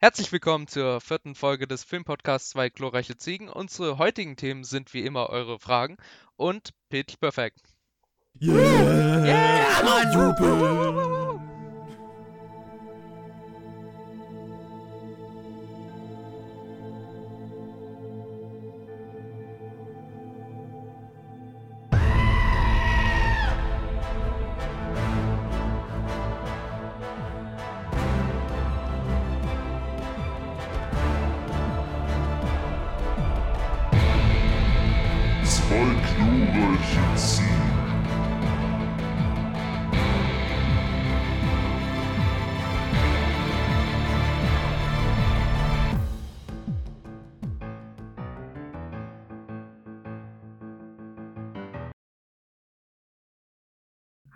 Herzlich willkommen zur vierten Folge des Filmpodcasts Zwei glorreiche Ziegen. Unsere heutigen Themen sind wie immer eure Fragen und Pitch Perfect. Yeah! yeah! Jubel!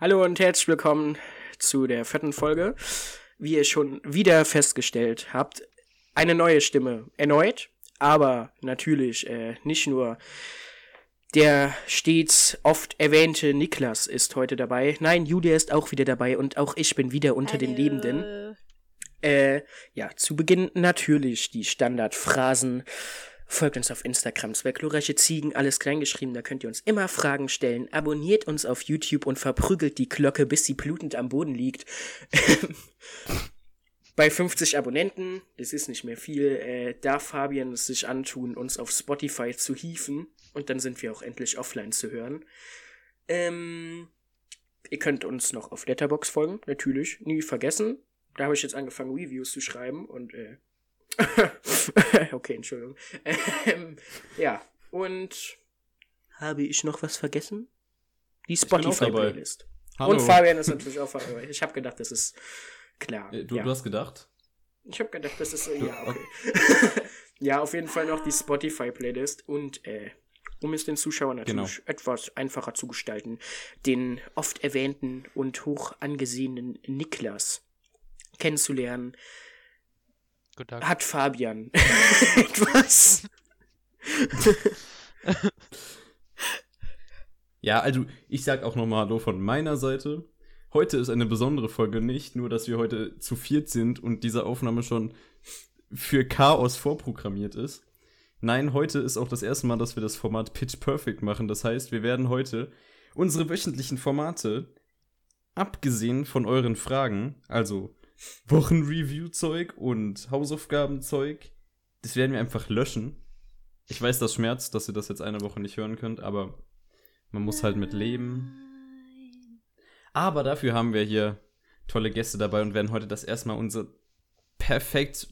Hallo und herzlich willkommen zu der vierten Folge. Wie ihr schon wieder festgestellt habt, eine neue Stimme erneut, aber natürlich äh, nicht nur der stets oft erwähnte Niklas ist heute dabei. Nein, Julia ist auch wieder dabei und auch ich bin wieder unter Hallo. den Lebenden. Äh, ja, zu Beginn natürlich die Standardphrasen Folgt uns auf Instagram, zwei glorreiche Ziegen, alles kleingeschrieben, da könnt ihr uns immer Fragen stellen. Abonniert uns auf YouTube und verprügelt die Glocke, bis sie blutend am Boden liegt. Bei 50 Abonnenten, das ist nicht mehr viel, äh, darf Fabian es sich antun, uns auf Spotify zu hieven. Und dann sind wir auch endlich offline zu hören. Ähm, ihr könnt uns noch auf Letterbox folgen, natürlich, nie vergessen. Da habe ich jetzt angefangen, Reviews zu schreiben und äh, okay, Entschuldigung. Ähm, ja, und habe ich noch was vergessen? Die Spotify-Playlist. Und Fabian ist natürlich auch dabei. Ich habe gedacht, das ist klar. Äh, du, ja. du hast gedacht? Ich habe gedacht, das ist. Äh, ja, okay. ja, auf jeden Fall noch die Spotify-Playlist und äh, um es den Zuschauern natürlich genau. etwas einfacher zu gestalten, den oft erwähnten und hoch angesehenen Niklas kennenzulernen, hat Fabian etwas? ja, also ich sag auch nochmal Hallo von meiner Seite. Heute ist eine besondere Folge, nicht nur, dass wir heute zu viert sind und diese Aufnahme schon für Chaos vorprogrammiert ist. Nein, heute ist auch das erste Mal, dass wir das Format Pitch Perfect machen. Das heißt, wir werden heute unsere wöchentlichen Formate, abgesehen von euren Fragen, also Wochenreview-Zeug und Hausaufgabenzeug, das werden wir einfach löschen. Ich weiß, das schmerzt, dass ihr das jetzt eine Woche nicht hören könnt, aber man muss halt mit leben. Aber dafür haben wir hier tolle Gäste dabei und werden heute das erstmal unser perfekt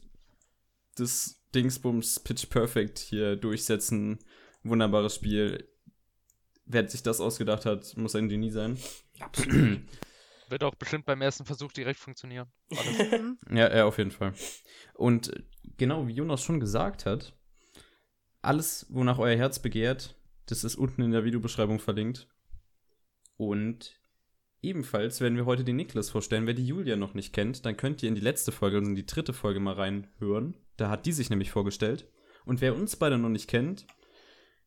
des Dingsbums Pitch Perfect hier durchsetzen. Wunderbares Spiel. Wer sich das ausgedacht hat, muss ein Genie sein. Absolut. Wird auch bestimmt beim ersten Versuch direkt funktionieren. ja, ja, auf jeden Fall. Und genau wie Jonas schon gesagt hat, alles, wonach euer Herz begehrt, das ist unten in der Videobeschreibung verlinkt. Und ebenfalls werden wir heute den Niklas vorstellen. Wer die Julia noch nicht kennt, dann könnt ihr in die letzte Folge, also in die dritte Folge mal reinhören. Da hat die sich nämlich vorgestellt. Und wer uns beide noch nicht kennt,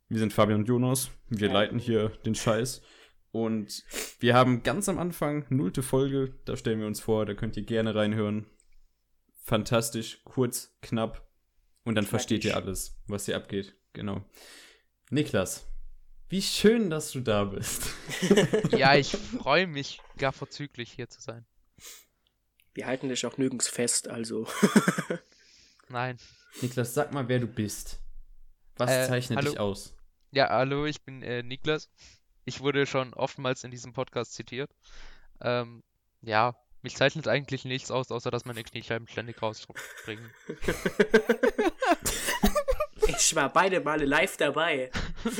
wir sind Fabian und Jonas. Wir leiten hier den Scheiß. Und wir haben ganz am Anfang, nullte Folge, da stellen wir uns vor, da könnt ihr gerne reinhören. Fantastisch, kurz, knapp. Und dann Knackig. versteht ihr alles, was hier abgeht. Genau. Niklas, wie schön, dass du da bist. ja, ich freue mich gar vorzüglich hier zu sein. Wir halten dich auch nirgends fest, also. Nein. Niklas, sag mal, wer du bist. Was äh, zeichnet hallo. dich aus? Ja, hallo, ich bin äh, Niklas. Ich wurde schon oftmals in diesem Podcast zitiert. Ähm, ja, mich zeichnet eigentlich nichts aus, außer dass meine Kniescheiben ständig rausspringen. ich war beide Male live dabei.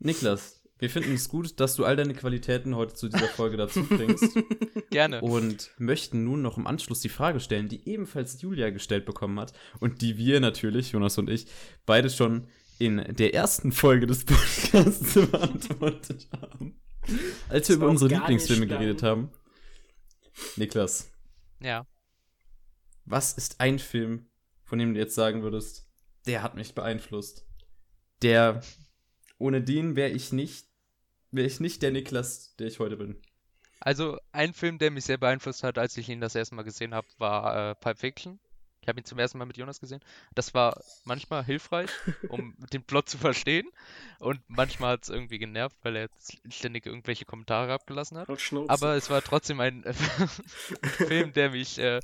Niklas, wir finden es gut, dass du all deine Qualitäten heute zu dieser Folge dazu bringst. Gerne. Und möchten nun noch im Anschluss die Frage stellen, die ebenfalls Julia gestellt bekommen hat und die wir natürlich, Jonas und ich, beide schon in der ersten Folge des Podcasts beantwortet haben. Als wir über unsere Lieblingsfilme geredet haben. Niklas. Ja. Was ist ein Film, von dem du jetzt sagen würdest, der hat mich beeinflusst? Der, ohne den wäre ich nicht, wäre ich nicht der Niklas, der ich heute bin. Also ein Film, der mich sehr beeinflusst hat, als ich ihn das erste Mal gesehen habe, war äh, Pulp Fiction. Ich habe ihn zum ersten Mal mit Jonas gesehen. Das war manchmal hilfreich, um den Plot zu verstehen. Und manchmal hat es irgendwie genervt, weil er ständig irgendwelche Kommentare abgelassen hat. Aber es war trotzdem ein äh, Film, der mich, äh,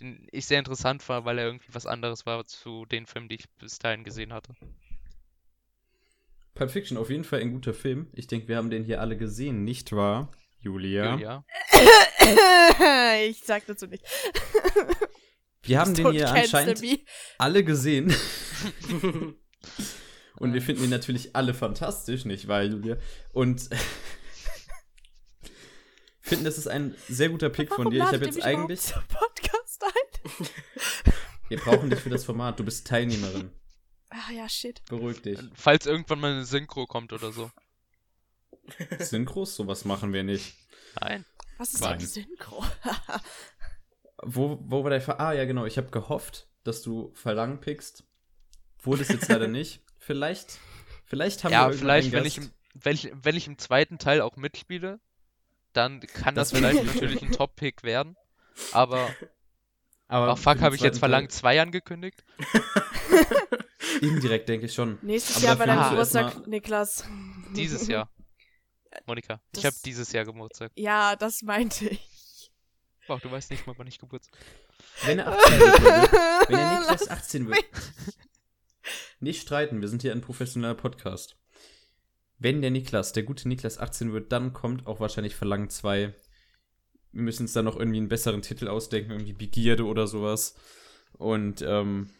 den ich sehr interessant fand, weil er irgendwie was anderes war zu den Filmen, die ich bis dahin gesehen hatte. Pulp Fiction auf jeden Fall ein guter Film. Ich denke, wir haben den hier alle gesehen, nicht wahr, Julia? Julia. ich sag dazu nicht. Wir haben den hier anscheinend me. alle gesehen. Und wir finden ihn natürlich alle fantastisch, nicht wahr, Julia? Und finden, das ist ein sehr guter Pick von Warum dir. Ich habe jetzt eigentlich. zum Podcast ein? Wir brauchen dich für das Format. Du bist Teilnehmerin. Ah ja, shit. Beruhig dich. Falls irgendwann mal eine Synchro kommt oder so. Synchros, sowas machen wir nicht. Nein. Was ist Nein. denn Synchro? Wo, wo war der Ver Ah, ja, genau. Ich habe gehofft, dass du Verlangen pickst. Wurde es jetzt leider nicht. Vielleicht, vielleicht haben wir Ja, irgendwann vielleicht, einen wenn ich, Gast. im, wenn, ich, wenn ich im zweiten Teil auch mitspiele, dann kann das, vielleicht natürlich ein Top-Pick werden. Aber, Aber oh fuck, habe ich jetzt Verlangen Teil- 2 angekündigt? Indirekt denke ich schon. Nächstes Aber Jahr bei deinem Geburtstag, Niklas. Dieses Jahr. Monika, ich habe Das- dieses Jahr Geburtstag. Ja, das meinte ich. Wow, du weißt nicht mal, wann ich Geburtstag Wenn er 18 wird, wenn er Niklas 18 wird. Nicht streiten, wir sind hier ein professioneller Podcast. Wenn der Niklas, der gute Niklas 18 wird, dann kommt auch wahrscheinlich Verlangen 2. Wir müssen uns dann noch irgendwie einen besseren Titel ausdenken, irgendwie Begierde oder sowas. Und ähm,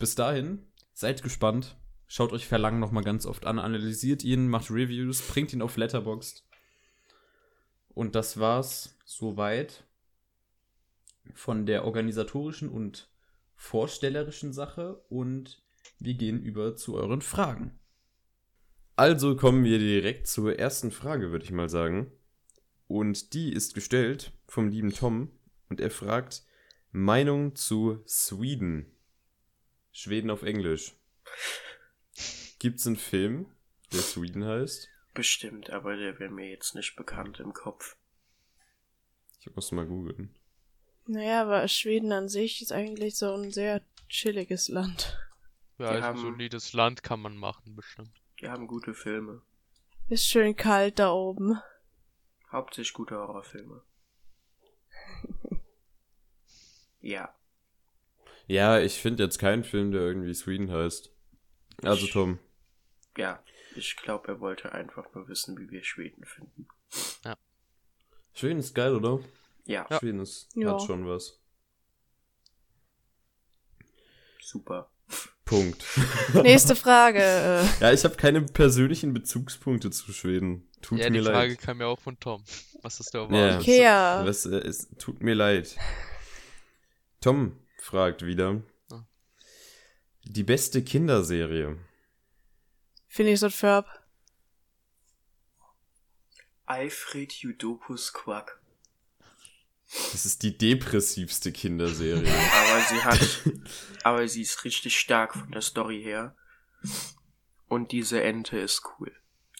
bis dahin, seid gespannt. Schaut euch Verlangen nochmal ganz oft an, analysiert ihn, macht Reviews, bringt ihn auf Letterboxd. Und das war's soweit von der organisatorischen und vorstellerischen Sache und wir gehen über zu euren Fragen. Also kommen wir direkt zur ersten Frage, würde ich mal sagen. Und die ist gestellt vom lieben Tom und er fragt Meinung zu Sweden. Schweden auf Englisch. Gibt's einen Film, der Sweden heißt? Bestimmt, aber der wäre mir jetzt nicht bekannt im Kopf. Ich muss mal googeln. Naja, aber Schweden an sich ist eigentlich so ein sehr chilliges Land. Ja, Die also haben- ein solides Land kann man machen, bestimmt. Die haben gute Filme. Ist schön kalt da oben. Hauptsächlich gute Horrorfilme. ja. Ja, ich finde jetzt keinen Film, der irgendwie Sweden heißt. Also Tom, Ja. Ich glaube, er wollte einfach nur wissen, wie wir Schweden finden. Schweden ist geil, oder? Ja, Ja. Schweden ist, Ja. hat schon was. super. Punkt. Nächste Frage. äh, Ja, ich habe keine persönlichen Bezugspunkte zu Schweden. Tut ja, mir die Frage leid. kam ja auch von Tom. Was ist der Ja. Erwartung? Ikea. Das, äh, es tut mir leid. Tom fragt wieder. Ah. Die beste Kinderserie. Phineas und Ferb. Alfred Judopus Quack. Das ist die depressivste Kinderserie. Aber sie hat, aber sie ist richtig stark von der Story her. Und diese Ente ist cool.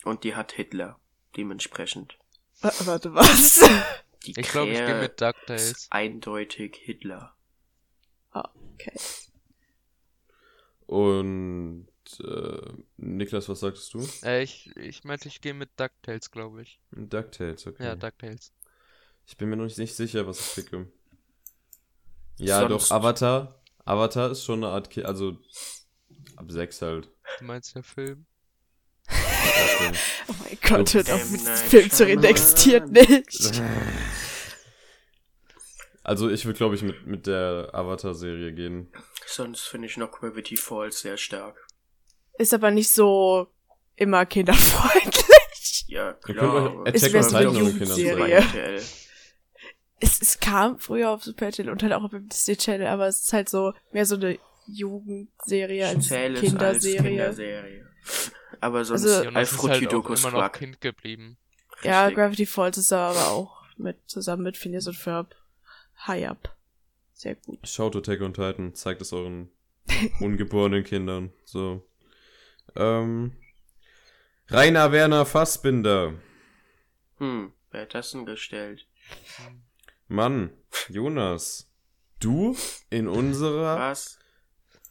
Und die hat Hitler. Dementsprechend. Wa- Warte, was? Die Ich glaube, ich gehe mit DuckTales. ist eindeutig Hitler. Okay. Und äh, Niklas, was sagtest du? Äh, ich, ich meinte, ich gehe mit DuckTales, glaube ich. DuckTales, okay. Ja, DuckTales. Ich bin mir noch nicht, sicher, was ich picke. Ja, Sonst- doch, Avatar. Avatar ist schon eine Art Kind, also ab sechs halt. Du meinst der Film? Oh mein Gott, hört auf mit diesem Film zu reden, existiert nicht. Also ich würde, glaube ich, mit, mit der Avatar-Serie gehen. Sonst finde ich noch Gravity Falls sehr stark. Ist aber nicht so immer kinderfreundlich. Ja, Ihr könnt klar. euch Attack on Titan ohne Kinder Jugendserie. zeigen. RTL. Es, es kam früher auf Super Channel und halt auch beim Disney Channel, aber es ist halt so mehr so eine Jugendserie als es als Kinderserie. Kinderserie. Aber sonst Also- ist halt immer noch. Kind geblieben. Ja, Richtig. Gravity Falls ist aber auch mit zusammen mit Phineas und Ferb High Up. Sehr gut. Schaut Attack on Titan, zeigt es euren ungeborenen Kindern. So. Ähm, Rainer Werner Fassbinder. Hm. Wer hat das denn gestellt? Mann, Jonas, du in unserer Was?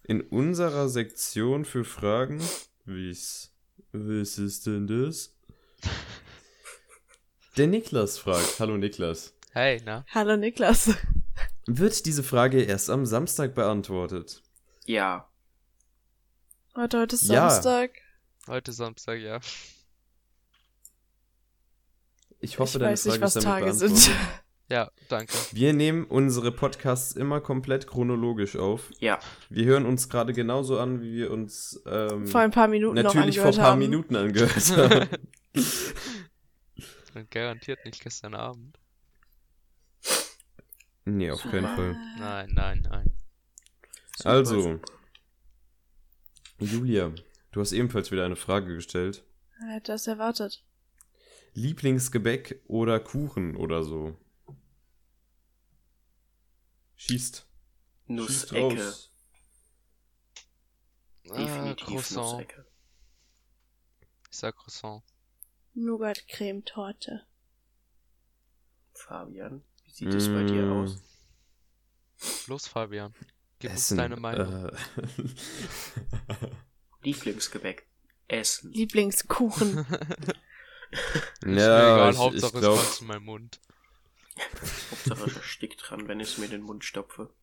in unserer Sektion für Fragen, wie's, was ist denn das? Der Niklas fragt, hallo Niklas. Hey, na? Hallo Niklas. Wird diese Frage erst am Samstag beantwortet? Ja. Warte, heute ist Ja. Samstag. Heute Samstag, ja. Ich hoffe, ich deine weiß Frage nicht, was ist damit Tage sind. Ja, danke. Wir nehmen unsere Podcasts immer komplett chronologisch auf. Ja. Wir hören uns gerade genauso an, wie wir uns ähm, Vor ein paar Minuten natürlich noch vor ein paar haben. Minuten angehört haben. Und garantiert nicht gestern Abend. nee, auf keinen. Fall. Nein, nein, nein. Super, Also. Julia, du hast ebenfalls wieder eine Frage gestellt. Wer hat das erwartet? Lieblingsgebäck oder Kuchen oder so? Schießt. Schießt Nussecke. raus. Ah, Definitiv Croissant. Nussecke. Ich sag Croissant. Nougat-Creme-Torte. Fabian, wie sieht es bei dir Mm, aus? Los, Fabian. Gib Essen. uns deine Meinung. Äh, Lieblingsgebäck. Essen. Lieblingskuchen. Ist mir ja, egal, ich, Hauptsache ich es glaube, kommt in meinen Mund. Hauptsache es stickt dran, wenn ich es mir in den Mund stopfe.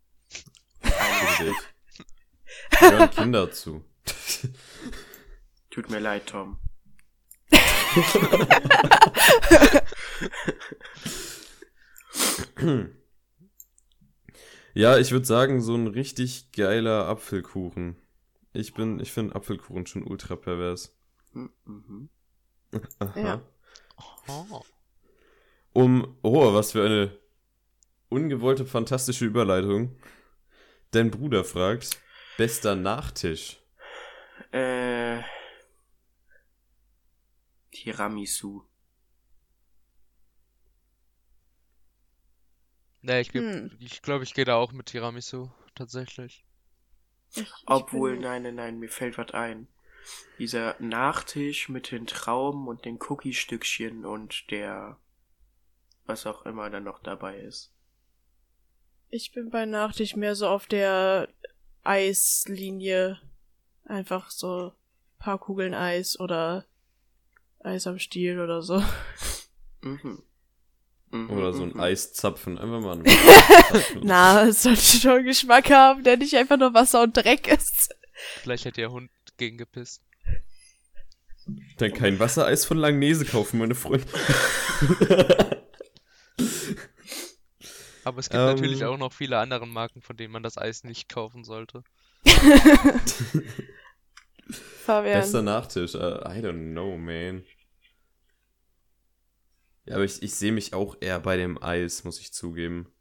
hören Kinder zu. Tut mir leid, Tom. Ja, ich würde sagen, so ein richtig geiler Apfelkuchen. Ich bin, ich finde Apfelkuchen schon ultra pervers. Mhm. Aha. Ja. Oh. Um, oh, was für eine ungewollte, fantastische Überleitung. Dein Bruder fragt, bester Nachtisch. Äh. Tiramisu. Ne, ich, geb- Hm. ich glaube, ich gehe da auch mit Tiramisu. Tatsächlich. Ich, ich Obwohl, bin- nein, nein, nein, mir fällt was ein. Dieser Nachtisch mit den Trauben und den Cookie-Stückchen und der, was auch immer dann noch dabei ist. Ich bin bei Nachtisch mehr so auf der Eislinie. Einfach so ein paar Kugeln Eis oder Eis am Stiel oder so. Mhm. Mhm, Oder so ein mhm. Eiszapfen. Einfach mal. Na, es sollte schon einen Geschmack haben, der nicht einfach nur Wasser und Dreck ist. Vielleicht hat ihr Hund gegen gepisst. Dann kein Wassereis von Langnese kaufen, meine Freunde. Aber es gibt Ähm. natürlich auch noch viele andere Marken, von denen man das Eis nicht kaufen sollte. Fabian. Bester Nachtisch. Uh, I don't know, man. Ja, aber ich, ich sehe mich auch eher bei dem Eis, muss ich zugeben.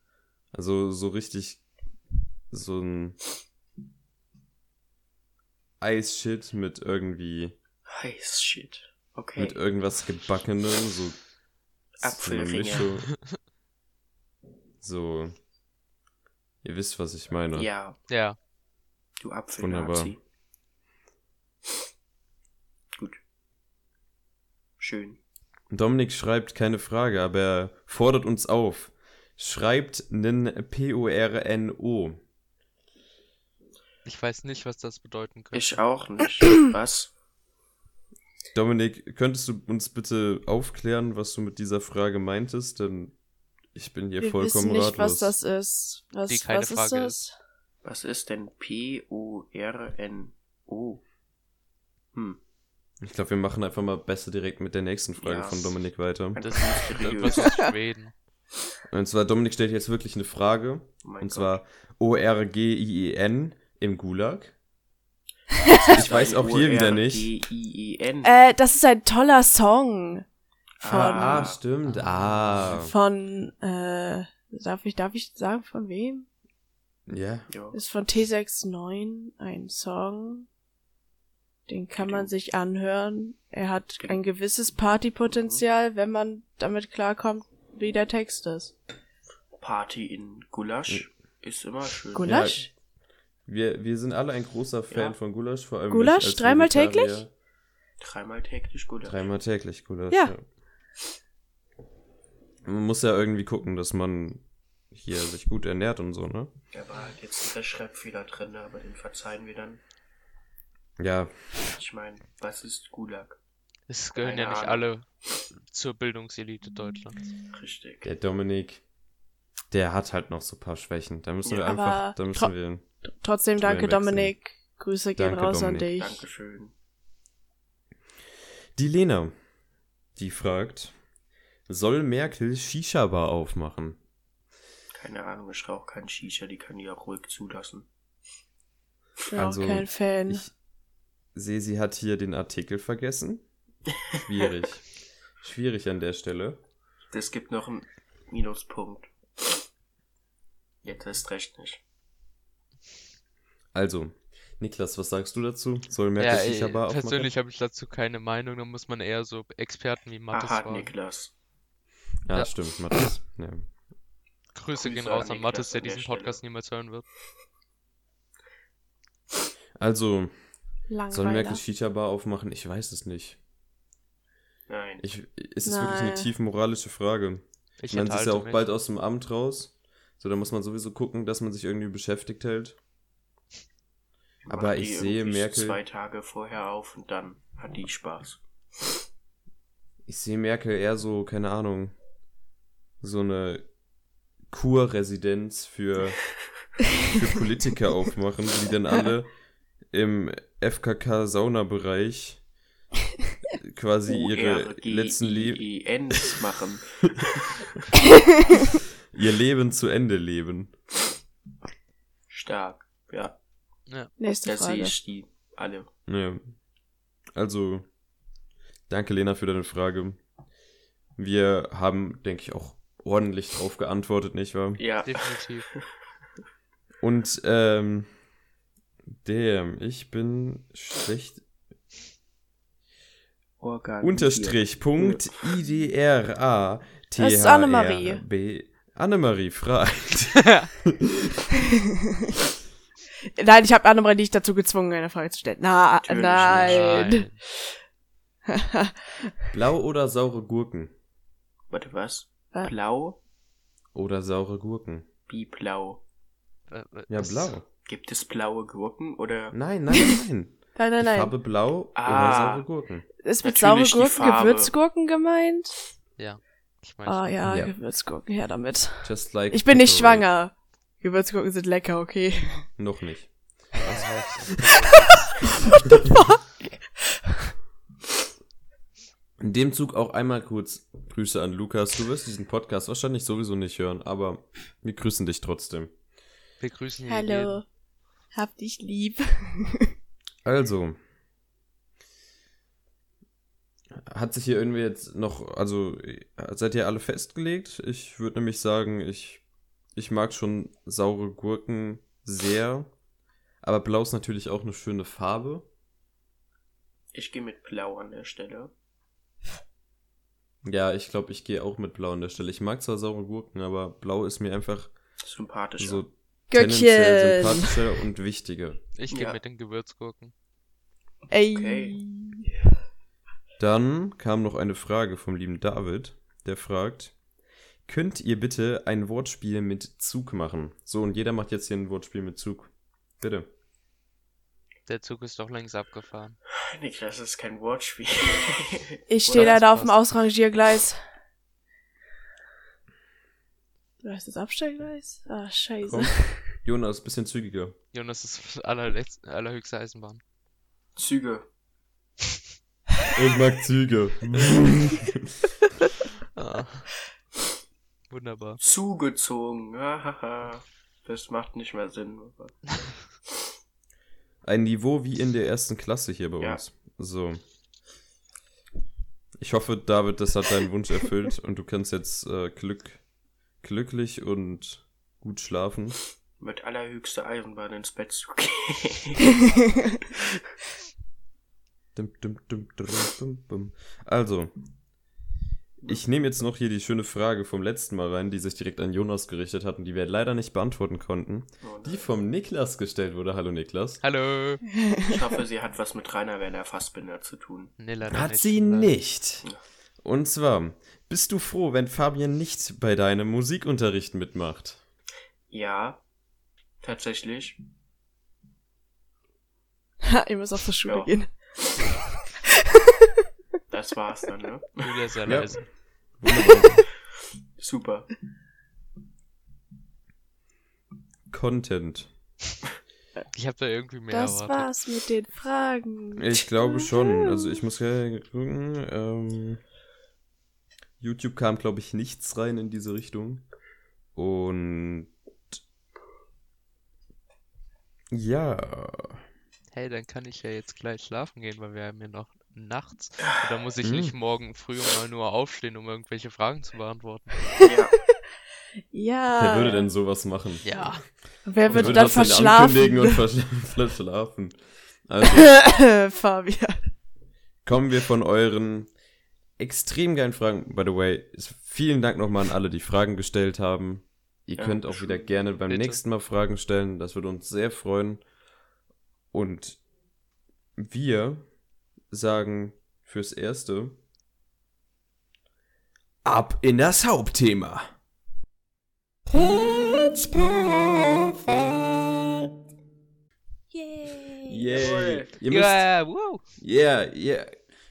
Also so richtig so ein Eisshit mit irgendwie Heiß Shit. Okay. mit irgendwas gebackenem, so so eine Apfelringe. Mischung. So ihr wisst, was ich meine. Ja, Ja. du Wunderbar. Apfelnazi. Gut. Schön. Dominik schreibt keine Frage, aber er fordert uns auf. Schreibt nen P-O-R-N-O. Ich weiß nicht, was das bedeuten könnte. Ich auch nicht. Was? Dominik, könntest du uns bitte aufklären, was du mit dieser Frage meintest? Denn ich bin hier Wir vollkommen wissen nicht, ratlos. was das ist. Was, Die keine was Frage ist das? ist. Was ist denn P-O-R-N-O? Hm. Ich glaube, wir machen einfach mal besser direkt mit der nächsten Frage Ja. von Dominik weiter. Das ist Irgendwas aus Schweden. Und zwar, Dominik stellt jetzt wirklich eine Frage. Oh und Gott. zwar O-R-G-I-E-N im Gulag. Ich weiß auch hier wieder nicht. O-R-G-I-E-N. Äh, das ist ein toller Song. Von, Ah, stimmt. Ah. von, äh, darf ich, darf ich sagen, von wem? Ja. Ja. Ist von T69 ein Song. Den kann man sich anhören. Er hat ein gewisses Partypotenzial, wenn man damit klarkommt, wie der Text ist. Party in Gulasch ist immer schön. Gulasch? Wir, wir sind alle ein großer Fan Ja. von Gulasch, vor allem Gulasch? Dreimal täglich? Dreimal täglich Gulasch. Dreimal täglich Gulasch. Ja. Man muss ja irgendwie gucken, dass man hier sich gut ernährt und so, ne? Da war halt jetzt ein Rechtschreibfehler drin, aber den verzeihen wir dann. Ja, Ich meine, was ist Gulag? Es gehören Keine ja nicht Ahnung. alle zur Bildungselite Deutschlands. Richtig. der Dominik, der hat halt noch so ein paar Schwächen. Da müssen wir Ja, einfach, aber da müssen wir. Trotzdem danke. Dominik. Grüße gehen Danke, raus an Dominik. dich. Dankeschön. Die Lena, die fragt, soll Merkel Shisha-Bar aufmachen? Keine Ahnung, ich rauche keinen Shisha, die kann die auch ruhig zulassen. Ich bin Also, auch kein Fan. Ich sehe, sie hat hier den Artikel vergessen. Schwierig. Schwierig an der Stelle. Das gibt noch einen Minuspunkt. Jetzt ist recht nicht. Also, Niklas, was sagst du dazu? Soll Merkel Ja, ey, Shisha-Bar aufmachen? persönlich habe ich dazu keine Meinung, da muss man eher so Experten wie Mattes Aha, fragen. Niklas. Ja, Ja. stimmt, Matthias. Ja. Grüße gehen Grüße raus an an Niklas Mattes, der diesen Stelle. Podcast niemals hören wird. Also, soll Langweiler. Merkel Shisha-Bar aufmachen? Ich weiß es nicht. Nein. Ich, ist es wirklich eine Nein. tief moralische Frage? Ich meine, sie ist ja auch mich. bald aus dem Amt raus. So, da muss man sowieso gucken, dass man sich irgendwie beschäftigt hält. Aber ich sehe Merkel- zwei Tage vorher auf und dann hat die Spaß. Ich sehe Merkel eher so, keine Ahnung, so eine Kurresidenz für, für Politiker aufmachen, die dann alle im FKK-Saunabereich quasi ihre letzten Le ENs machen. ihr Leben zu Ende leben. Stark. Ja, Nächste da sehe Frage. ich die alle. Ja. Also, danke Lena für deine Frage. Wir haben, denke ich, auch ordentlich drauf geantwortet, nicht wahr? Ja, Definitiv. Und, ähm, damn, ich bin schlecht. Organ. Unterstrich, Punkt, IDRA, T, Das ist Annemarie. B. Annemarie fragt. Nein, ich habe Annemarie nicht dazu gezwungen, eine Frage zu stellen. Na, Natürlich nein. Blau oder saure Gurken? Warte, was? Äh. Blau? Oder saure Gurken? Wie blau? Äh, äh, Ja, blau. Gibt es blaue Gurken oder? Nein, nein, nein. Nein, nein, Die nein. Farbe blau Ah. oder saure Gurken. Ist mit saure die Gurken. Gewürzgurken gemeint? Ja. Ich meine, Ah ja, Ja. Gewürzgurken, her damit. Just like Ich bin nicht schwanger. Gewürzgurken sind lecker, okay. Noch nicht. das heißt, In dem Zug auch einmal kurz Grüße an Lukas. Du wirst diesen Podcast wahrscheinlich sowieso nicht hören, aber wir grüßen dich trotzdem. wir grüßen hier Hallo. Hab dich lieb. Also. Hat sich hier irgendwie jetzt noch, also seid ihr alle festgelegt? Ich würde nämlich sagen, ich, ich mag schon saure Gurken sehr. Aber blau ist natürlich auch eine schöne Farbe. Ich gehe mit blau an der Stelle. Ja, ich glaube, ich gehe auch mit blau an der Stelle. Ich mag zwar saure Gurken, aber blau ist mir einfach Sympathischer. so tendenziell Göckchen. sympathischer und wichtiger. Ich gehe Ja. mit den Gewürzgurken. Ey. Okay. Dann kam noch eine Frage vom lieben David, der fragt, könnt ihr bitte ein Wortspiel mit Zug machen? So, und jeder macht jetzt hier ein Wortspiel mit Zug. Bitte. Der Zug ist doch längst abgefahren. Niklas, das ist kein Wortspiel. Ich stehe leider auf dem. Ausrangiergleis. Du hast das Abstellgleis? Ah, scheiße. Komm. Jonas, bisschen zügiger. Jonas ist allerletz- allerhöchste Eisenbahn. Züge. Und mag Züge. Ah. Wunderbar. Zugezogen. Das macht nicht mehr Sinn. Ein Niveau wie in der ersten Klasse hier bei Ja. uns. So. Ich hoffe, David, das hat deinen Wunsch erfüllt und du kannst jetzt äh, glück, glücklich und gut schlafen. Mit allerhöchster Eisenbahn ins Bett zu gehen. Also, ich nehme jetzt noch hier die schöne Frage vom letzten Mal rein, die sich direkt an Jonas gerichtet hat und die wir leider nicht beantworten konnten. Und Die vom Niklas gestellt wurde. Hallo Niklas. Hallo. ich hoffe, sie hat was mit Rainer Werner Fassbinder zu tun. Nee, leider Hat nicht. sie Leider. nicht. Und zwar, bist du froh, wenn Fabian nicht bei deinem Musikunterricht mitmacht? Ja, tatsächlich. Ha, ihr müsst auf zur Schule Ja. gehen. Das war's dann, ne? Julia ist ja leise. Wunderbar. Super. Content. Ich habe da irgendwie mehr Das erwartet. war's mit den Fragen. Ich glaube schon. Also ich muss ja gucken. Ähm, YouTube kam, glaube ich, nichts rein in diese Richtung. Und ja. Hey, dann kann ich ja jetzt gleich schlafen gehen, weil wir haben ja noch nachts. Und dann muss ich Hm. nicht morgen früh um 9 Uhr aufstehen, um irgendwelche Fragen zu beantworten. Ja. Ja. Wer würde denn sowas machen? Ja. Wer würde Würde dann das denn ankündigen verschlafen? und versch verschlafen? Also, Fabian. kommen wir von euren extrem geilen Fragen. By the way, vielen Dank nochmal an alle, die Fragen gestellt haben. Ihr Ja, könnt auch wieder gerne beim Bitte. nächsten Mal Fragen stellen. Das würde uns sehr freuen. Und wir sagen fürs Erste ab in das Hauptthema. Yay. Yay. Ihr müsst, Yeah, wow. Yeah, yeah.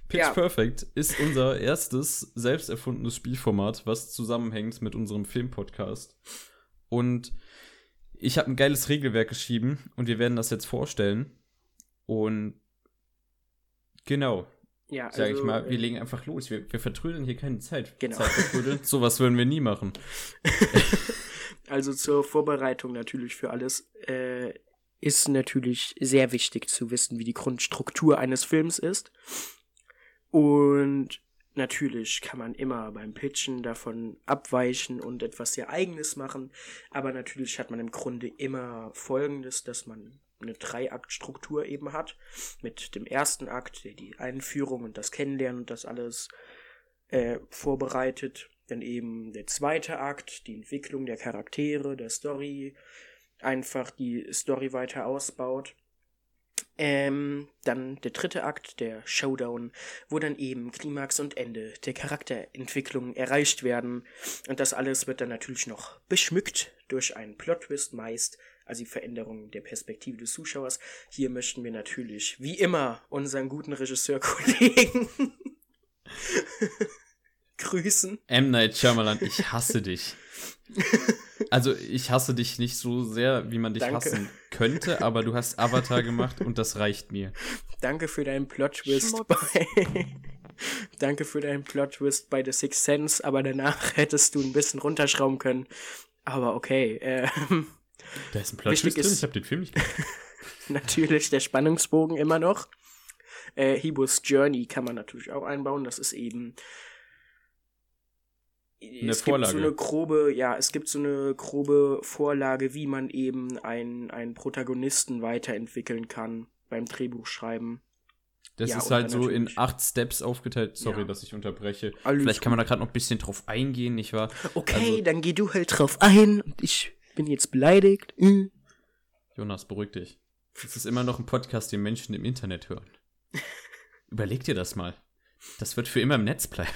Pitch Ja. Perfect ist unser erstes selbst erfundenes Spielformat, was zusammenhängt mit unserem Filmpodcast. Und ich habe ein geiles Regelwerk geschrieben und wir werden das jetzt vorstellen. Und genau, Ja, sage also, ich mal, wir äh, legen einfach los. Wir, wir vertrödeln hier keine Zeit. Genau. Zeit. Sowas würden wir nie machen. Also zur Vorbereitung natürlich für alles äh, ist natürlich sehr wichtig zu wissen, wie die Grundstruktur eines Films ist. Und natürlich kann man immer beim Pitchen davon abweichen und etwas sehr eigenes machen. Aber natürlich hat man im Grunde immer Folgendes, dass man eine Dreiaktstruktur eben hat. Mit dem ersten Akt, der die Einführung und das Kennenlernen und das alles äh, vorbereitet. Dann eben der zweite Akt, die Entwicklung der Charaktere, der Story, einfach die Story weiter ausbaut. Ähm, dann der dritte Akt, der Showdown, wo dann eben Klimax und Ende der Charakterentwicklung erreicht werden. Und das alles wird dann natürlich noch beschmückt durch einen Plot-Twist meist, also die Veränderung der Perspektive des Zuschauers. Hier möchten wir natürlich, wie immer, unseren guten Regisseurkollegen grüßen. M. Night Shyamalan, ich hasse dich. Also, ich hasse dich nicht so sehr, wie man dich Danke. hassen könnte, aber du hast Avatar gemacht und das reicht mir. Danke für deinen Plot-Twist bei. Danke für deinen Plot-Twist bei The Sixth Sense, aber danach hättest du ein bisschen runterschrauben können. Aber okay, ähm, Da ist ein Wichtig Plot-Twist drin, ich habe den Film nicht natürlich der Spannungsbogen immer noch. Äh, Hebus Journey kann man natürlich auch einbauen. Das ist eben. Eine es Vorlage. gibt so eine grobe, ja, es gibt so eine grobe Vorlage, wie man eben einen, einen Protagonisten weiterentwickeln kann beim Drehbuchschreiben. Das Ja, ist halt so in acht Steps aufgeteilt. Sorry, Ja. dass ich unterbreche. Alles Vielleicht kann man da gerade noch ein bisschen drauf eingehen, nicht wahr? Okay, Also- dann geh du halt drauf ein und ich bin jetzt beleidigt. Hm. Jonas, beruhig dich. Das ist immer noch ein Podcast, den Menschen im Internet hören. Überleg dir das mal. Das wird für immer im Netz bleiben.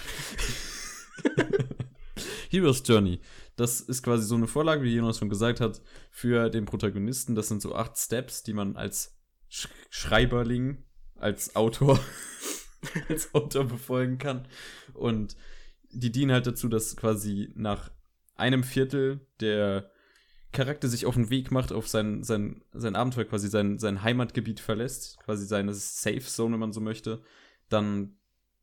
Heroes Journey. Das ist quasi so eine Vorlage, wie Jonas schon gesagt hat, für den Protagonisten. Das sind so acht Steps, die man als Sch Schreiberling, als Autor, als Autor befolgen kann. Und die dienen halt dazu, dass quasi nach einem Viertel der Charakter sich auf den Weg macht, auf sein, sein, sein Abenteuer, quasi sein, sein Heimatgebiet verlässt, quasi seine Safe Zone, wenn man so möchte, dann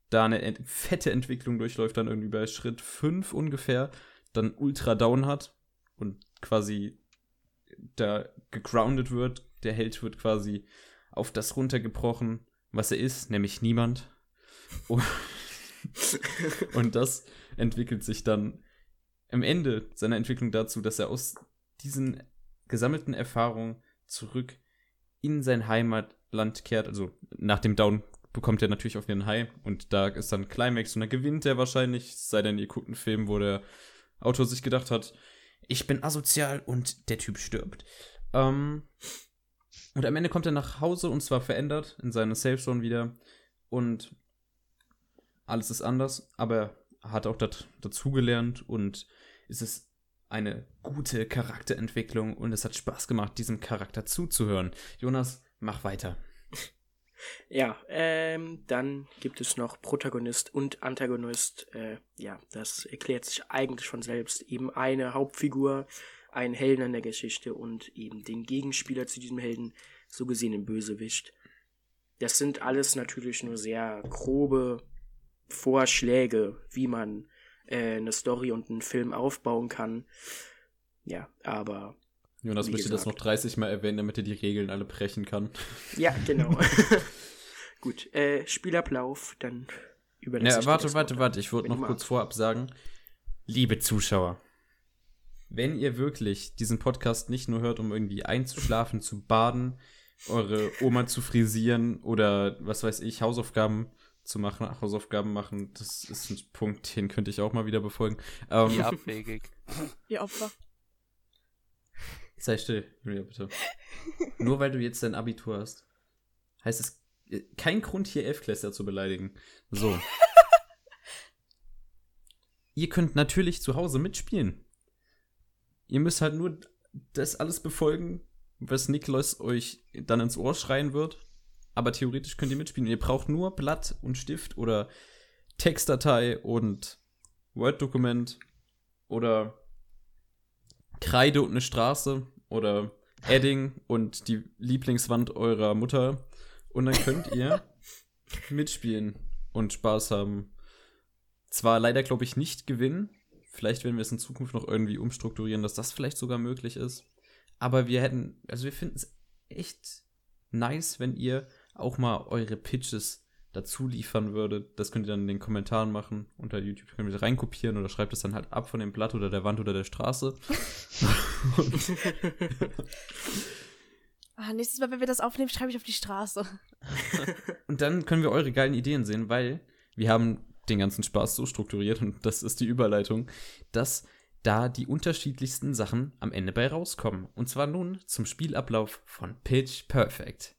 da eine ent fette Entwicklung durchläuft, dann irgendwie bei Schritt 5 ungefähr, dann ultra down hat und quasi da gegroundet wird. Der Held wird quasi auf das runtergebrochen, was er ist, nämlich niemand. Und, und das entwickelt sich dann am Ende seiner Entwicklung dazu, dass er aus diesen gesammelten Erfahrungen zurück in sein Heimatland kehrt. Also nach dem Down bekommt er natürlich auf den High und da ist dann Climax und dann gewinnt er wahrscheinlich, es sei denn, ihr guckt einen Film, wo der Autor sich gedacht hat, ich bin asozial und der Typ stirbt. Ähm, und am Ende kommt er nach Hause und zwar verändert in seine Safe Zone wieder und alles ist anders, aber er hat auch dat, dazugelernt und es ist eine gute Charakterentwicklung und es hat Spaß gemacht, diesem Charakter zuzuhören. Jonas, mach weiter. Ja, ähm, dann gibt es noch Protagonist und Antagonist. Äh, ja, das erklärt sich eigentlich von selbst. Eben eine Hauptfigur, ein Helden in der Geschichte und eben den Gegenspieler zu diesem Helden, so gesehen den Bösewicht. Das sind alles natürlich nur sehr grobe Vorschläge, wie man äh, eine Story und einen Film aufbauen kann. Ja, aber Jonas möchte das noch gesagt. 30 Mal erwähnen, damit er die Regeln alle brechen kann. ja, genau. Gut, äh, Spielablauf, dann überlasse Ja, ich warte, warte, warte. Ich wollte noch kurz vorab sagen, liebe Zuschauer, wenn ihr wirklich diesen Podcast nicht nur hört, um irgendwie einzuschlafen, zu baden, eure Oma zu frisieren oder was weiß ich, Hausaufgaben zu machen, Hausaufgaben machen, das ist ein Punkt, den könnte ich auch mal wieder befolgen. Ähm, Wie abwegig. Ihr Opfer. Sei still, Julia, bitte. Nur weil du jetzt dein Abitur hast, heißt es äh, kein Grund, hier Elfklässler zu beleidigen. So. Ihr könnt natürlich zu Hause mitspielen. Ihr müsst halt nur das alles befolgen, was Niklas euch dann ins Ohr schreien wird. Aber theoretisch könnt ihr mitspielen. Ihr braucht nur Blatt und Stift oder Textdatei und Word-Dokument oder Kreide und eine Straße oder Edding und die Lieblingswand eurer Mutter. Und dann könnt ihr mitspielen und Spaß haben. Zwar leider, glaube ich, nicht gewinnen. Vielleicht werden wir es in Zukunft noch irgendwie umstrukturieren, dass das vielleicht sogar möglich ist. Aber wir hätten, also wir finden es echt nice, wenn ihr auch mal eure Pitches dazu liefern würdet. Das könnt ihr dann in den Kommentaren machen. Unter YouTube könnt ihr reinkopieren oder schreibt es dann halt ab von dem Blatt oder der Wand oder der Straße. Ah, nächstes Mal, wenn wir das aufnehmen, schreibe ich auf die Straße. Und dann können wir eure geilen Ideen sehen, weil wir haben den ganzen Spaß so strukturiert und das ist die Überleitung, dass da die unterschiedlichsten Sachen am Ende bei rauskommen. Und zwar nun zum Spielablauf von Pitch Perfect.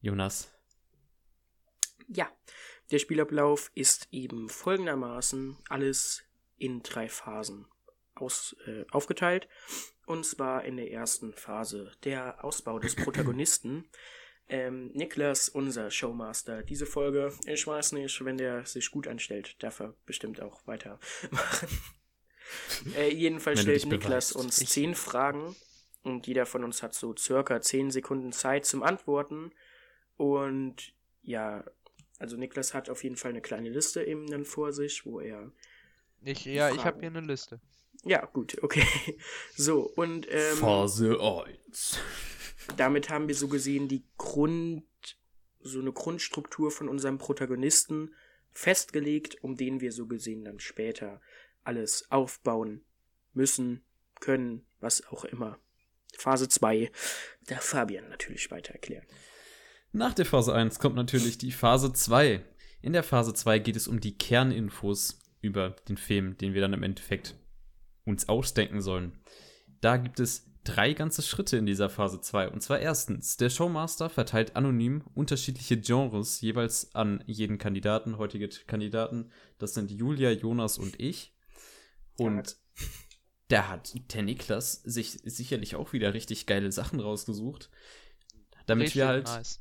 Jonas. Ja, der Spielablauf ist eben folgendermaßen alles in drei Phasen aus, äh, aufgeteilt. Und zwar in der ersten Phase der Ausbau des Protagonisten. Ähm, Niklas, unser Showmaster, diese Folge, ich weiß nicht, wenn der sich gut anstellt, darf er bestimmt auch weitermachen. äh, jedenfalls stellt Niklas beweist. uns zehn Fragen und jeder von uns hat so circa zehn Sekunden Zeit zum Antworten. Und ja, also Niklas hat auf jeden Fall eine kleine Liste eben dann vor sich, wo er. Ich, ja, ich habe Fragen. hier eine Liste. Ja, gut, okay. So, und ähm, Phase 1. damit haben wir so gesehen die Grund, so eine Grundstruktur von unserem Protagonisten festgelegt, um den wir so gesehen dann später alles aufbauen müssen, können, was auch immer. Phase 2, der Fabian natürlich weiter erklären. Nach der Phase 1 kommt natürlich die Phase 2. In der Phase 2 geht es um die Kerninfos über den Film, den wir dann im Endeffekt uns ausdenken sollen. Da gibt es drei ganze Schritte in dieser Phase 2. Und zwar erstens, der Showmaster verteilt anonym unterschiedliche Genres jeweils an jeden Kandidaten, heutige Kandidaten. Das sind Julia, Jonas und ich. Und da hat der Niklas sich sicherlich auch wieder richtig geile Sachen rausgesucht. Damit Richtig wir halt nice.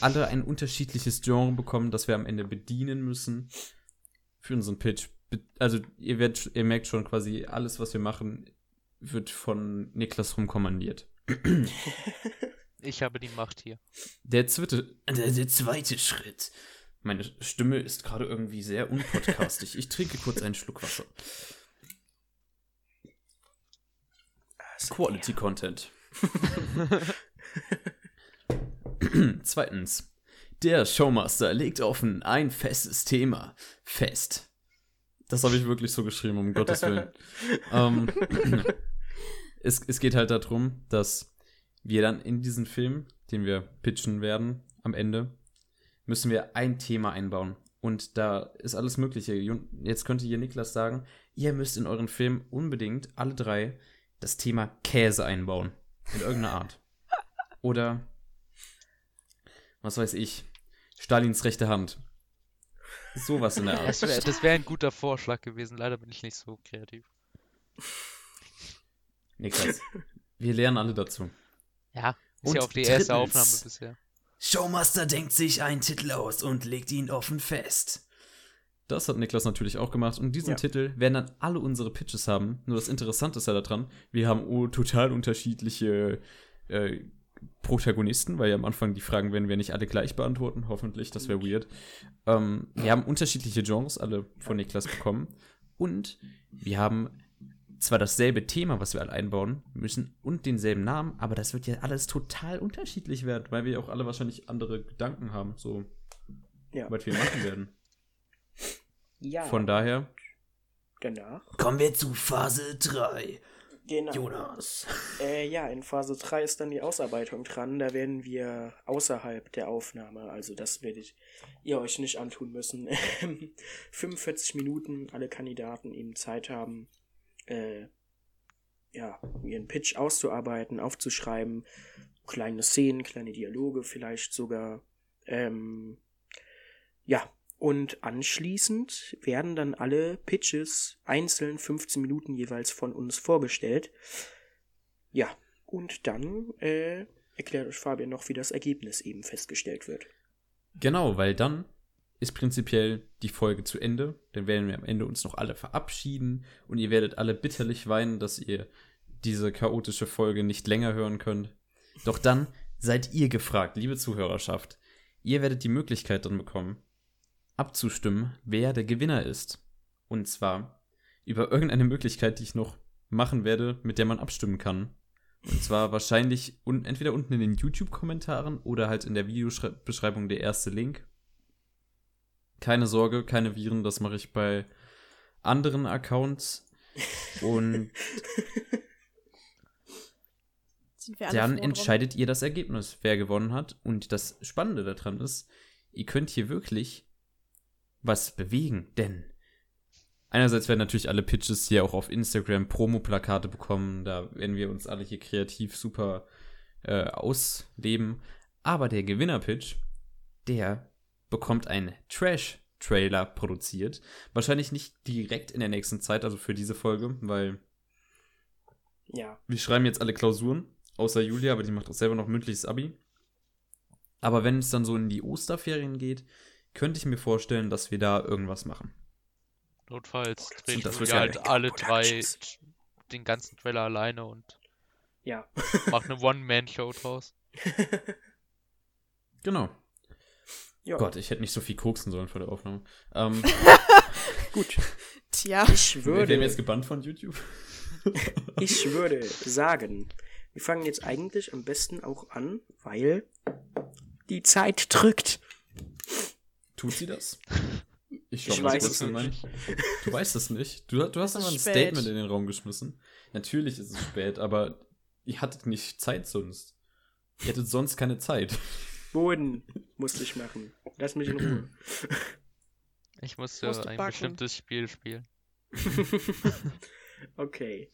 Alle ein unterschiedliches Genre bekommen, das wir am Ende bedienen müssen für unseren Pitch. Also ihr, werdet, ihr merkt schon quasi, alles, was wir machen, wird von Niklas rumkommandiert. Ich habe die Macht hier. Der zweite, der, der zweite Schritt. Meine Stimme ist gerade irgendwie sehr unpodcastig. Ich trinke kurz einen Schluck Wasser. Quality Content. Zweitens. Der Showmaster legt offen ein festes Thema fest. Das habe ich wirklich so geschrieben, um Gottes Willen. ähm, es, es geht halt darum, dass wir dann in diesen Film, den wir pitchen werden, am Ende, müssen wir ein Thema einbauen. Und da ist alles Mögliche. Jetzt könnte hier Niklas sagen, ihr müsst in euren Film unbedingt alle drei das Thema Käse einbauen. In irgendeiner Art. Oder, was weiß ich, Stalins rechte Hand. Sowas in der Art. Das wäre wär ein guter Vorschlag gewesen. Leider bin ich nicht so kreativ. Niklas, wir lernen alle dazu. Ja, ist Und ja auch die erste drittens- Aufnahme bisher. Showmaster denkt sich einen Titel aus und legt ihn offen fest. Das hat Niklas natürlich auch gemacht. Und diesen Ja. Titel werden dann alle unsere Pitches haben. Nur das Interessante ist ja daran, wir haben oh, total unterschiedliche äh, Protagonisten, weil ja am Anfang die Fragen werden wir nicht alle gleich beantworten. Hoffentlich, das wäre weird. Ähm, wir haben unterschiedliche Genres alle von Niklas bekommen. Und wir haben zwar dasselbe Thema, was wir alle einbauen müssen und denselben Namen, aber das wird ja alles total unterschiedlich werden, weil wir auch alle wahrscheinlich andere Gedanken haben, so Ja. was wir machen werden. ja. Von daher, danach. Kommen wir zu Phase 3. Genau. Jonas. Äh, ja, in Phase 3 ist dann die Ausarbeitung dran. Da werden wir außerhalb der Aufnahme, also das werdet ihr euch nicht antun müssen, 45 Minuten alle Kandidaten eben Zeit haben, äh, ja, ihren Pitch auszuarbeiten, aufzuschreiben, kleine Szenen, kleine Dialoge vielleicht sogar. Ähm, ja, und anschließend werden dann alle Pitches einzeln 15 Minuten jeweils von uns vorgestellt. Ja, und dann äh, erklärt euch Fabian noch, wie das Ergebnis eben festgestellt wird. genau, weil dann ist prinzipiell die Folge zu Ende. Dann werden wir am Ende uns noch alle verabschieden und ihr werdet alle bitterlich weinen, dass ihr diese chaotische Folge nicht länger hören könnt. Doch dann seid ihr gefragt, liebe Zuhörerschaft. Ihr werdet die Möglichkeit dann bekommen, abzustimmen, wer der Gewinner ist. Und zwar über irgendeine Möglichkeit, die ich noch machen werde, mit der man abstimmen kann. Und zwar wahrscheinlich un entweder unten in den YouTube-Kommentaren oder halt in der Videobeschreibung der erste Link. Keine Sorge, keine Viren, das mache ich bei anderen Accounts. Und dann froh drum? entscheidet ihr das Ergebnis, wer gewonnen hat. Und das Spannende daran ist, ihr könnt hier wirklich was bewegen, denn einerseits werden natürlich alle Pitches hier auch auf Instagram Promo-Plakate bekommen, da werden wir uns alle hier kreativ super äh, ausleben. Aber der Gewinner-Pitch, der bekommt einen Trash-Trailer produziert. Wahrscheinlich nicht direkt in der nächsten Zeit, also für diese Folge, weil Ja, wir schreiben jetzt alle Klausuren, außer Julia, aber die macht auch selber noch mündliches Abi. Aber wenn es dann so in die Osterferien geht, könnte ich mir vorstellen, dass wir da irgendwas machen. Notfalls drehe ich das mir wird halt alle drei den ganzen Trailer alleine und ja. mache eine One-Man-Show draus. Genau. ja. Gott, ich hätte nicht so viel koksen sollen vor der Aufnahme. Ähm, Gut. Tja, Ich wir werden würde, jetzt gebannt von YouTube. ich würde sagen, wir fangen jetzt eigentlich am besten auch an, weil die Zeit drückt. Tut sie das? Ich schau mal weiß es nicht. Du weißt es nicht. Du, du hast aber ein spät. Statement in den Raum geschmissen. Natürlich ist es spät, aber ihr hattet nicht Zeit sonst. Ihr hättet sonst keine Zeit. Boden musste ich machen. Lass mich in Ruhe. Ich musste Musst ein backen. bestimmtes Spiel spielen. okay.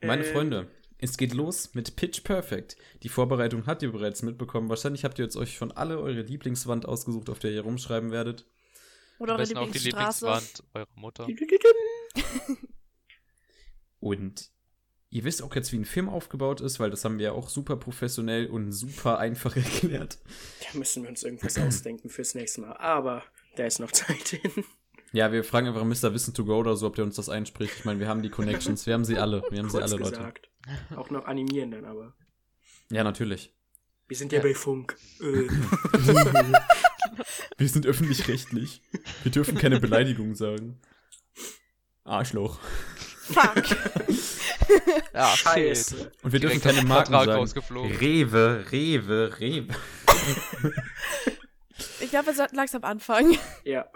Meine Äh, Freunde, es geht los mit Pitch Perfect. Die Vorbereitung habt ihr bereits mitbekommen. Wahrscheinlich habt ihr jetzt euch schon alle eure Lieblingswand ausgesucht, auf der ihr rumschreiben werdet. oder eure auch die. Lieblingswand eurer Mutter. Und ihr wisst auch jetzt, wie ein Film aufgebaut ist, weil das haben wir ja auch super professionell und super einfach erklärt. Da müssen wir uns irgendwas ausdenken fürs nächste Mal. Aber da ist noch Zeit hin. Ja, wir fragen einfach Mr. Wissen to go oder so, ob der uns das einspricht. Ich meine, wir haben die Connections, wir haben sie alle. Wir haben sie Kurz alle, Leute. Auch noch animieren dann aber. Ja, natürlich. Wir sind ja, Ja. bei Funk. Äh, Wir sind öffentlich-rechtlich. Wir dürfen keine Beleidigung sagen. Arschloch. Fuck. Ja. Scheiße. Und wir dürfen Direkt keine Marken Vertrag sagen. Rewe, Rewe, Rewe. Ich glaube, wir sollten langsam anfangen. Ja.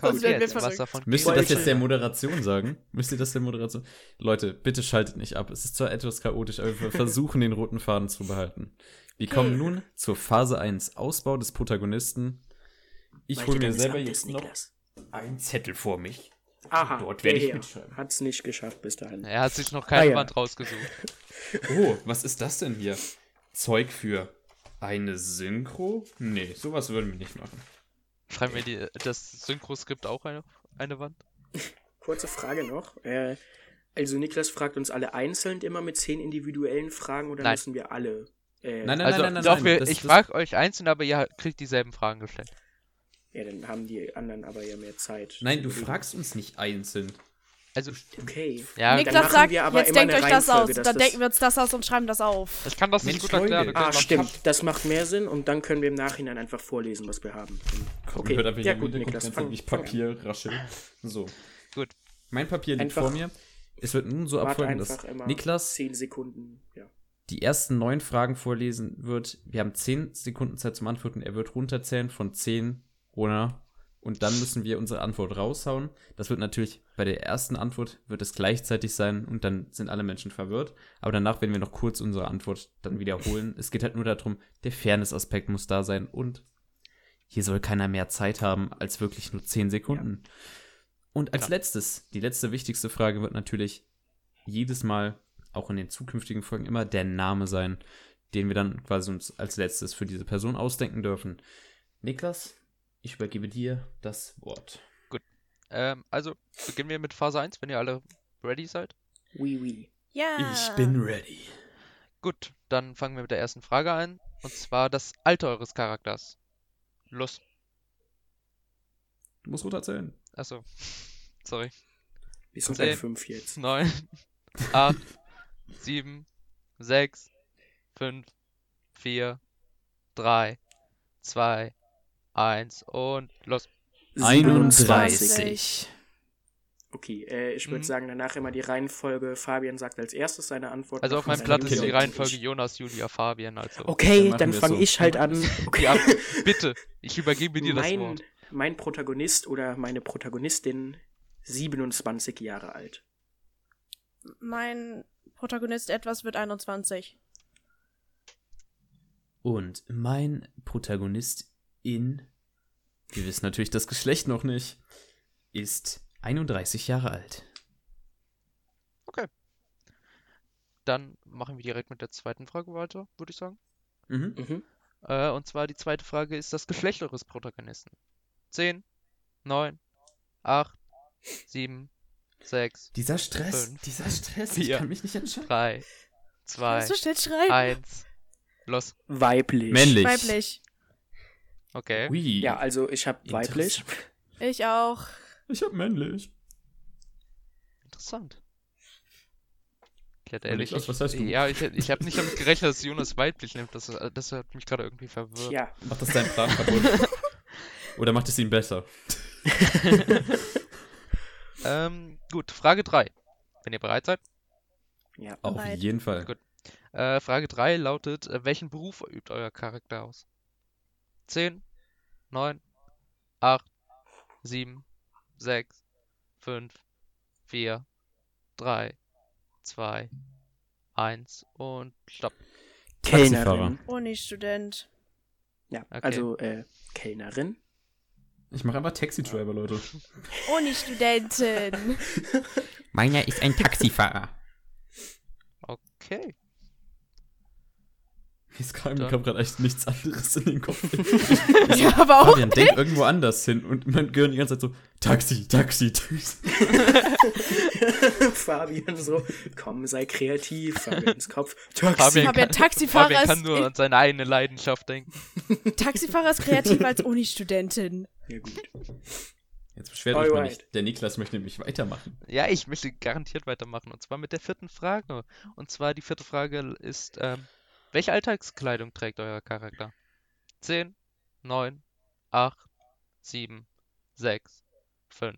Sonst werden wir Müsst ihr das jetzt der Moderation sagen? Müsst ihr das der Moderation? Leute, bitte schaltet nicht ab. Es ist zwar etwas chaotisch, aber wir versuchen den roten Faden zu behalten. Wir Okay. kommen nun zur Phase 1, Ausbau des Protagonisten. Ich hole mir selber jetzt noch einen Zettel vor mich. Aha, Dort werde ich mitschreiben. Hat es nicht geschafft bis dahin. Er hat sich noch keine Ah, ja. Wand rausgesucht. Oh, was ist das denn hier? Zeug für eine Synchro? Nee, sowas würden wir nicht machen. Schreiben wir die, das Synchroskript auch eine, eine Wand? Kurze Frage noch. Äh, also Niklas fragt uns alle einzeln immer mit zehn individuellen Fragen oder Nein. müssen wir alle? Äh, Nein, nein, also, nein, nein, doch, nein. wir, das- ich das- frage euch einzeln, aber ihr kriegt dieselben Fragen gestellt. Ja, dann haben die anderen aber ja mehr Zeit. Nein, du fragst uns nicht einzeln. Also, Okay. ja, Niklas sagt, jetzt denkt euch das aus. Dann das- denken wir uns das aus und schreiben das auf. ich kann das nicht gut erklären. Ah, stimmt. Das macht mehr Sinn und dann können wir im Nachhinein einfach vorlesen, was wir haben. Okay, hört einfach ja gut, Niklas, fang, an. Papier rascheln. So. Gut. Mein Papier liegt Einfach- vor mir. Es wird nun so abfolgen, dass Niklas 10 Sekunden. Ja. die ersten neun Fragen vorlesen wird. Wir haben zehn Sekunden Zeit zum Antworten. Er wird runterzählen von zehn runter. Und dann müssen wir unsere Antwort raushauen. Das wird natürlich bei der ersten Antwort wird es gleichzeitig sein und dann sind alle Menschen verwirrt. Aber danach werden wir noch kurz unsere Antwort dann wiederholen. Es geht halt nur darum, der Fairness-Aspekt muss da sein und hier soll keiner mehr Zeit haben als wirklich nur zehn Sekunden. Und als Klar. letztes, die letzte wichtigste Frage wird natürlich jedes Mal, auch in den zukünftigen Folgen, immer der Name sein, den wir dann quasi uns als letztes für diese Person ausdenken dürfen. Niklas, ich übergebe dir das Wort. Ähm, also, beginnen wir mit Phase 1, wenn ihr alle ready seid. Oui, oui. Ja. ready. Gut, dann fangen wir mit der ersten Frage an. Und zwar das Alter eures Charakters. Los. Du musst runterzählen. Achso. Sorry. Wir sind Zehn. bei 5 jetzt. 9, 8, 7, 6, 5, 4, 3, 2, 1 und los. 27. Okay, äh, ich würde Mhm. sagen, danach immer die Reihenfolge. Fabian sagt als erstes seine Antwort. Also auf meinem dann ist die Reihenfolge ich. Jonas, Julia, Fabian. Also. Okay, Dann dann fange so. ich halt an. Okay. Ja, bitte, ich übergebe dir das mein, Wort. mein Protagonist oder meine Protagonistin 27 Jahre alt. Mein Protagonist etwas wird 21. Und mein Protagonist in, wir wissen natürlich das Geschlecht noch nicht, ist 31 Jahre alt. Dann machen wir direkt mit der zweiten Frage weiter, würde ich sagen. Mhm. Mhm. Äh, und zwar die zweite Frage ist das Geschlecht eures Protagonisten. 10, 9, 8, 7, 6, Dieser Stress, Fünf, dieser Stress, vier, ich kann mich nicht entscheiden. 3, 2, So schnell schreiben. 1. Los. Weiblich. Männlich. Weiblich. Okay. Ui. Ja, also ich habe weiblich. Ich auch. Ich hab männlich. Interessant. Ich hätte ehrlich Niklas, was hast du? Ja, ich, ich habe nicht damit gerechnet, dass Jonas weiblich nimmt. Das, das hat mich gerade irgendwie verwirrt. Ja, Macht das deinen Plan kaputt? Oder macht es ihn besser? Ähm, gut, Frage 3. Wenn ihr bereit seid. ja. Auf Bereit. jeden Fall. Gut. Äh, Frage 3 lautet, äh, welchen Beruf übt euer Charakter aus? 10, 9, 8, 7, 6, 5, 4, 3, 2, 1 und stopp. Kellnerin. Uni-Student. Ja, Okay. also äh, Kellnerin. Ich mache einfach Taxi-Driver, Leute. Uni-Studentin. Meiner ist ein Taxifahrer. Okay. Jetzt kam, kam gerade echt nichts anderes in den Kopf. ja, aber auch Fabian, denk irgendwo anders hin und mein Gehirn die ganze Zeit so, Taxi, Taxi, Taxi. Fabian so, komm, sei kreativ. Fabians Kopf. Taxi. Fabian Fabian, kann, Taxifahrer Fabian kann ist- nur an seine eigene Leidenschaft denken. Taxifahrer ist kreativ als Uni-Studentin. Ja, gut. Jetzt beschwert euch mal nicht. Der Niklas möchte nämlich weitermachen. Ja, ich möchte garantiert weitermachen. Und zwar mit der vierten Frage. Und zwar die vierte Frage ist, ähm, welche Alltagskleidung trägt euer Charakter? 10, 9, 8, 7, 6, 5,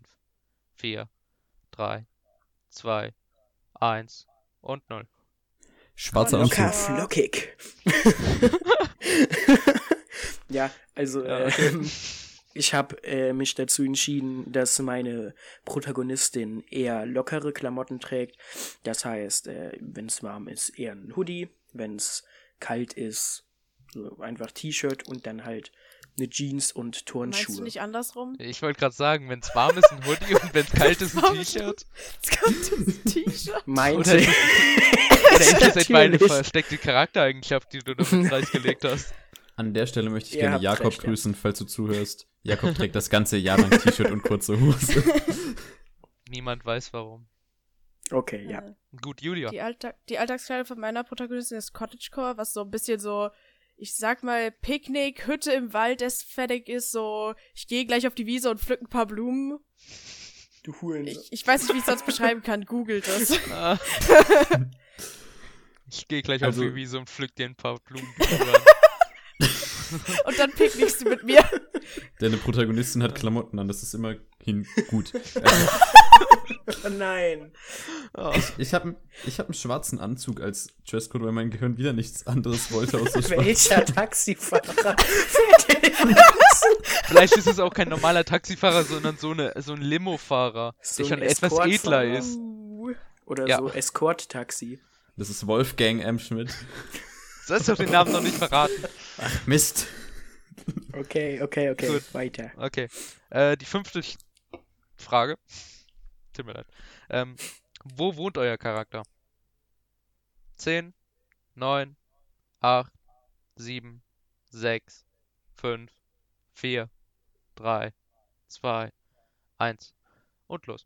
4, 3, 2, 1 und 0. Schwarzer Locker Anzug. flockig. ja, also Ja, äh, okay. ich habe äh, mich dazu entschieden, dass meine Protagonistin eher lockere Klamotten trägt. Das heißt, äh, wenn es warm ist, eher ein Hoodie. Wenn es kalt ist, so einfach T-Shirt und dann halt eine Jeans und Meinst du Turnschuhe. nicht andersrum? Ich wollte gerade sagen, wenn es warm ist, ein Hoodie und wenn es kalt ist, ein T-Shirt. Jetzt kommt das T-Shirt. Meinte Oder Oder ist das etwa eine Natürlich. versteckte Charaktereigenschaft, die du damit preisgelegt hast? An der Stelle möchte ich Ihr gerne Jakob recht, ja. grüßen, falls du zuhörst. Jakob trägt das ganze Jahr lang T-Shirt und kurze Hose. Niemand weiß warum. Okay, ja. Äh, Gut, Julia. Die, Alltag die Alltagskleidung von meiner Protagonistin ist Cottagecore, was so ein bisschen so, ich sag mal, Picknick, Hütte im Wald, das fertig ist, so, ich gehe gleich auf die Wiese und pflück ein paar Blumen. Du Huren. Ich, ich weiß nicht, wie ich es sonst beschreiben kann, googelt es. Ah. ich gehe gleich Also- auf die Wiese und pflück dir ein paar Blumen. Und dann picknickst du mit mir. Deine Protagonistin hat Klamotten an, das ist immerhin gut. Also, nein. oh. ich habe ich hab einen schwarzen Anzug als Dresscode, weil mein Gehirn wieder nichts anderes wollte außer schwarz. Welcher Taxifahrer Vielleicht ist es auch kein normaler Taxifahrer, sondern so, eine, so ein Limo-Fahrer, So der schon etwas edler ist. Oder Ja. so Escort-Taxi. Das ist Wolfgang M. Schmidt. Du hast doch den Namen noch nicht verraten. Mist. Okay, okay, okay. Gut. Weiter. Okay. Äh, die fünfte Frage. Tut mir leid. Ähm, wo wohnt euer Charakter? 10, 9, 8, 7, 6, 5, 4, 3, 2, 1. Und los.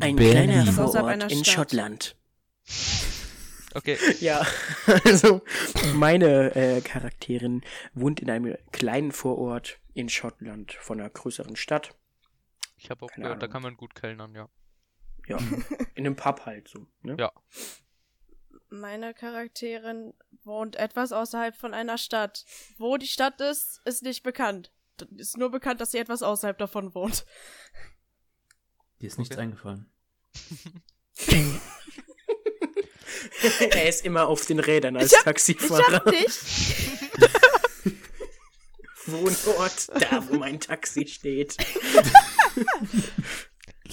Ein Berlin. kleiner Vorort in. Schottland. Okay. Ja, also meine äh, Charakterin wohnt in einem kleinen Vorort in Schottland von einer größeren Stadt. Ich habe auch Keine gehört, da Ahnung. kann man gut kellnern, ja. Ja, in einem Pub halt so. Ne? Ja. Meine Charakterin wohnt etwas außerhalb von einer Stadt. Wo die Stadt ist, ist nicht bekannt. Ist nur bekannt, dass sie etwas außerhalb davon wohnt. Dir ist nichts Okay. eingefallen. er ist immer auf den Rädern als Ich hab Taxifahrer. nicht. Wohnort, da wo mein Taxi steht.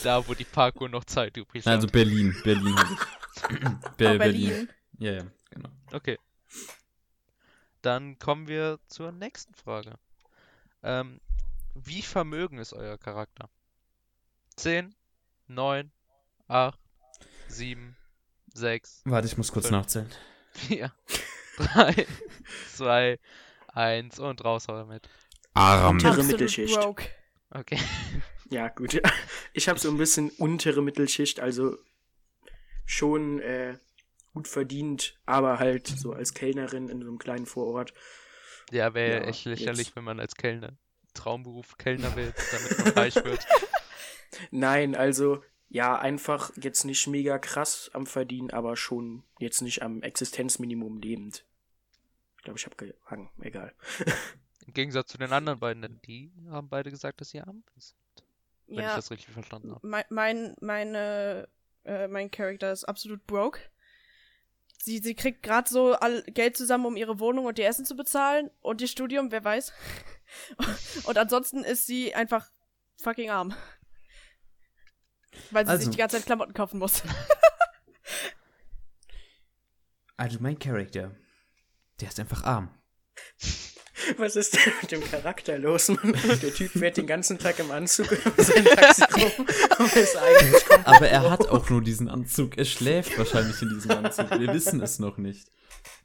Da, wo die Parkour noch Zeit übrig hat. Also Berlin. Berlin. Be Oh, Berlin. Ja, ja, genau. Okay. Dann kommen wir zur nächsten Frage. Ähm, wie vermögen ist euer Charakter? 10, 9, 8, 7, 6, Warte, ich muss kurz Fünf. nachzählen. 4, 3, 2, 1 und raus damit. Aram. Untere Absolut Mittelschicht. broke. Okay. Ja, gut. Ich habe so ein bisschen untere Mittelschicht, also schon äh, gut verdient, aber halt so als Kellnerin in so einem kleinen Vorort. Ja, wäre Ja, echt lächerlich, jetzt. wenn man als Kellner Traumberuf Kellner wird, damit man reich wird. Nein, also ja, einfach jetzt nicht mega krass am Verdienen, aber schon jetzt nicht am Existenzminimum lebend. Ich glaube, ich habe gehangen, egal. Im Gegensatz zu den anderen beiden, denn die haben beide gesagt, dass sie arm sind. Wenn ich Ja, das richtig verstanden habe. mein, mein, meine, äh, mein Charakter ist absolut broke. Sie, sie kriegt gerade so all Geld zusammen, um ihre Wohnung und ihr Essen zu bezahlen und ihr Studium, wer weiß. und ansonsten ist sie einfach fucking arm. Weil sie Also- sich die ganze Zeit Klamotten kaufen muss. Also mein Charakter, der ist einfach arm. Was ist denn mit dem Charakter los, Mann? Der Typ fährt den ganzen Tag im Anzug um sein Taxi rum, aber ist eigentlich komplett Aber er hat auch nur diesen Anzug. Er schläft wahrscheinlich in diesem Anzug. Wir wissen es noch nicht.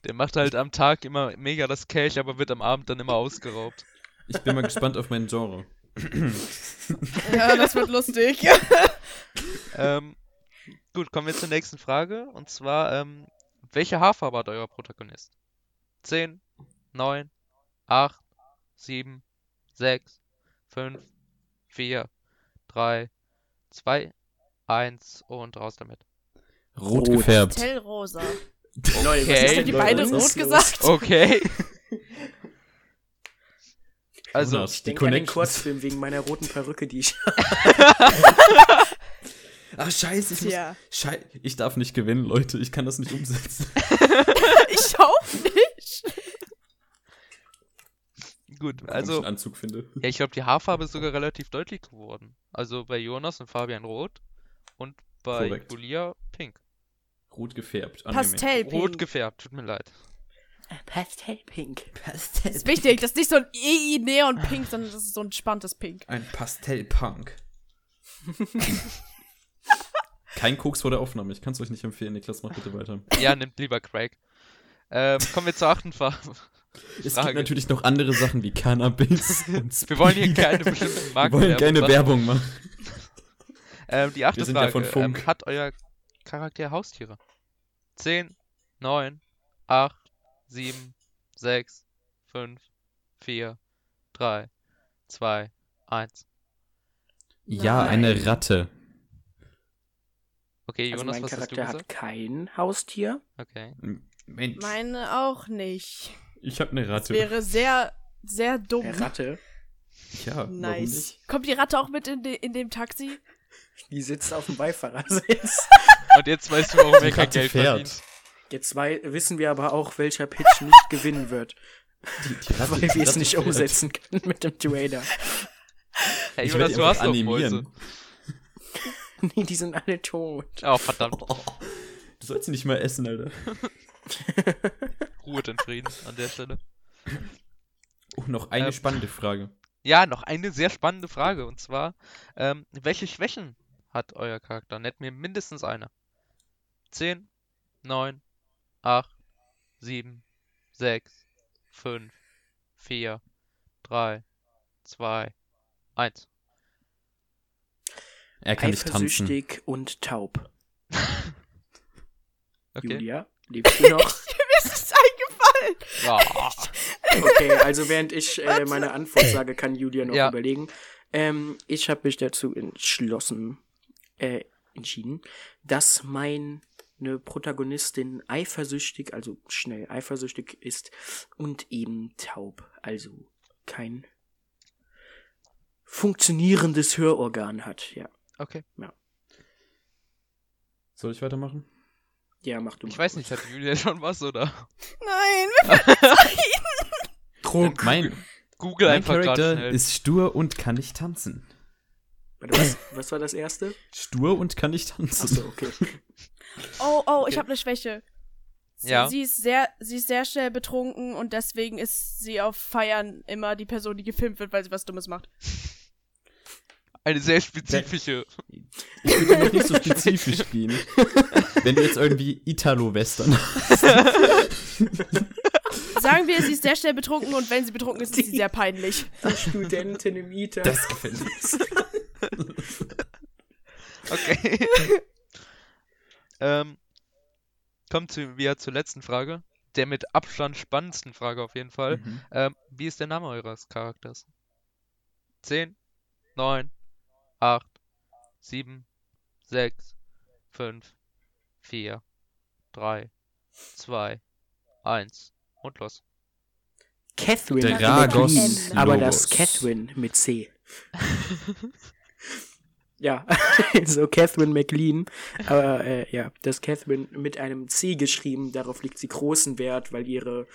Der macht halt am Tag immer mega das Cash, aber wird am Abend dann immer ausgeraubt. Ich bin mal gespannt auf mein Genre. ja, das wird lustig. ähm, gut, kommen wir zur nächsten Frage. Und zwar, ähm, welche Haarfarbe hat euer Protagonist? 10, 9, 8, 7, 6, 5, 4, 3, 2, 1 und raus damit. Rot, Rot. gefärbt. Tellrosa. Lol, was Okay. ist denn die beide Was rot gesagt? Okay. Also, Jonas, Ich die denke an den. Kurzfilm wegen meiner roten Perücke, die ich Ach, scheiße, ich muss. Ja. Schei ich darf nicht gewinnen, Leute. Ich kann das nicht umsetzen. Ich auch nicht. Gut, Also, einen Anzug finde. ja, ich glaube, die Haarfarbe ist sogar relativ deutlich geworden. Also bei Jonas und Fabian rot und bei Korrekt. Julia pink. Rot gefärbt. Pastellpink. Rot gefärbt, tut mir leid. Pastellpink. Das ist wichtig, das ist nicht so ein EI-Neon-Pink, sondern das ist so ein spanntes Pink. Ein Pastellpunk. Kein Koks vor der Aufnahme. Ich kann es euch nicht empfehlen. Niklas, mach bitte weiter. Ja, nimmt lieber Craig. Ähm, kommen wir zur achten Farbe. Es gibt Frage. natürlich noch andere Sachen wie Cannabis und Wir wollen hier keine bestimmten Wir Marken wollen keine Werbung machen. Ähm, die achte Wir sind ja Frage. von Funk. Ähm, hat euer Charakter Haustiere? 10, 9, 8, 7, 6, 5, 4, 3, 2, 1. Ja, Nein. eine Ratte. Okay, Also Jonas, mein was hast du Charakter hat gesagt? kein Haustier. Okay. Mensch, Meine auch nicht. Ich habe eine Ratte. Wäre sehr, sehr dumm. Eine Ratte. ja, warum Nice. nicht? Kommt die Ratte auch mit in, de in dem Taxi? Die sitzt auf dem Beifahrersitz. Und jetzt weißt du, warum er Die kein Geld fährt. verdient. Jetzt wissen wir aber auch, welcher Pitch nicht gewinnen wird, Die, die Ratte, weil wir es nicht fährt. umsetzen können mit dem Trader. Hey, Ich Jonas, du die hast doch Mäuse. animieren. Nee, die sind alle tot. Oh, verdammt. Du sollst sie nicht mal essen, Alter. Ruhe den Frieden an der Stelle. Oh, noch eine Ähm. spannende Frage. Ja, noch eine sehr spannende Frage. Und zwar, ähm, welche Schwächen hat euer Charakter? Nennt mir mindestens eine. 10, 9, 8, 7, 6, 5, 4, 3, 2, 1. Er kann nicht tanzen. Eifersüchtig und taub. Okay. Julia, lebst du noch? Ja. Okay, also während ich äh, meine Antwort sage, kann Julia noch Ja. überlegen. Ähm, ich habe mich dazu entschlossen, äh, entschieden, dass meine Protagonistin eifersüchtig, also schnell eifersüchtig ist und eben taub. Also kein funktionierendes Hörorgan hat. Ja, Okay. Soll ich weitermachen? Ja mach du mal. Ich weiß nicht, hat Julia schon was oder? Nein, Druck. Mein, Google mein einfach Charakter schnell. ist stur und kann nicht tanzen. Warte, was, was war das erste? Stur und kann nicht tanzen. Achso, okay. Oh, oh, ich Okay. habe eine Schwäche. Sie, Ja. sie, ist sehr, sie ist sehr schnell betrunken und deswegen ist sie auf Feiern immer die Person, die gefilmt wird, weil sie was Dummes macht. Eine sehr spezifische. Ich würde noch nicht so spezifisch gehen. Wenn du jetzt irgendwie Italo-Western Sagen wir, sie ist sehr schnell betrunken und wenn sie betrunken ist, ist sie sehr peinlich. Die Studentin im Mieter. Das gefällt mir. Okay. ähm, kommt zu, wir zur letzten Frage. Der mit Abstand spannendsten Frage auf jeden Fall. Mhm. Ähm, wie ist der Name eures Charakters? 10, 9, 8, 7, 6, 5, 4, 3, 2, 1 und los. Catherine Dragos McLean, aber das. Catherine mit C. ja, so Catherine McLean, aber äh, ja, das Catherine mit einem C geschrieben, darauf liegt sie großen Wert, weil ihre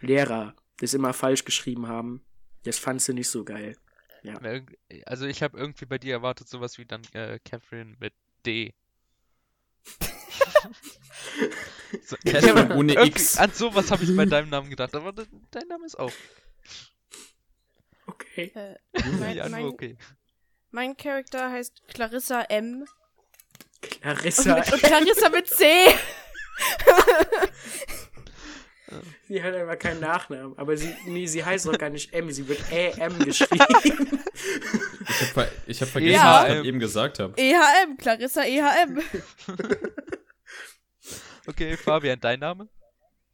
Lehrer das immer falsch geschrieben haben. Das fand sie nicht so geil. Irg- Also ich habe irgendwie bei dir erwartet sowas wie dann äh, Catherine mit D. so, Catherine ohne X. An sowas habe ich bei deinem Namen gedacht, aber de- dein Name ist auch. Okay. Äh, Ja, mein, mein, okay. mein Charakter heißt Clarissa M. Und, Clarissa, mit, und Clarissa mit C. sie hat aber keinen Nachnamen, aber sie, nee, sie heißt doch gar nicht M, sie wird AM geschrieben. Ich habe ver ich hab vergessen, Ja, was ich eben gesagt habe. EHM, Clarissa E EHM. Okay, Fabian, dein Name?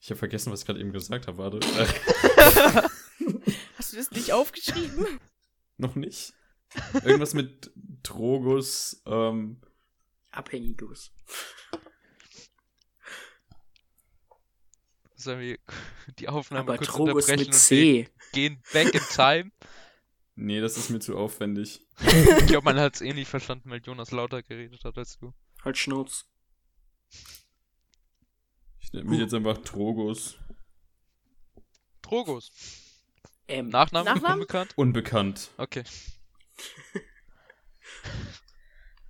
Ich habe vergessen, was ich gerade eben gesagt habe. Warte. Hast du das nicht aufgeschrieben? noch nicht. Irgendwas mit Drogus, ähm, Abhängiges. Sollen wir die Aufnahme Aber kurz Trogus unterbrechen mit C. gehen back in time? nee, das ist mir zu aufwendig. Ich glaube, man hat es eh nicht verstanden, weil Jonas lauter geredet hat als du. Halt Schnurz. Ich nenne mich jetzt einfach Drogus. Trogos. M. Nachname Nachnamen? unbekannt? Unbekannt. Okay.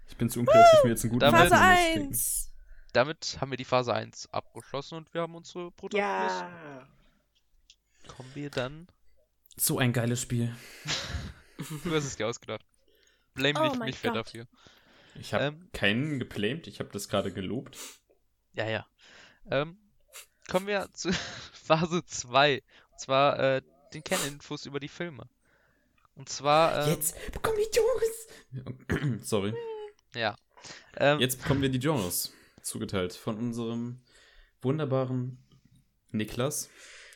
Ich bin zu unkreativ, mir jetzt einen guten Namen auszudenken. 1. Damit haben wir die Phase 1 abgeschlossen und wir haben unsere Protagonisten. Ja. Kommen wir dann. So ein geiles Spiel. Du hast es dir ausgedacht. Blame Oh nicht mich Gott. dafür. Ich habe Ähm. keinen geblamed, ich habe das gerade gelobt. Ja, ja. Ähm, kommen wir zu Phase 2. Und zwar äh, den Kenninfos über die Filme. Und zwar, ähm, Jetzt bekommen wir Genres. Sorry. ja. Ähm, Jetzt bekommen wir die Genres zugeteilt von unserem wunderbaren Niklas,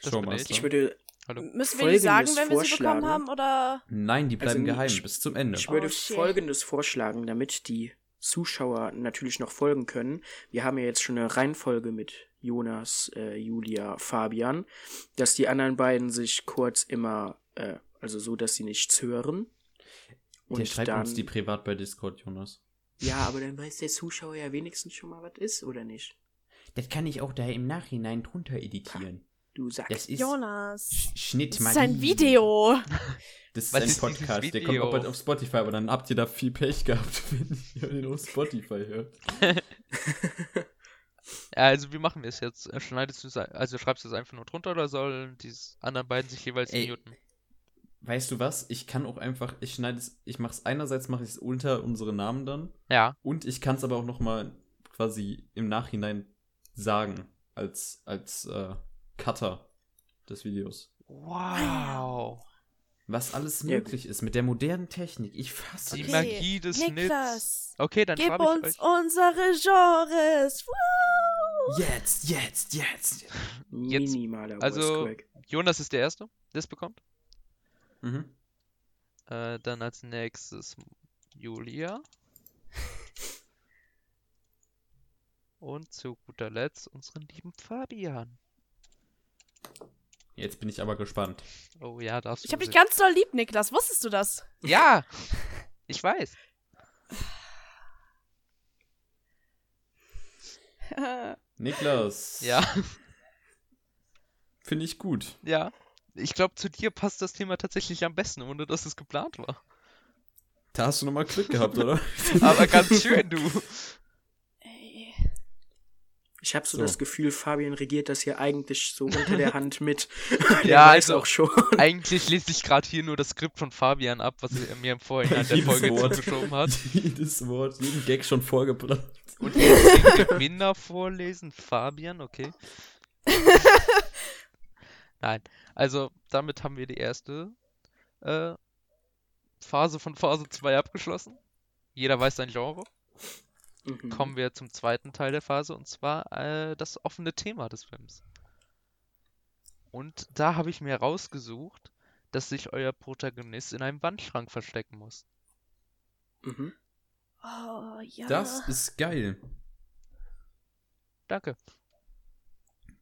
Showmaster. Ich würde, hallo. Müssen wir die sagen, wenn wir sie bekommen haben, oder? Nein, die bleiben Also, geheim ich- bis zum Ende. ich würde Oh. Folgendes vorschlagen, damit die Zuschauer natürlich noch folgen können. Wir haben ja jetzt schon eine Reihenfolge mit Jonas, äh, Julia, Fabian, dass die anderen beiden sich kurz immer, äh, also so, dass sie nichts hören. Der Und schreibt dann, uns die privat bei Discord, Jonas. Ja, aber dann weiß der Zuschauer ja wenigstens schon mal, was ist, oder nicht? Das kann ich auch da im Nachhinein drunter editieren. Du sagst. Das ist Jonas. Schnitt Das ist ein Video. Das ist Was ein ist dieses Podcast, der kommt Video? auch bald auf Spotify, aber dann habt ihr da viel Pech gehabt, wenn ihr den auf Spotify hört. Ja, also wie machen wir es jetzt? Schneidest du es, ein- also schreibst du es einfach nur drunter oder sollen die anderen beiden sich jeweils Ey. muten? Weißt du was? Ich kann auch einfach, ich schneide es, ich mache es einerseits mache ich es unter unsere Namen dann Ja, und ich kann es aber auch noch mal quasi im Nachhinein sagen als als äh, Cutter des Videos. wow. Was alles Ja. möglich ist mit der modernen Technik. Ich fasse Die es. Okay. Magie des Schnitts. Niklas, Okay, dann gib uns euch. unsere Genres. Woo! Jetzt, jetzt, jetzt. Jetzt- Minimaler also-. Jonas ist der Erste, der es bekommt. Mhm. Äh, dann als nächstes Julia. Und zu guter Letzt unseren lieben Fabian. Jetzt bin ich aber gespannt. Oh ja, darfst Ich du hab dich ganz doll lieb, Niklas. Wusstest du das? Ja! Ich weiß. Niklas. Ja, Finde ich gut. ja. Ich glaube, zu dir passt das Thema tatsächlich am besten, ohne dass es geplant war. Da hast du nochmal Glück gehabt, oder? Aber ganz schön, du. Ey. Ich habe so, So. das Gefühl, Fabian regiert das hier eigentlich so unter der Hand mit. Ja, weiß also- auch schon. Eigentlich lese ich gerade hier nur das Skript von Fabian ab, was er mir im Vorhinein der Jedes Folge Wort. zugeschoben hat. Jedes Wort, jeden Gag schon vorgeplant. Und jetzt den Gewinner vorlesen, Fabian, okay. Nein, also damit haben wir die erste äh, Phase von Phase 2 abgeschlossen. Jeder weiß sein Genre. Mhm. Kommen wir zum zweiten Teil der Phase und zwar äh, das offene Thema des Films. Und da habe ich mir rausgesucht, dass sich euer Protagonist in einem Wandschrank verstecken muss. Mhm. Oh, ja. Das ist geil. Danke.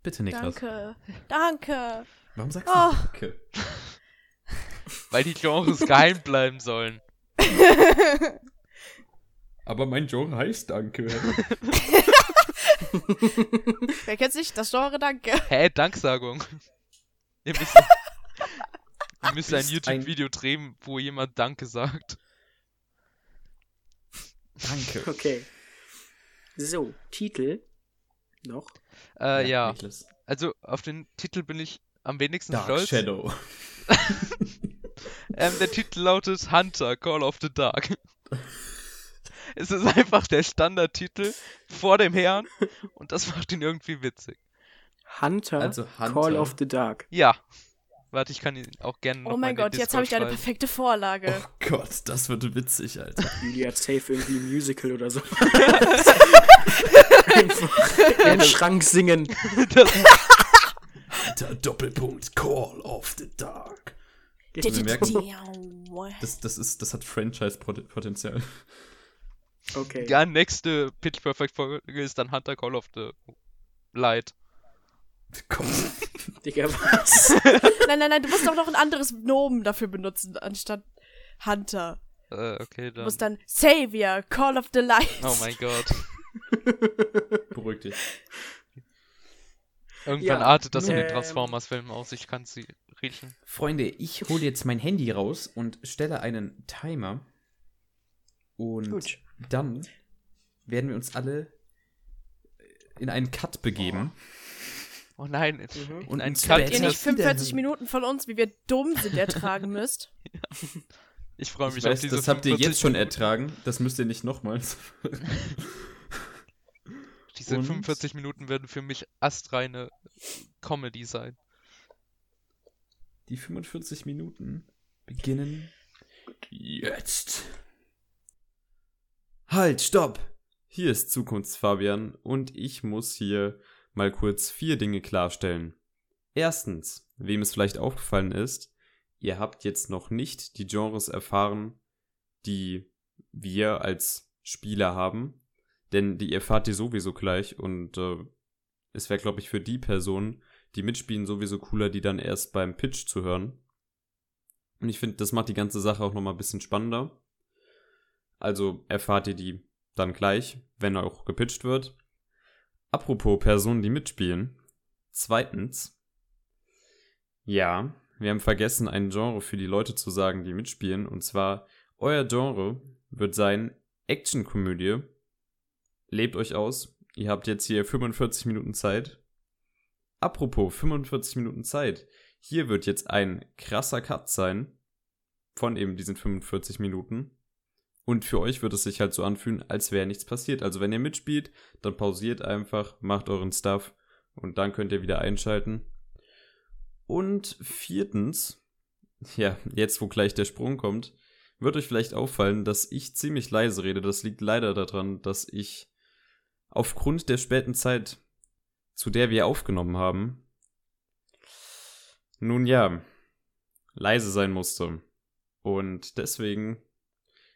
Bitte, Niklas. Danke. Danke. Warum sagst Oh. du Danke? Weil die Genres geheim bleiben sollen. Aber mein Genre heißt Danke. Wer kennt's nicht? Das Genre, danke. Hä, Danksagung. Ihr müsst, ihr müsst ein YouTube-Video drehen, wo jemand Danke sagt. Danke. Okay. So, Titel. Noch. Äh, ja. Niklas. Also auf den Titel bin ich am wenigsten Dark stolz. Shadow. Ähm, der Titel lautet Hunter, Call of the Dark. es ist einfach der Standardtitel vor dem Herrn und das macht ihn irgendwie witzig. Hunter, Also Hunter. Call of the Dark. Ja. Warte, ich kann ihn auch gerne noch Oh mein Gott, jetzt habe ich eine perfekte Vorlage. Oh Gott, das wird witzig, Alter. Julia hat safe irgendwie ein Musical oder so. Einfach in den Schrank singen. Der Doppelpunkt Call of the Dark. Wir merken, das, das, ist, das hat Franchise-Potenzial. Okay. Ja, nächste Pitch Perfect Folge ist dann Hunter, Call of the Light. Komm. Digga, was? Nein, nein, nein, du musst doch noch ein anderes Nomen dafür benutzen, anstatt Hunter. Äh, okay, Du dann. musst dann Savior, Call of the Light. Oh mein Gott. Beruhig dich. Irgendwann Ja, artet das in den ähm, Transformers-Filmen aus, ich kann sie riechen. Freunde, ich hole jetzt mein Handy raus und stelle einen Timer. Und Gut. dann werden wir uns alle in einen Cut begeben. Oh nein, Mhm. Und einen Cut. Bett. Ihr nicht das- 45 Minuten von uns, wie wir dumm sind, ertragen müsst. Ich freue Ich mich weiß, auf diese das habt ihr 45 jetzt schon ertragen. Das müsst ihr nicht nochmals. Diese Und? 45 Minuten werden für mich astreine Comedy sein. Die 45 Minuten beginnen jetzt. Halt, stopp! Hier ist Zukunftsfabian und ich muss hier mal kurz vier Dinge klarstellen. Erstens, wem es vielleicht aufgefallen ist, ihr habt jetzt noch nicht die Genres erfahren, die wir als Spieler haben, denn die erfahrt ihr sowieso gleich und äh, es wäre, glaube ich, für die Personen, die mitspielen, sowieso cooler, die dann erst beim Pitch zu hören. Und ich finde, das macht die ganze Sache auch nochmal ein bisschen spannender. Also erfahrt ihr die dann gleich, wenn auch gepitcht wird. Apropos Personen, die mitspielen. Zweitens. Ja, wir haben vergessen, ein Genre für die Leute zu sagen, die mitspielen. Und zwar, euer Genre wird sein Actionkomödie. Lebt euch aus. Ihr habt jetzt hier 45 Minuten Zeit. Apropos 45 Minuten Zeit. Hier wird jetzt ein krasser Cut sein. Von eben diesen 45 Minuten. Und für euch wird es sich halt so anfühlen, als wäre nichts passiert. Also wenn ihr mitspielt, dann pausiert einfach, macht euren Stuff und dann könnt ihr wieder einschalten. Und viertens, ja, jetzt wo gleich der Sprung kommt, wird euch vielleicht auffallen, dass ich ziemlich leise rede. Das liegt leider daran, dass ich aufgrund der späten Zeit, zu der wir aufgenommen haben, nun ja, leise sein musste. Und deswegen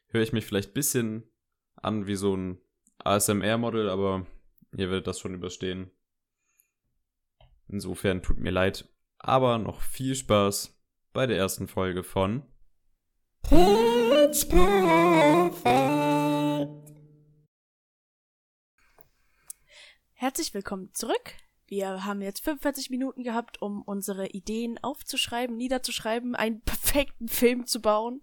höre ich mich vielleicht ein bisschen an wie so ein ASMR-Model, aber ihr werdet das schon überstehen. Insofern tut mir leid, aber noch viel Spaß bei der ersten Folge von Pitch Perfect. Herzlich willkommen zurück. Wir haben jetzt 45 Minuten gehabt, um unsere Ideen aufzuschreiben, niederzuschreiben, einen perfekten Film zu bauen.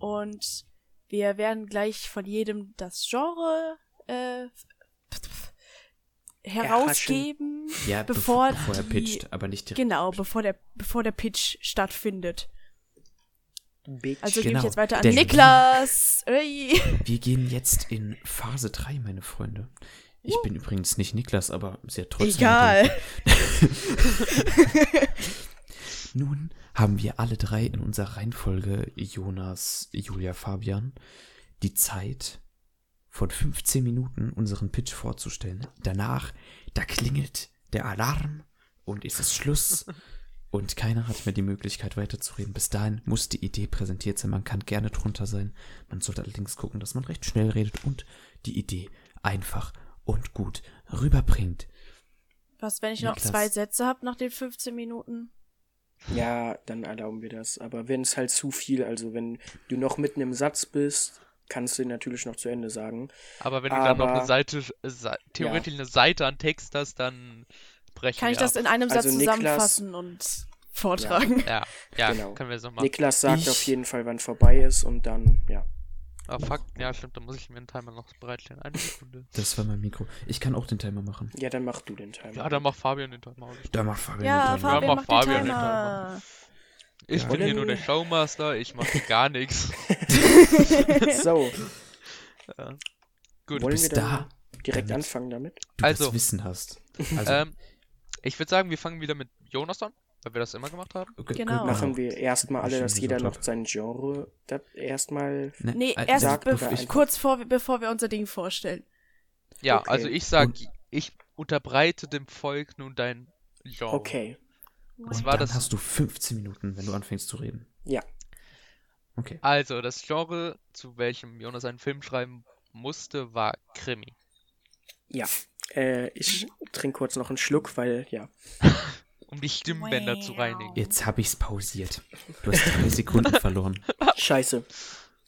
Und wir werden gleich von jedem das Genre äh, herausgeben, Ja, bevor, bevor er die, pitcht, aber nicht direkt. Genau, bevor der, bevor der Pitch stattfindet. Bitch. Also gebe Genau, ich jetzt weiter an denn- Niklas. Wir gehen jetzt in Phase 3, meine Freunde. Ich bin übrigens nicht Niklas, aber sehr trotzdem. Egal. Nun haben wir alle drei in unserer Reihenfolge Jonas, Julia, Fabian die Zeit von 15 Minuten unseren Pitch vorzustellen. Danach, da klingelt der Alarm und es ist Schluss und keiner hat mehr die Möglichkeit weiterzureden. Bis dahin muss die Idee präsentiert sein. Man kann gerne drunter sein. Man sollte allerdings gucken, dass man recht schnell redet und die Idee einfach und gut rüberbringt. Was, wenn ich noch Niklas. zwei Sätze habe nach den 15 Minuten? Ja, dann erlauben wir das. Aber wenn es halt zu viel, also wenn du noch mitten im Satz bist, kannst du ihn natürlich noch zu Ende sagen. Aber wenn du dann noch Aber- eine Seite, Se theoretisch eine Seite an Text hast, dann brechen Kann ich wir das ab. in einem Also Satz Niklas- zusammenfassen und vortragen? Ja, ja, Genau. können wir so machen. Niklas sagt Ich- auf jeden Fall, wann vorbei ist und dann, ja. Ah, fuck, ja, stimmt, dann muss ich mir einen Timer noch bereitstellen. Eine Sekunde. Das war mein Mikro. Ich kann auch den Timer machen. Ja, dann mach du den Timer. Ja, dann macht Fabian den Timer. Da macht Fabian Ja, den Timer. Fabian mach macht Fabian den den Timer. Ich Ja. bin hier nur der Showmaster, ich mache gar nichts. so, Gut. wollen bist wir dann da, direkt damit- anfangen damit? Du Also- das Wissen hast. Also, Ähm, ich würde sagen, wir fangen wieder mit Jonas an, weil wir das immer gemacht haben. okay, genau. gut, Machen wir erstmal alle, dass jeder noch sein Genre das erstmal. Ne, Nee, äh, erst Sag be oder einfach- kurz vor, bevor wir unser Ding vorstellen. Ja, Okay. also ich sag, Und- ich unterbreite dem Volk nun dein Genre. Okay, Was Und war dann das? hast du 15 Minuten, wenn du anfängst zu reden. ja. Okay. Also, das Genre, zu welchem Jonas einen Film schreiben musste, war Krimi. Ja. Äh, ich trinke kurz noch einen Schluck, weil, ja. Um die Stimmbänder zu reinigen. Jetzt habe ich's pausiert. Du hast drei Sekunden verloren. Scheiße.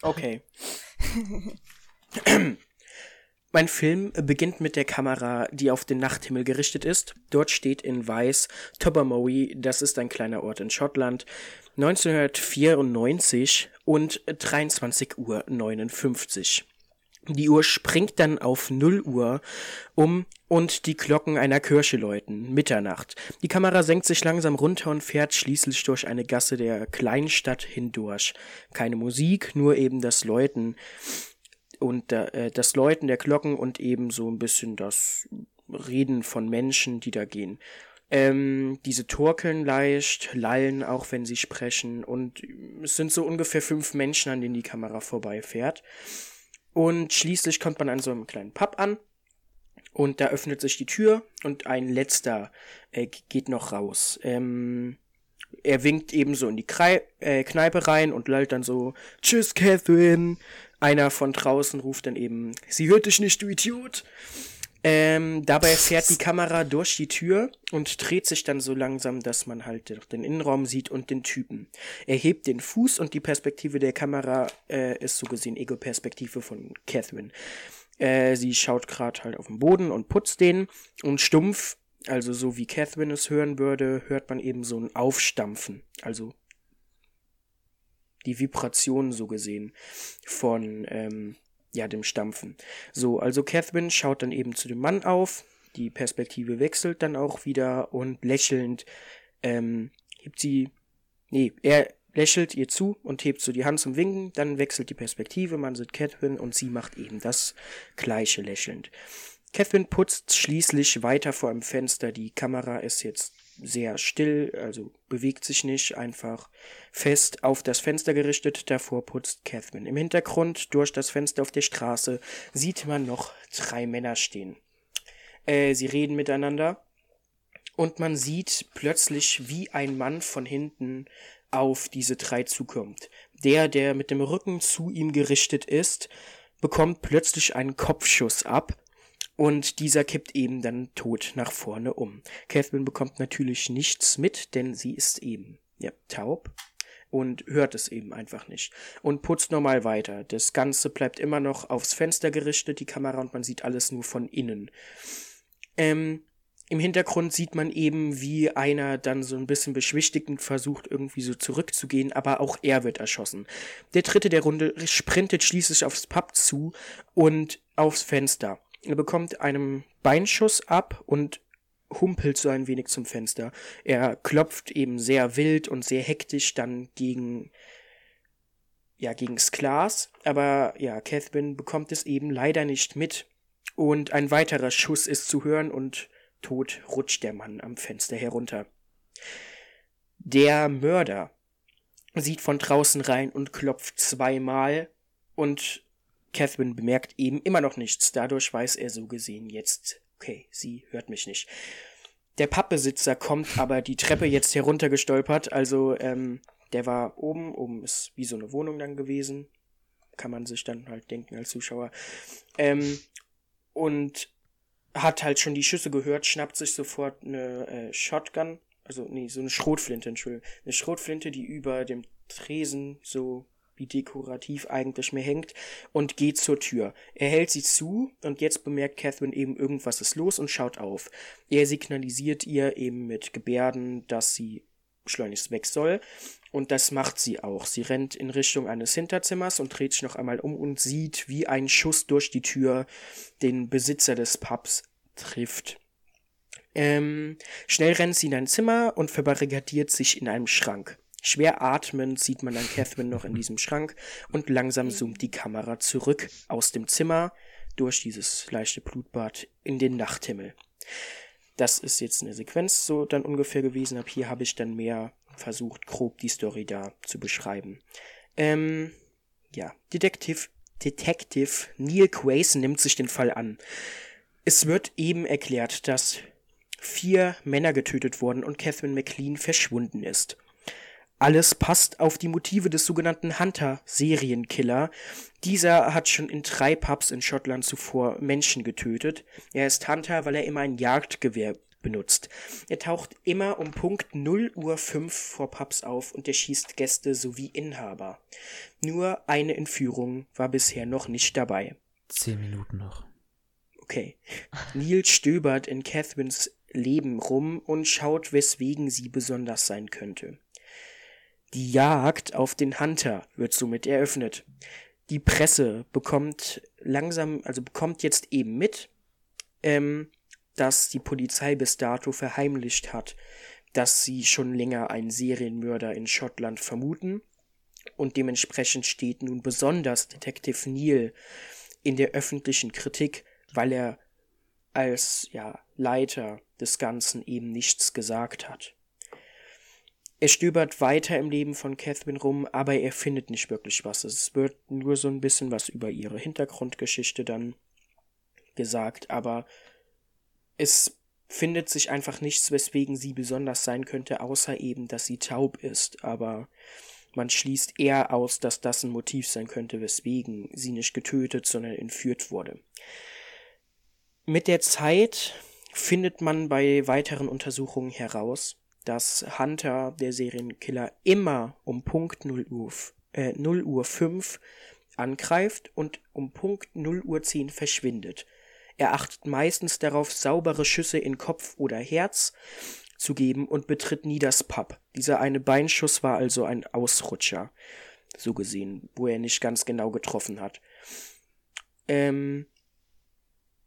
Okay. Mein Film beginnt mit der Kamera, die auf den Nachthimmel gerichtet ist. Dort steht in weiß Tobermory, das ist ein kleiner Ort in Schottland, 1994 und 23 Uhr 59. Die Uhr springt dann auf 0 Uhr um und die Glocken einer Kirche läuten. Mitternacht. Die Kamera senkt sich langsam runter und fährt schließlich durch eine Gasse der Kleinstadt hindurch. Keine Musik, nur eben das Läuten und äh, das Läuten der Glocken und eben so ein bisschen das Reden von Menschen, die da gehen. Ähm, diese torkeln leicht, lallen auch, wenn sie sprechen. Und es sind so ungefähr fünf Menschen, an denen die Kamera vorbeifährt. Und schließlich kommt man an so einem kleinen Pub an. Und da öffnet sich die Tür und ein letzter äh, geht noch raus. Ähm, er winkt ebenso in die Krei äh, Kneipe rein und lallt dann so, Tschüss, Catherine. Einer von draußen ruft dann eben, sie hört dich nicht, du Idiot. Ähm, dabei fährt die Kamera durch die Tür und dreht sich dann so langsam, dass man halt den Innenraum sieht und den Typen. Er hebt den Fuß und die Perspektive der Kamera äh, ist so gesehen Ego-Perspektive von Catherine. Äh, sie schaut gerade halt auf den Boden und putzt den und stumpf, also so wie Catherine es hören würde, hört man eben so ein Aufstampfen. Also die Vibration so gesehen von ähm, ja dem Stampfen. So, also Catherine schaut dann eben zu dem Mann auf, die Perspektive wechselt dann auch wieder und lächelnd ähm, hebt sie, nee, er lächelt ihr zu und hebt so die Hand zum Winken, dann wechselt die Perspektive, man sieht Catherine und sie macht eben das gleiche lächelnd. Catherine putzt schließlich weiter vor dem Fenster, die Kamera ist jetzt sehr still, also bewegt sich nicht, einfach fest auf das Fenster gerichtet, davor putzt Catherine. Im Hintergrund, durch das Fenster auf der Straße, sieht man noch drei Männer stehen. Äh, sie reden miteinander und man sieht plötzlich, wie ein Mann von hinten auf diese drei zukommt. Der, der mit dem Rücken zu ihm gerichtet ist, bekommt plötzlich einen Kopfschuss ab und dieser kippt eben dann tot nach vorne um. Catherine bekommt natürlich nichts mit, denn sie ist eben ja, taub und hört es eben einfach nicht und putzt normal weiter. Das Ganze bleibt immer noch aufs Fenster gerichtet, die Kamera, und man sieht alles nur von innen. Ähm, im Hintergrund sieht man eben, wie einer dann so ein bisschen beschwichtigend versucht, irgendwie so zurückzugehen, aber auch er wird erschossen. Der dritte der Runde sprintet schließlich aufs Pub zu und aufs Fenster. Er bekommt einen Beinschuss ab und humpelt so ein wenig zum Fenster. Er klopft eben sehr wild und sehr hektisch dann gegen ja, gegens Glas, aber ja, Catherine bekommt es eben leider nicht mit. Und ein weiterer Schuss ist zu hören und tot rutscht der Mann am Fenster herunter. Der Mörder sieht von draußen rein und klopft zweimal und Catherine bemerkt eben immer noch nichts. Dadurch weiß er so gesehen jetzt, okay, sie hört mich nicht. Der Pappbesitzer kommt aber die Treppe jetzt heruntergestolpert, also ähm, der war oben, oben ist wie so eine Wohnung dann gewesen, kann man sich dann halt denken als Zuschauer. Ähm, und hat halt schon die Schüsse gehört, schnappt sich sofort eine äh, Shotgun, also nee, so eine Schrotflinte, Entschuldigung, eine Schrotflinte, die über dem Tresen so wie dekorativ eigentlich mehr hängt, und geht zur Tür. Er hält sie zu und jetzt bemerkt Catherine eben, irgendwas ist los und schaut auf. Er signalisiert ihr eben mit Gebärden, dass sie schleunigst weg soll. Und das macht sie auch. Sie rennt in Richtung eines Hinterzimmers und dreht sich noch einmal um und sieht, wie ein Schuss durch die Tür den Besitzer des Pubs trifft. Ähm, schnell rennt sie in ein Zimmer und verbarrikadiert sich in einem Schrank. Schwer atmend sieht man dann Catherine noch in diesem Schrank und langsam zoomt die Kamera zurück aus dem Zimmer durch dieses leichte Blutbad in den Nachthimmel. Das ist jetzt eine Sequenz so dann ungefähr gewesen. Ab hier habe ich dann mehr versucht, grob die Story da zu beschreiben. Ähm, ja, Detective, Detective Neil Quason nimmt sich den Fall an. Es wird eben erklärt, dass vier Männer getötet wurden und Catherine McLean verschwunden ist. Alles passt auf die Motive des sogenannten Hunter-Serienkiller. Dieser hat schon in drei Pubs in Schottland zuvor Menschen getötet. Er ist Hunter, weil er immer ein Jagdgewehr benutzt. Er taucht immer um Punkt 0 Uhr 5 vor Pubs auf und erschießt Gäste sowie Inhaber. Nur eine Entführung war bisher noch nicht dabei. Zehn Minuten noch. Okay. Neil stöbert in Catherines Leben rum und schaut, weswegen sie besonders sein könnte. Die Jagd auf den Hunter wird somit eröffnet. Die Presse bekommt langsam, also bekommt jetzt eben mit, ähm, dass die Polizei bis dato verheimlicht hat, dass sie schon länger einen Serienmörder in Schottland vermuten. Und dementsprechend steht nun besonders Detective Neil in der öffentlichen Kritik, weil er als ja, Leiter des Ganzen eben nichts gesagt hat. Er stöbert weiter im Leben von Catherine rum, aber er findet nicht wirklich was. Es wird nur so ein bisschen was über ihre Hintergrundgeschichte dann gesagt, aber es findet sich einfach nichts, weswegen sie besonders sein könnte, außer eben, dass sie taub ist, aber man schließt eher aus, dass das ein Motiv sein könnte, weswegen sie nicht getötet, sondern entführt wurde. Mit der Zeit findet man bei weiteren Untersuchungen heraus, dass Hunter, der Serienkiller, immer um Punkt 0 Uhr, äh, 0 Uhr 5 angreift und um Punkt 0 Uhr 10 verschwindet. Er achtet meistens darauf, saubere Schüsse in Kopf oder Herz zu geben und betritt nie das Pub. Dieser eine Beinschuss war also ein Ausrutscher, so gesehen, wo er nicht ganz genau getroffen hat. Ähm,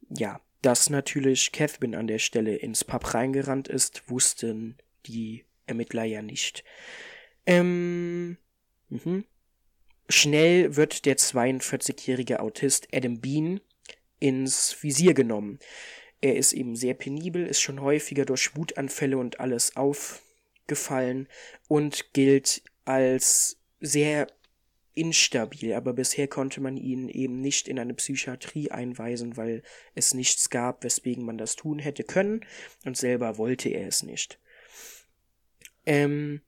ja, dass natürlich Catherine an der Stelle ins Pub reingerannt ist, wussten die Ermittler ja nicht. Ähm, mhm. Schnell wird der 42-jährige Autist Adam Bean ins Visier genommen. Er ist eben sehr penibel, ist schon häufiger durch Wutanfälle und alles aufgefallen und gilt als sehr instabil, aber bisher konnte man ihn eben nicht in eine Psychiatrie einweisen, weil es nichts gab, weswegen man das tun hätte können, und selber wollte er es nicht. Ähm,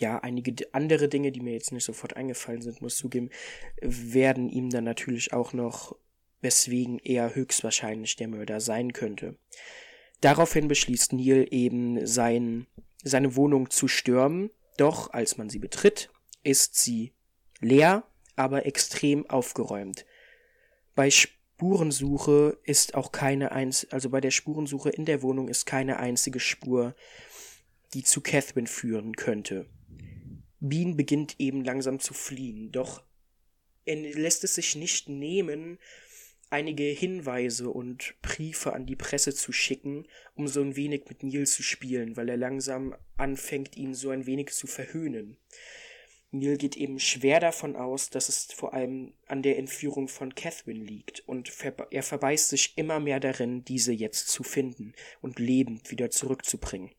ja, einige andere Dinge, die mir jetzt nicht sofort eingefallen sind, muss zugeben, werden ihm dann natürlich auch noch weswegen er höchstwahrscheinlich der Mörder sein könnte. Daraufhin beschließt Neil eben sein, seine Wohnung zu stürmen, doch als man sie betritt, ist sie leer, aber extrem aufgeräumt. Bei Spurensuche ist auch keine einzige, also bei der Spurensuche in der Wohnung ist keine einzige Spur, die zu Catherine führen könnte. Bean beginnt eben langsam zu fliehen, doch er lässt es sich nicht nehmen, einige Hinweise und Briefe an die Presse zu schicken, um so ein wenig mit Neil zu spielen, weil er langsam anfängt, ihn so ein wenig zu verhöhnen. Neil geht eben schwer davon aus, dass es vor allem an der Entführung von Catherine liegt, und er verbeißt sich immer mehr darin, diese jetzt zu finden und lebend wieder zurückzubringen.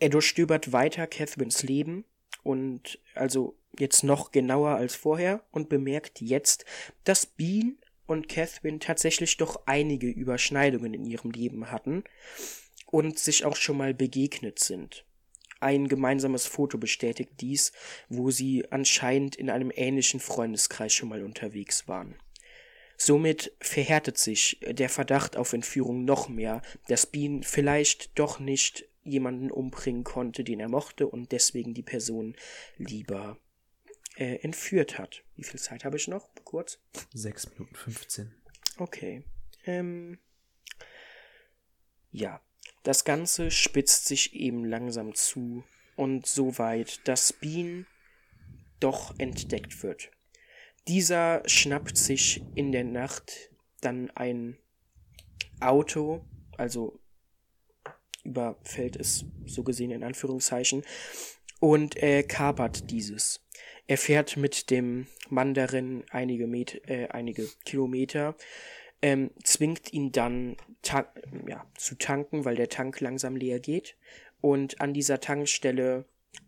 Er durchstöbert weiter Catherines Leben und also jetzt noch genauer als vorher und bemerkt jetzt, dass Bean und Catherine tatsächlich doch einige Überschneidungen in ihrem Leben hatten und sich auch schon mal begegnet sind. Ein gemeinsames Foto bestätigt dies, wo sie anscheinend in einem ähnlichen Freundeskreis schon mal unterwegs waren. Somit verhärtet sich der Verdacht auf Entführung noch mehr, dass Bean vielleicht doch nicht jemanden umbringen konnte, den er mochte und deswegen die Person lieber äh, entführt hat. Wie viel Zeit habe ich noch? Kurz. 6 Minuten 15. Okay. Ähm, ja, das Ganze spitzt sich eben langsam zu und so weit, dass Bean doch entdeckt wird. Dieser schnappt sich in der Nacht dann ein Auto, also überfällt es so gesehen in Anführungszeichen, und äh, kapert dieses. Er fährt mit dem Mann darin einige, Met äh, einige Kilometer, ähm, zwingt ihn dann ja, zu tanken, weil der Tank langsam leer geht. Und an dieser Tankstelle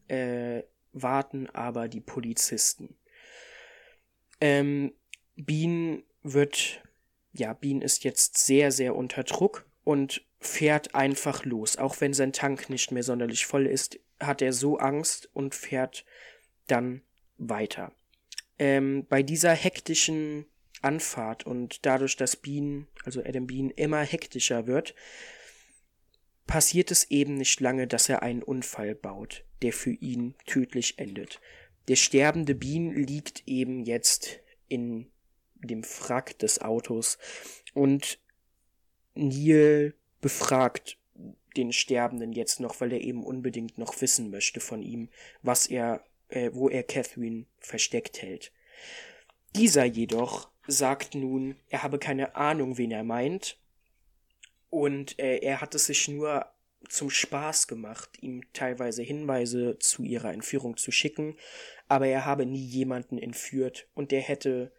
äh, warten aber die Polizisten. Ähm, Bean wird, ja, Bean ist jetzt sehr, sehr unter Druck und fährt einfach los. Auch wenn sein Tank nicht mehr sonderlich voll ist, hat er so Angst und fährt dann weiter. Ähm, bei dieser hektischen Anfahrt und dadurch, dass Bean, also Adam Bean, immer hektischer wird, passiert es eben nicht lange, dass er einen Unfall baut, der für ihn tödlich endet. Der sterbende Bean liegt eben jetzt in dem Wrack des Autos und Neil befragt den Sterbenden jetzt noch, weil er eben unbedingt noch wissen möchte von ihm, was er äh, wo er Catherine versteckt hält. Dieser jedoch sagt nun, er habe keine Ahnung, wen er meint, und äh, er hat es sich nur zum Spaß gemacht, ihm teilweise Hinweise zu ihrer Entführung zu schicken, aber er habe nie jemanden entführt. Und er hätte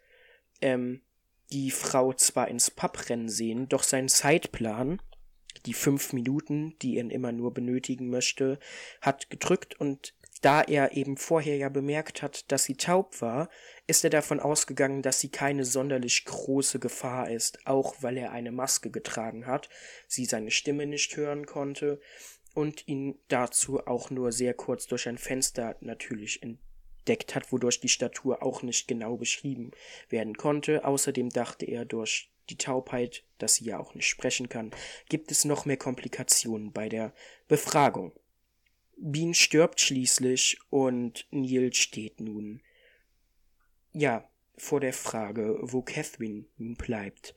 ähm, die Frau zwar ins Pub rennen sehen, doch sein Zeitplan die fünf Minuten, die er immer nur benötigen möchte, hat gedrückt und da er eben vorher ja bemerkt hat, dass sie taub war, ist er davon ausgegangen, dass sie keine sonderlich große Gefahr ist, auch weil er eine Maske getragen hat, sie seine Stimme nicht hören konnte und ihn dazu auch nur sehr kurz durch ein Fenster natürlich entdeckt hat, wodurch die Statur auch nicht genau beschrieben werden konnte. Außerdem dachte er durch die Taubheit, dass sie ja auch nicht sprechen kann, gibt es noch mehr Komplikationen bei der Befragung. Bean stirbt schließlich und Neil steht nun, ja, vor der Frage, wo Catherine nun bleibt.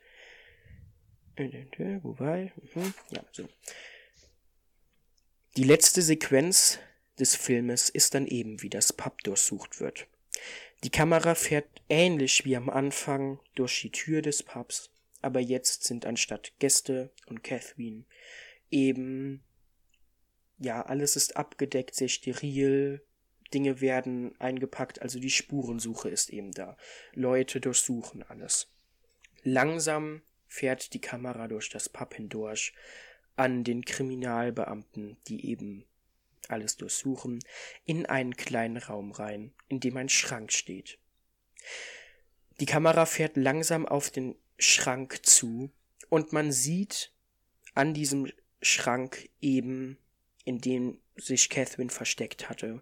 Wobei, mhm, ja, so. Die letzte Sequenz des Filmes ist dann eben, wie das Pub durchsucht wird. Die Kamera fährt ähnlich wie am Anfang durch die Tür des Pubs, aber jetzt sind anstatt Gäste und Catherine eben ja, alles ist abgedeckt, sehr steril, Dinge werden eingepackt, also die Spurensuche ist eben da. Leute durchsuchen alles. Langsam fährt die Kamera durch das Pub hindurch an den Kriminalbeamten, die eben alles durchsuchen, in einen kleinen Raum rein, in dem ein Schrank steht. Die Kamera fährt langsam auf den Schrank zu und man sieht an diesem Schrank eben in dem sich Catherine versteckt hatte,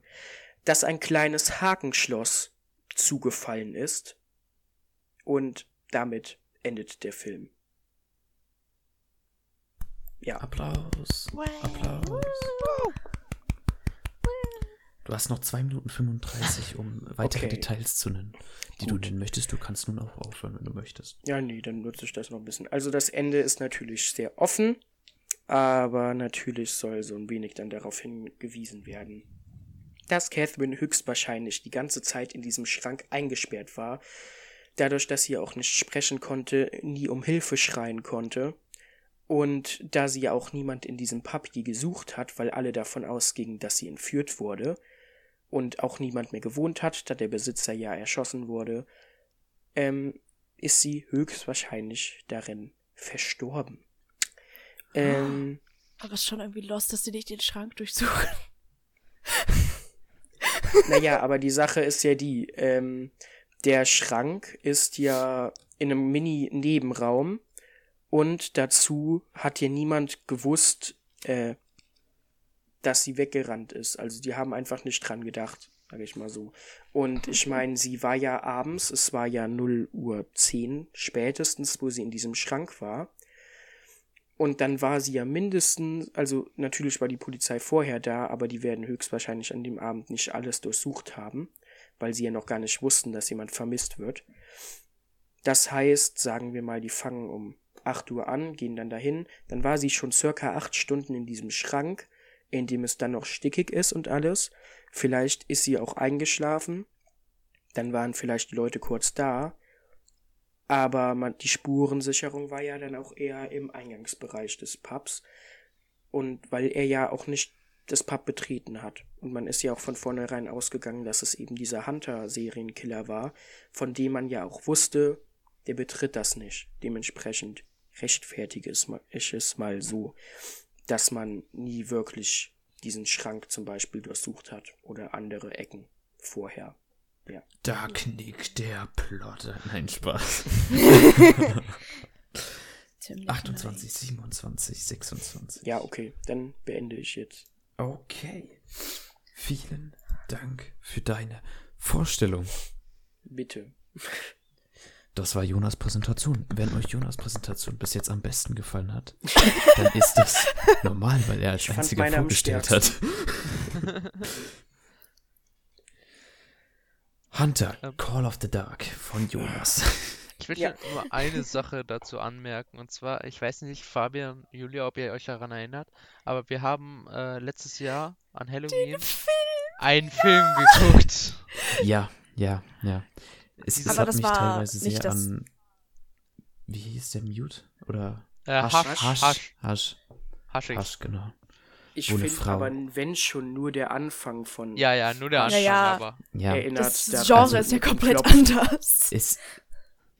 dass ein kleines Hakenschloss zugefallen ist und damit endet der Film. Ja. Applaus. Applaus. Du hast noch 2 Minuten 35, um weitere Okay. Details zu nennen, die du nennen möchtest. Du kannst nun auch aufhören, wenn du möchtest. Ja, nee, dann nutze ich das noch ein bisschen. Also das Ende ist natürlich sehr offen, aber natürlich soll so ein wenig dann darauf hingewiesen werden, dass Catherine höchstwahrscheinlich die ganze Zeit in diesem Schrank eingesperrt war, dadurch, dass sie auch nicht sprechen konnte, nie um Hilfe schreien konnte und da sie ja auch niemand in diesem Pub je gesucht hat, weil alle davon ausgingen, dass sie entführt wurde und auch niemand mehr gewohnt hat, da der Besitzer ja erschossen wurde, ähm, ist sie höchstwahrscheinlich darin verstorben. Ähm, Aber es ist schon irgendwie lost, dass sie nicht den Schrank durchsuchen. naja, aber die Sache ist ja die, ähm, der Schrank ist ja in einem Mini-Nebenraum und dazu hat hier niemand gewusst, äh, dass sie weggerannt ist. Also die haben einfach nicht dran gedacht, sage ich mal so. Und ich meine, sie war ja abends, es war ja 0 Uhr 10 spätestens, wo sie in diesem Schrank war. Und dann war sie ja mindestens, also natürlich war die Polizei vorher da, aber die werden höchstwahrscheinlich an dem Abend nicht alles durchsucht haben, weil sie ja noch gar nicht wussten, dass jemand vermisst wird. Das heißt, sagen wir mal, die fangen um 8 Uhr an, gehen dann dahin, dann war sie schon circa 8 Stunden in diesem Schrank, in dem es dann noch stickig ist und alles. Vielleicht ist sie auch eingeschlafen, dann waren vielleicht die Leute kurz da, aber man, die Spurensicherung war ja dann auch eher im Eingangsbereich des Pubs. Und weil er ja auch nicht das Pub betreten hat. Und man ist ja auch von vornherein ausgegangen, dass es eben dieser Hunter-Serienkiller war, von dem man ja auch wusste, der betritt das nicht. Dementsprechend rechtfertige ich es mal so, dass man nie wirklich diesen Schrank zum Beispiel durchsucht hat oder andere Ecken vorher. Ja. Da knickt der Plotter. Nein, Spaß. Ziemlich 28, 27, 26. Ja, okay, dann beende ich jetzt. Okay. Vielen Dank für deine Vorstellung. Bitte. Das war Jonas Präsentation. Wenn euch Jonas Präsentation bis jetzt am besten gefallen hat, dann ist das normal, weil er als Ich einziger vorgestellt hat. Hunter, Ähm. Call of the Dark von Jonas. Ich will Ja. nur eine Sache dazu anmerken. Und zwar, ich weiß nicht, Fabian, Julia, ob ihr euch daran erinnert, aber wir haben äh, letztes Jahr an Halloween einen Film geguckt. Ja, ja, ja. Es, es Aber hat das mich war teilweise nicht sehr das- an. Wie hieß der Mute? Oder Äh, Hasch, Hasch, Hasch, Hasch, Hasch, genau. Ich finde aber, wenn schon nur der Anfang von Ja, ja, nur der Anfang, ja. aber. Ja, erinnert. Das daran. Genre Also, ist ja komplett Klopfen. anders. es,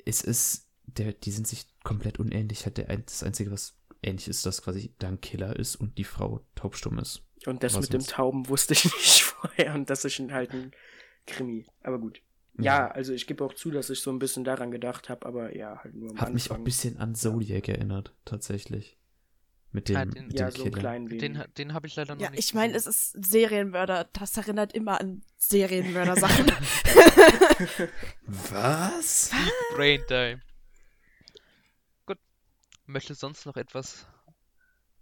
es ist, der, die sind sich komplett unähnlich. Hat der, ein- das Einzige, was ähnlich ist, dass quasi da ein Killer ist und die Frau taubstumm ist. Und das Was mit dem? Tauben wusste ich nicht vorher und das ist halt ein Krimi. Aber gut. Ja, also ich gebe auch zu, dass ich so ein bisschen daran gedacht habe, aber ja, halt nur am Hat mich auch Anfang. ein bisschen an Zodiac erinnert, tatsächlich. Mit dem, Ah, den- mit ja, dem so kleinen Den, den habe ich leider noch Ja, nicht ich meine, es ist Serienmörder. Das erinnert immer an Serienmörder-Sachen. Was? Brain Time. Gut. Möchte sonst noch etwas,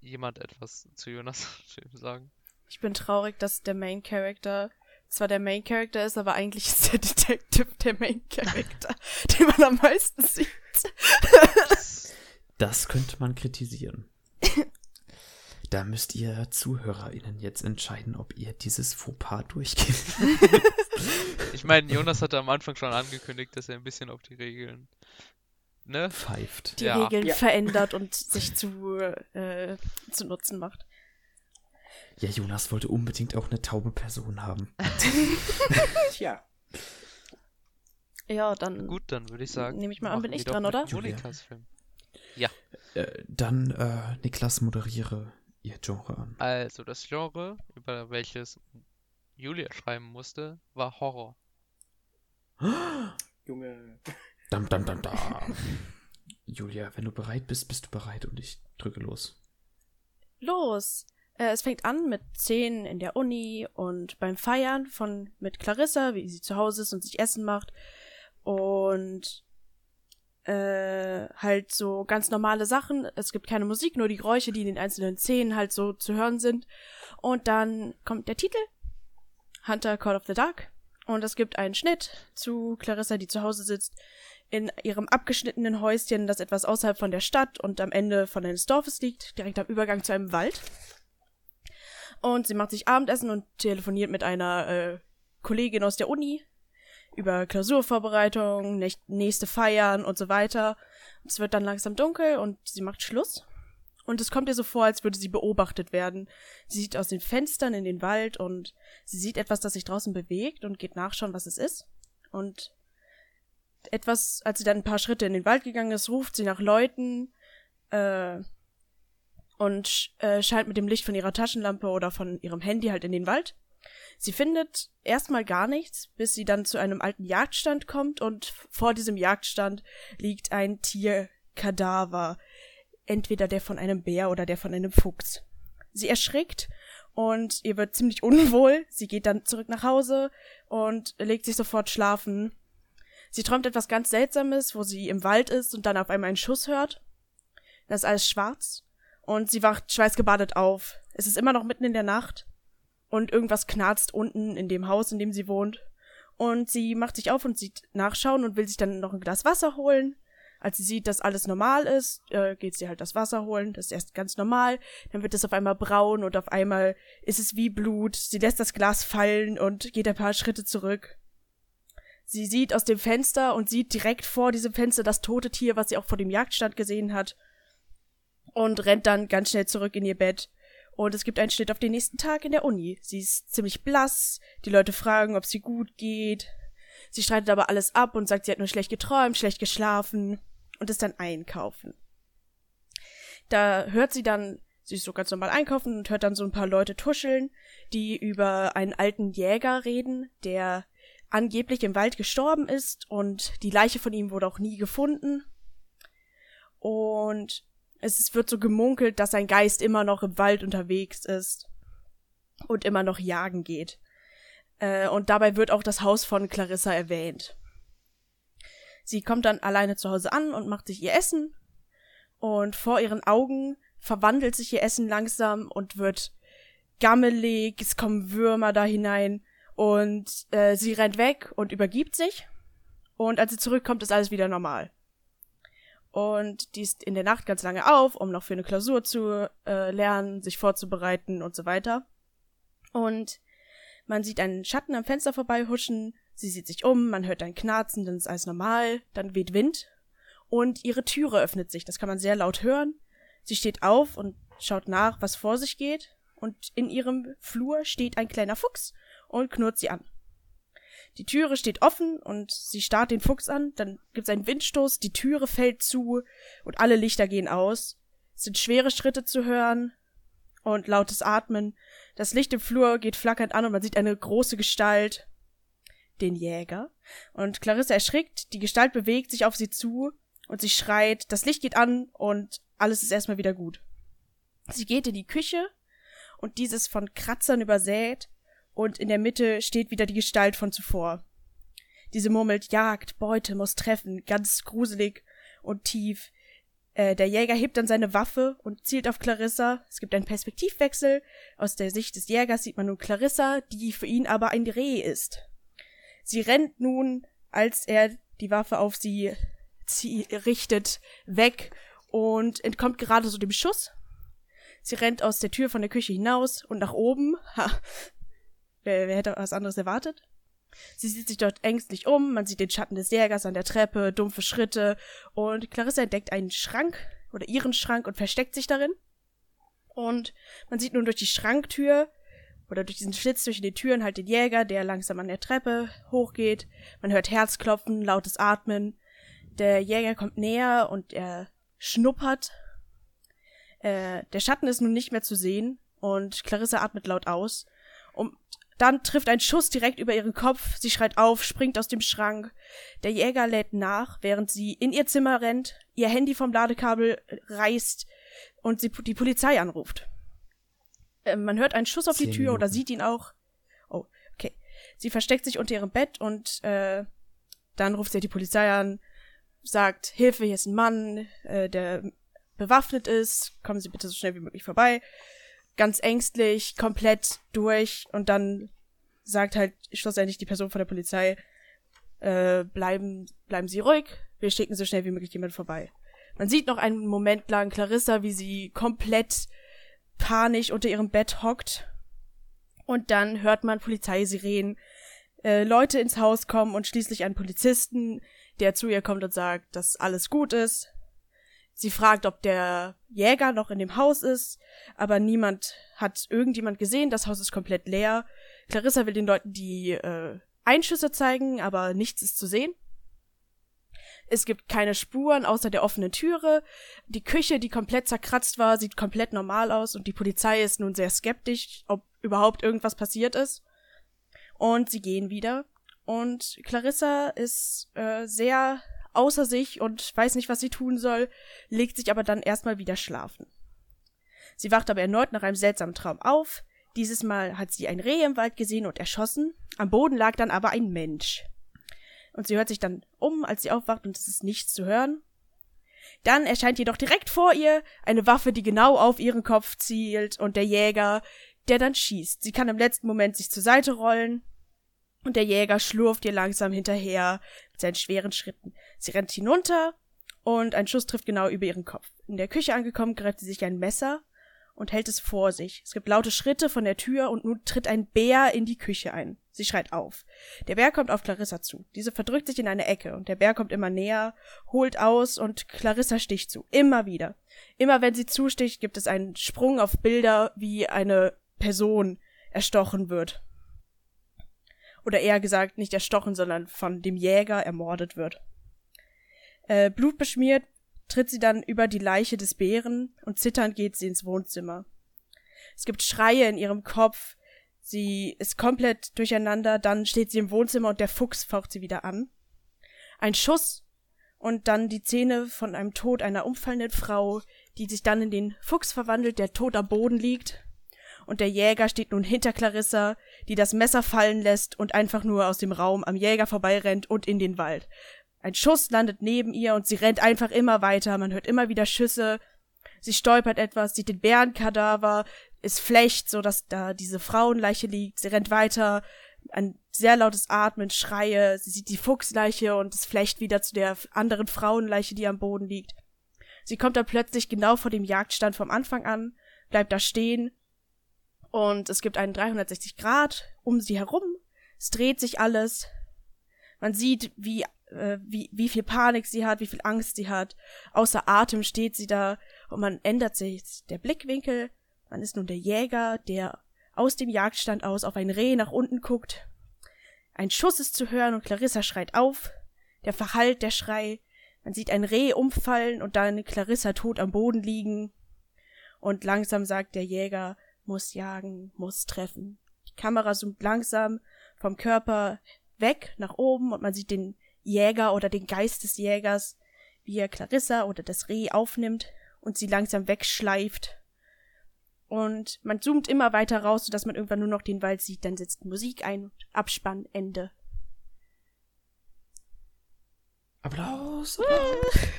jemand etwas zu Jonas sagen? ich bin traurig, dass der Main Character zwar der Main Character ist, aber eigentlich ist der Detective der Main Character, den man am meisten sieht. Das könnte man kritisieren. Da müsst ihr ZuhörerInnen jetzt entscheiden, ob ihr dieses Fauxpas durchgeht. Ich meine, Jonas hatte am Anfang schon angekündigt, dass er ein bisschen auf die Regeln, ne? Pfeift. Die Ja. Regeln Ja. verändert und sich zu, äh, zu Nutzen macht. Ja, Jonas wollte unbedingt auch eine taube Person haben. Tja, Ja, dann Gut, dann würde ich sagen. Nehme ich mal an, bin ich dran, oder? Monikas Film. Äh, dann, äh, Niklas, moderiere ihr Genre an. Also, das Genre, über welches Julia schreiben musste, war Horror. Junge. Dam, dam, dam, dam. Julia, wenn du bereit bist, bist du bereit und ich drücke los. los. Äh, es fängt an mit Szenen in der Uni und beim Feiern von mit Clarissa, wie sie zu Hause ist und sich Essen macht. Und äh, halt so ganz normale Sachen. Es gibt keine Musik, nur die Geräusche, die in den einzelnen Szenen halt so zu hören sind. Und dann kommt der Titel. Hunter Call of the Dark. Und es gibt einen Schnitt zu Clarissa, die zu Hause sitzt, in ihrem abgeschnittenen Häuschen, das etwas außerhalb von der Stadt und am Ende von eines Dorfes liegt, direkt am Übergang zu einem Wald. Und sie macht sich Abendessen und telefoniert mit einer äh, Kollegin aus der Uni über Klausurvorbereitung, näch- nächste Feiern und so weiter. Es wird dann langsam dunkel und sie macht Schluss. Und es kommt ihr so vor, als würde sie beobachtet werden. Sie sieht aus den Fenstern in den Wald und sie sieht etwas, das sich draußen bewegt und geht nachschauen, was es ist. Und etwas, als sie dann ein paar Schritte in den Wald gegangen ist, ruft sie nach Leuten äh, und äh, scheint mit dem Licht von ihrer Taschenlampe oder von ihrem Handy halt in den Wald. Sie findet erstmal gar nichts, bis sie dann zu einem alten Jagdstand kommt und vor diesem Jagdstand liegt ein Tierkadaver, entweder der von einem Bär oder der von einem Fuchs. Sie erschrickt und ihr wird ziemlich unwohl. Sie geht dann zurück nach Hause und legt sich sofort schlafen. Sie träumt etwas ganz Seltsames, wo sie im Wald ist und dann auf einmal einen Schuss hört. Das ist alles schwarz und sie wacht schweißgebadet auf. Es ist immer noch mitten in der Nacht und irgendwas knarzt unten in dem Haus, in dem sie wohnt. Und sie macht sich auf und sieht nachschauen und will sich dann noch ein Glas Wasser holen. Als sie sieht, dass alles normal ist, äh, geht sie halt das Wasser holen. Das ist erst ganz normal. Dann wird es auf einmal braun und auf einmal ist es wie Blut. Sie lässt das Glas fallen und geht ein paar Schritte zurück. Sie sieht aus dem Fenster und sieht direkt vor diesem Fenster das tote Tier, was sie auch vor dem Jagdstand gesehen hat. Und rennt dann ganz schnell zurück in ihr Bett. Und es gibt einen Schnitt auf den nächsten Tag in der Uni. Sie ist ziemlich blass. Die Leute fragen, ob sie gut geht. Sie streitet aber alles ab und sagt, sie hat nur schlecht geträumt, schlecht geschlafen und ist dann einkaufen. Da hört sie dann, sie ist so ganz normal einkaufen und hört dann so ein paar Leute tuscheln, die über einen alten Jäger reden, der angeblich im Wald gestorben ist und die Leiche von ihm wurde auch nie gefunden. Und es wird so gemunkelt, dass sein Geist immer noch im Wald unterwegs ist und immer noch jagen geht. Äh, und dabei wird auch das Haus von Clarissa erwähnt. Sie kommt dann alleine zu Hause an und macht sich ihr Essen. Und vor ihren Augen verwandelt sich ihr Essen langsam und wird gammelig, es kommen Würmer da hinein und äh, sie rennt weg und übergibt sich. Und als sie zurückkommt, ist alles wieder normal. Und die ist in der Nacht ganz lange auf, um noch für eine Klausur zu äh, lernen, sich vorzubereiten und so weiter. Und man sieht einen Schatten am Fenster vorbeihuschen, sie sieht sich um, man hört ein Knarzen, dann ist alles normal, dann weht Wind und ihre Türe öffnet sich, das kann man sehr laut hören. Sie steht auf und schaut nach, was vor sich geht und in ihrem Flur steht ein kleiner Fuchs und knurrt sie an. Die Türe steht offen und sie starrt den Fuchs an, dann gibt's einen Windstoß, die Türe fällt zu und alle Lichter gehen aus. Es sind schwere Schritte zu hören und lautes Atmen. Das Licht im Flur geht flackernd an und man sieht eine große Gestalt, den Jäger. Und Clarissa erschrickt, die Gestalt bewegt sich auf sie zu und sie schreit, das Licht geht an und alles ist erstmal wieder gut. Sie geht in die Küche und dieses von Kratzern übersät und in der Mitte steht wieder die Gestalt von zuvor. Diese murmelt Jagd, Beute, muss treffen, ganz gruselig und tief. Äh, der Jäger hebt dann seine Waffe und zielt auf Clarissa. Es gibt einen Perspektivwechsel. Aus der Sicht des Jägers sieht man nun Clarissa, die für ihn aber ein Reh ist. Sie rennt nun, als er die Waffe auf sie richtet, weg und entkommt gerade so dem Schuss. Sie rennt aus der Tür von der Küche hinaus und nach oben. Ha, wer, wer hätte was anderes erwartet? Sie sieht sich dort ängstlich um, man sieht den Schatten des Jägers an der Treppe, dumpfe Schritte und Clarissa entdeckt einen Schrank oder ihren Schrank und versteckt sich darin. Und man sieht nun durch die Schranktür oder durch diesen Schlitz zwischen den Türen halt den Jäger, der langsam an der Treppe hochgeht. Man hört Herzklopfen, lautes Atmen. Der Jäger kommt näher und er schnuppert. Äh, der Schatten ist nun nicht mehr zu sehen und Clarissa atmet laut aus. Und dann trifft ein Schuss direkt über ihren Kopf. Sie schreit auf, springt aus dem Schrank. Der Jäger lädt nach, während sie in ihr Zimmer rennt, ihr Handy vom Ladekabel reißt und sie die Polizei anruft. Äh, man hört einen Schuss auf die Tür oder sieht ihn auch. Oh, okay. Sie versteckt sich unter ihrem Bett und äh, dann ruft sie die Polizei an, sagt, Hilfe, hier ist ein Mann, äh, der bewaffnet ist, kommen Sie bitte so schnell wie möglich vorbei. Ganz ängstlich, komplett durch und dann sagt halt schlussendlich die Person von der Polizei, äh, bleiben, bleiben Sie ruhig, wir schicken so schnell wie möglich jemand vorbei. Man sieht noch einen Moment lang Clarissa, wie sie komplett panisch unter ihrem Bett hockt. Und dann hört man Polizeisirenen, äh, Leute ins Haus kommen und schließlich einen Polizisten, der zu ihr kommt und sagt, dass alles gut ist. Sie fragt, ob der Jäger noch in dem Haus ist, aber niemand hat irgendjemand gesehen, das Haus ist komplett leer. Clarissa will den Leuten die äh, Einschüsse zeigen, aber nichts ist zu sehen. Es gibt keine Spuren außer der offenen Türe. Die Küche, die komplett zerkratzt war, sieht komplett normal aus und die Polizei ist nun sehr skeptisch, ob überhaupt irgendwas passiert ist. Und sie gehen wieder. Und Clarissa ist äh, sehr außer sich und weiß nicht, was sie tun soll, legt sich aber dann erstmal wieder schlafen. Sie wacht aber erneut nach einem seltsamen Traum auf. Dieses Mal hat sie ein Reh im Wald gesehen und erschossen. Am Boden lag dann aber ein Mensch. Und sie hört sich dann um, als sie aufwacht und es ist nichts zu hören. Dann erscheint jedoch direkt vor ihr eine Waffe, die genau auf ihren Kopf zielt und der Jäger, der dann schießt. Sie kann im letzten Moment sich zur Seite rollen und der Jäger schlurft ihr langsam hinterher mit seinen schweren Schritten. Sie rennt hinunter und ein Schuss trifft genau über ihren Kopf. In der Küche angekommen, greift sie sich ein Messer und hält es vor sich. Es gibt laute Schritte von der Tür und nun tritt ein Bär in die Küche ein. Sie schreit auf. Der Bär kommt auf Clarissa zu. Diese verdrückt sich in eine Ecke und der Bär kommt immer näher, holt aus und Clarissa sticht zu. Immer wieder. Immer wenn sie zusticht, gibt es einen Sprung auf Bilder, wie eine Person erstochen wird. Oder eher gesagt, nicht erstochen, sondern von dem Jäger ermordet wird. Äh, blutbeschmiert tritt sie dann über die Leiche des Bären und zitternd geht sie ins Wohnzimmer. Es gibt Schreie in ihrem Kopf, sie ist komplett durcheinander, dann steht sie im Wohnzimmer und der Fuchs faucht sie wieder an. Ein Schuss und dann die Szene von einem Tod einer umfallenden Frau, die sich dann in den Fuchs verwandelt, der tot am Boden liegt. Und der Jäger steht nun hinter Clarissa, die das Messer fallen lässt und einfach nur aus dem Raum am Jäger vorbeirennt und in den Wald. Ein Schuss landet neben ihr und sie rennt einfach immer weiter. Man hört immer wieder Schüsse. Sie stolpert etwas, sieht den Bärenkadaver, ist flecht, so dass da diese Frauenleiche liegt. Sie rennt weiter, ein sehr lautes Atmen, Schreie. Sie sieht die Fuchsleiche und es flecht wieder zu der anderen Frauenleiche, die am Boden liegt. Sie kommt dann plötzlich genau vor dem Jagdstand vom Anfang an, bleibt da stehen und es gibt einen 360 Grad um sie herum. Es dreht sich alles. Man sieht, wie äh, wie, wie viel Panik sie hat, wie viel Angst sie hat. Außer Atem steht sie da und man ändert sich der Blickwinkel. Man ist nun der Jäger, der aus dem Jagdstand aus auf ein Reh nach unten guckt. Ein Schuss ist zu hören und Clarissa schreit auf. Der verhallt der Schrei. Man sieht ein Reh umfallen und dann Clarissa tot am Boden liegen. Und langsam sagt der Jäger, muss jagen, muss treffen. Die Kamera zoomt langsam vom Körper weg nach oben und man sieht den Jäger oder den Geist des Jägers, wie er Clarissa oder das Reh aufnimmt und sie langsam wegschleift. Und man zoomt immer weiter raus, sodass man irgendwann nur noch den Wald sieht. Dann setzt Musik ein und Abspann, Ende. Applaus! Applaus.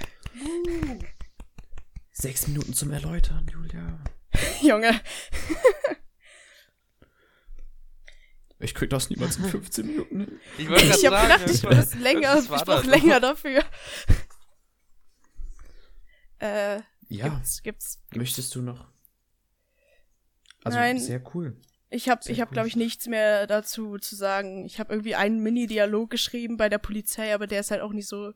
Sechs Minuten zum Erläutern, Julia. Junge. Ich krieg das niemals in 15 Minuten. Ich Ich gerade hab sagen, gedacht, ich muss länger, ich war brauch da länger dafür. äh, Ja, gibt's, gibt's. möchtest du noch? Also, Nein. sehr cool. Ich hab, Sehr ich hab, cool. glaube ich, nichts mehr dazu zu sagen. Ich habe irgendwie einen Mini-Dialog geschrieben bei der Polizei, aber der ist halt auch nicht so.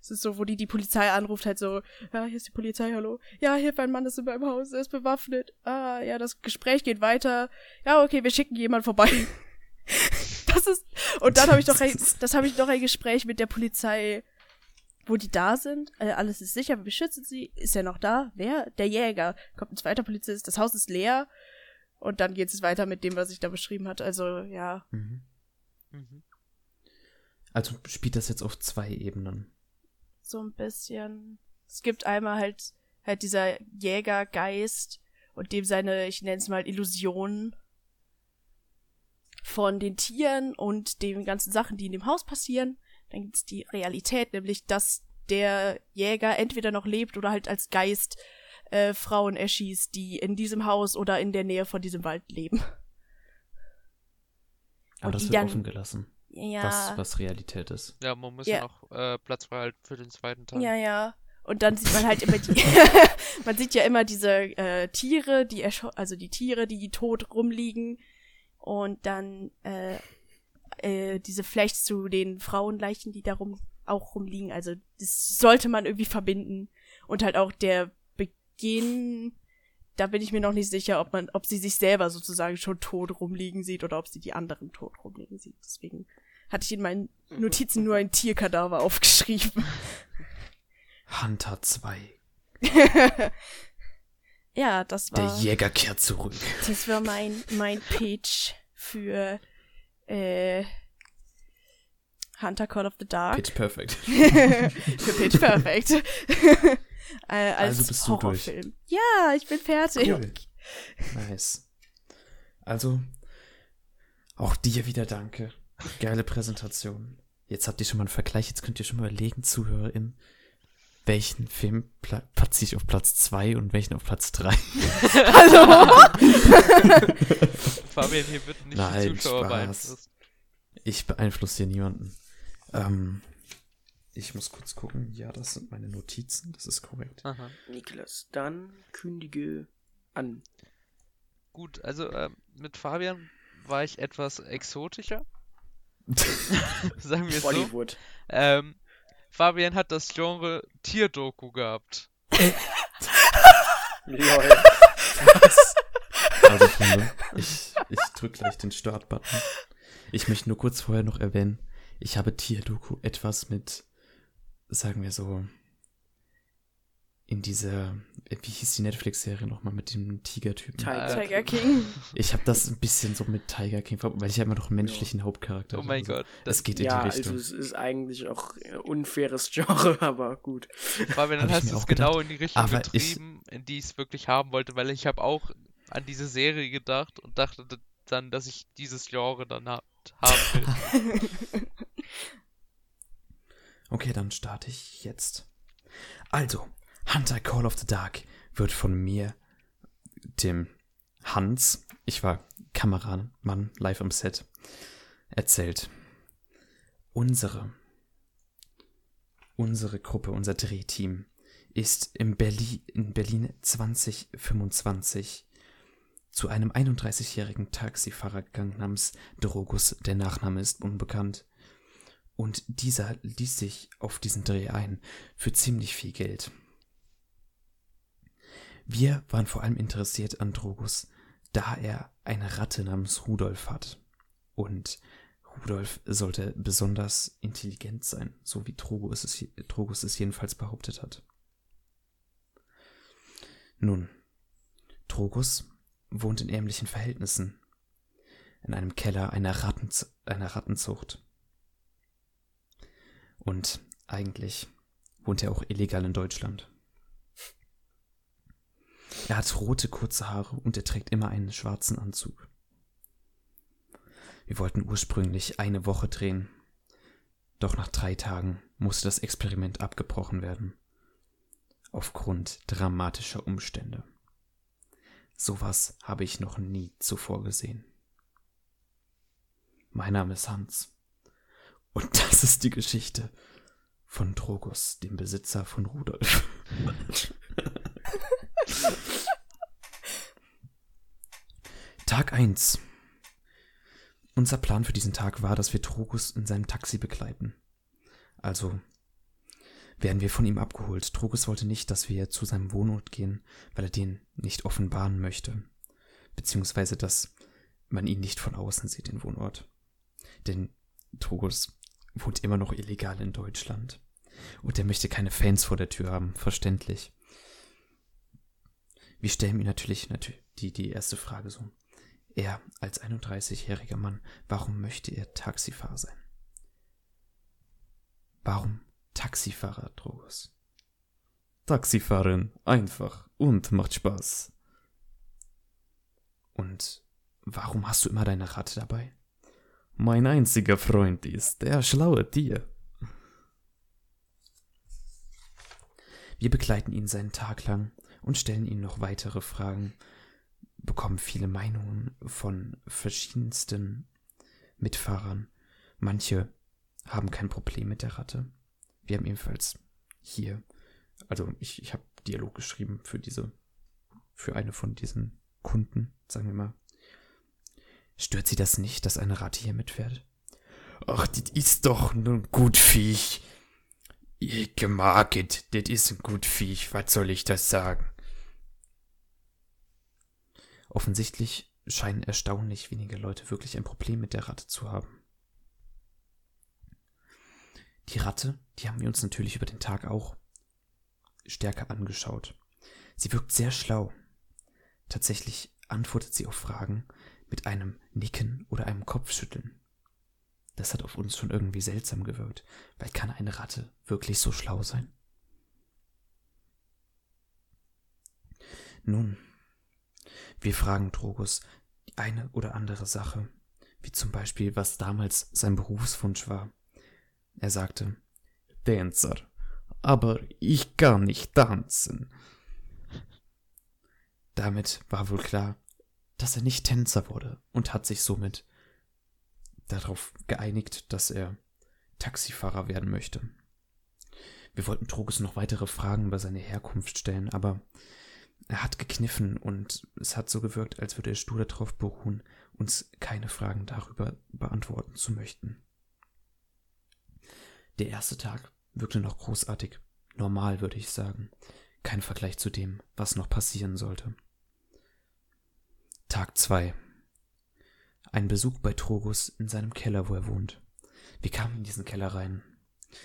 Es ist so, wo die die Polizei anruft, halt so, ja, hier ist die Polizei, hallo. Ja, hier, mein Mann ist in meinem Haus, er ist bewaffnet. Ah, ja, das Gespräch geht weiter. Ja, okay, wir schicken jemand vorbei. das ist, und dann habe ich doch ein, das habe ich noch ein Gespräch mit der Polizei, wo die da sind. Äh, alles ist sicher, wir beschützen sie. Ist er noch da? Wer? Der Jäger. Kommt ein zweiter Polizist, das Haus ist leer. Und dann geht es weiter mit dem, was ich da beschrieben hatte. Also, ja. Mhm. Mhm. Also spielt das jetzt auf zwei Ebenen. So ein bisschen. Es gibt einmal halt halt dieser Jägergeist und dem seine, ich nenne es mal Illusionen von den Tieren und den ganzen Sachen, die in dem Haus passieren. Dann gibt's die Realität, nämlich dass der Jäger entweder noch lebt oder halt als Geist äh, Frauen erschießt, die in diesem Haus oder in der Nähe von diesem Wald leben. Aber Und das wird dann- offen gelassen, Ja. was, was Realität ist. Ja, man muss Ja. ja noch äh, Platz frei halten für den zweiten Teil. Ja, ja. Und dann sieht man halt immer die, man sieht ja immer diese äh, Tiere, die also die Tiere, die tot rumliegen und dann äh, äh, diese Flechts zu den Frauenleichen, die darum auch rumliegen. Also das sollte man irgendwie verbinden und halt auch der Beginn. Da bin ich mir noch nicht sicher, ob man, ob sie sich selber sozusagen schon tot rumliegen sieht oder ob sie die anderen tot rumliegen sieht. Deswegen hatte ich in meinen Notizen nur ein Tierkadaver aufgeschrieben. Hunter 2. ja, das Der war, Jäger kehrt zurück. das war mein, mein Pitch für äh, Hunter Call of the Dark. Pitch perfect. für Pitch Perfect. äh, als Also bist du durch. Ja, ich bin fertig. Cool. Nice. Also, auch dir wieder danke. Geile Präsentation. Jetzt habt ihr schon mal einen Vergleich, jetzt könnt ihr schon mal überlegen, ZuhörerInnen, welchen Film pla platziere ich auf Platz 2 und welchen auf Platz 3. Hallo? Fabian, hier wird nicht Nein, die Zuschauer Spaß. beeinflusst. Ich beeinflusse hier niemanden. Ähm, ich muss kurz gucken. Ja, das sind meine Notizen, das ist korrekt. Aha. Niklas, dann kündige an. Gut, also ähm, mit Fabian war ich etwas exotischer. Sagen wir es so. Bollywood. Ähm, Fabian hat das Genre Tierdoku gehabt. Lol. Also, Freunde, ich, ich drücke gleich den Start-Button. Ich möchte nur kurz vorher noch erwähnen, ich habe Tierdoku etwas mit, sagen wir so, in dieser, wie hieß die Netflix-Serie nochmal mit dem Tigertypen? Tiger. Tiger King. Ich habe das ein bisschen so mit Tiger King, verbunden, weil ich ja immer noch einen menschlichen Hauptcharakter Oh mein habe. Gott. Es geht in Ja, die also Richtung. es ist eigentlich auch äh, unfaires Genre, aber gut. Fabian, dann Hab ich hast mir du es auch genau gedacht. in die Richtung Aber ich- getrieben, in die ich es wirklich haben wollte, weil ich habe auch an diese Serie gedacht und dachte dann, dass ich dieses Genre dann ha haben will. Okay, dann starte ich jetzt. Also, Hunter Call of the Dark wird von mir, dem Hans, ich war Kameramann live am Set, erzählt. Unsere, unsere Gruppe, unser Drehteam ist im Berlin, in Berlin 2025 zu einem 31-jährigen Taxifahrer gegangen namens Drogus, der Nachname ist unbekannt. Und dieser ließ sich auf diesen Dreh ein für ziemlich viel Geld. Wir waren vor allem interessiert an Drogus, da er eine Ratte namens Rudolf hat. Und Rudolf sollte besonders intelligent sein, so wie Drogus es, Drogus es jedenfalls behauptet hat. Nun, Trogus wohnt in ärmlichen Verhältnissen. In einem Keller einer, Rattenz einer Rattenzucht. Und eigentlich wohnt er auch illegal in Deutschland. Er hat rote kurze Haare und er trägt immer einen schwarzen Anzug. Wir wollten ursprünglich eine Woche drehen, doch nach drei Tagen musste das Experiment abgebrochen werden. Aufgrund dramatischer Umstände. Sowas habe ich noch nie zuvor gesehen. Mein Name ist Hans. Und das ist die Geschichte von Drogus, dem Besitzer von Rudolf. Tag 1. Unser Plan für diesen Tag war, dass wir Trogus in seinem Taxi begleiten. Also werden wir von ihm abgeholt. Trogus wollte nicht, dass wir zu seinem Wohnort gehen, weil er den nicht offenbaren möchte. Beziehungsweise, dass man ihn nicht von außen sieht, den Wohnort. Denn Trogus wohnt immer noch illegal in Deutschland. Und er möchte keine Fans vor der Tür haben, verständlich. Wir stellen ihm natürlich, natürlich die, die erste Frage so. Er als 31-jähriger Mann, warum möchte er Taxifahrer sein? Warum Taxifahrer, Drogos? Taxifahren, einfach und macht Spaß. Und warum hast du immer deine Ratte dabei? Mein einziger Freund ist der schlaue Tier. Wir begleiten ihn seinen Tag lang und stellen ihm noch weitere Fragen, bekommen viele Meinungen von verschiedensten Mitfahrern. Manche haben kein Problem mit der Ratte. Wir haben ebenfalls hier, also ich, ich habe Dialog geschrieben für diese, für eine von diesen Kunden, sagen wir mal. Stört sie das nicht, dass eine Ratte hier mitfährt? Ach, das ist doch nur ein gut Viech. Ich mag it, das ist ein gut Viech, was soll ich das sagen? Offensichtlich scheinen erstaunlich wenige Leute wirklich ein Problem mit der Ratte zu haben. Die Ratte, die haben wir uns natürlich über den Tag auch stärker angeschaut. Sie wirkt sehr schlau. Tatsächlich antwortet sie auf Fragen mit einem Nicken oder einem Kopfschütteln. Das hat auf uns schon irgendwie seltsam gewirkt, weil kann eine Ratte wirklich so schlau sein? Nun, wir fragen Drogus die eine oder andere Sache, wie zum Beispiel, was damals sein Berufswunsch war. Er sagte, Tänzer, aber ich kann nicht tanzen. Damit war wohl klar, dass er nicht Tänzer wurde und hat sich somit darauf geeinigt, dass er Taxifahrer werden möchte. Wir wollten Trogus noch weitere Fragen über seine Herkunft stellen, aber er hat gekniffen und es hat so gewirkt, als würde er stur darauf beruhen, uns keine Fragen darüber beantworten zu möchten. Der erste Tag wirkte noch großartig, normal würde ich sagen, kein Vergleich zu dem, was noch passieren sollte. Tag 2 Ein Besuch bei Trogus in seinem Keller, wo er wohnt. Wir kamen in diesen Keller rein.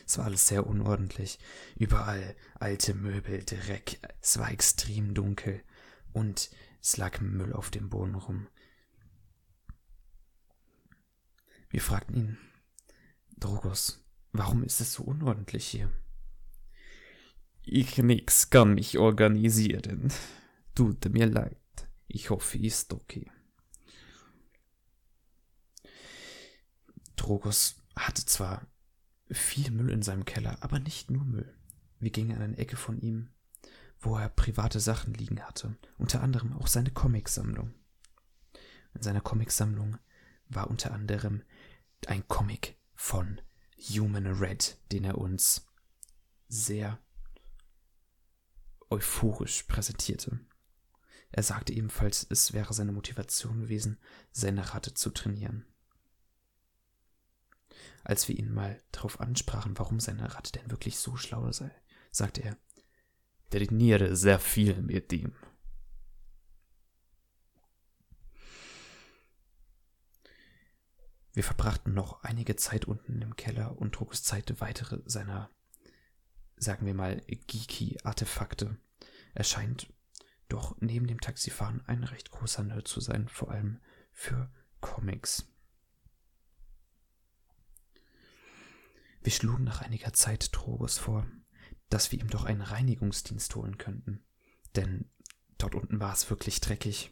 Es war alles sehr unordentlich. Überall alte Möbel, Dreck. Es war extrem dunkel. Und es lag Müll auf dem Boden rum. Wir fragten ihn, Drogos, warum ist es so unordentlich hier? Ich nix kann mich organisieren. Tut mir leid. Ich hoffe, ist okay. Drogos hatte zwar viel Müll in seinem Keller, aber nicht nur Müll. Wir gingen an eine Ecke von ihm, wo er private Sachen liegen hatte, unter anderem auch seine Comicsammlung. In seiner Comicsammlung war unter anderem ein Comic von Human Red, den er uns sehr euphorisch präsentierte. Er sagte ebenfalls, es wäre seine Motivation gewesen, seine Ratte zu trainieren. Als wir ihn mal darauf ansprachen, warum seine Ratte denn wirklich so schlau sei, sagte er, trainiere sehr viel mit ihm. Wir verbrachten noch einige Zeit unten im Keller und Druckus zeigte weitere seiner, sagen wir mal, geeky Artefakte. Er scheint doch neben dem Taxifahren ein recht großer Nerd zu sein, vor allem für Comics. Wir schlugen nach einiger Zeit Drogos vor, dass wir ihm doch einen Reinigungsdienst holen könnten, denn dort unten war es wirklich dreckig.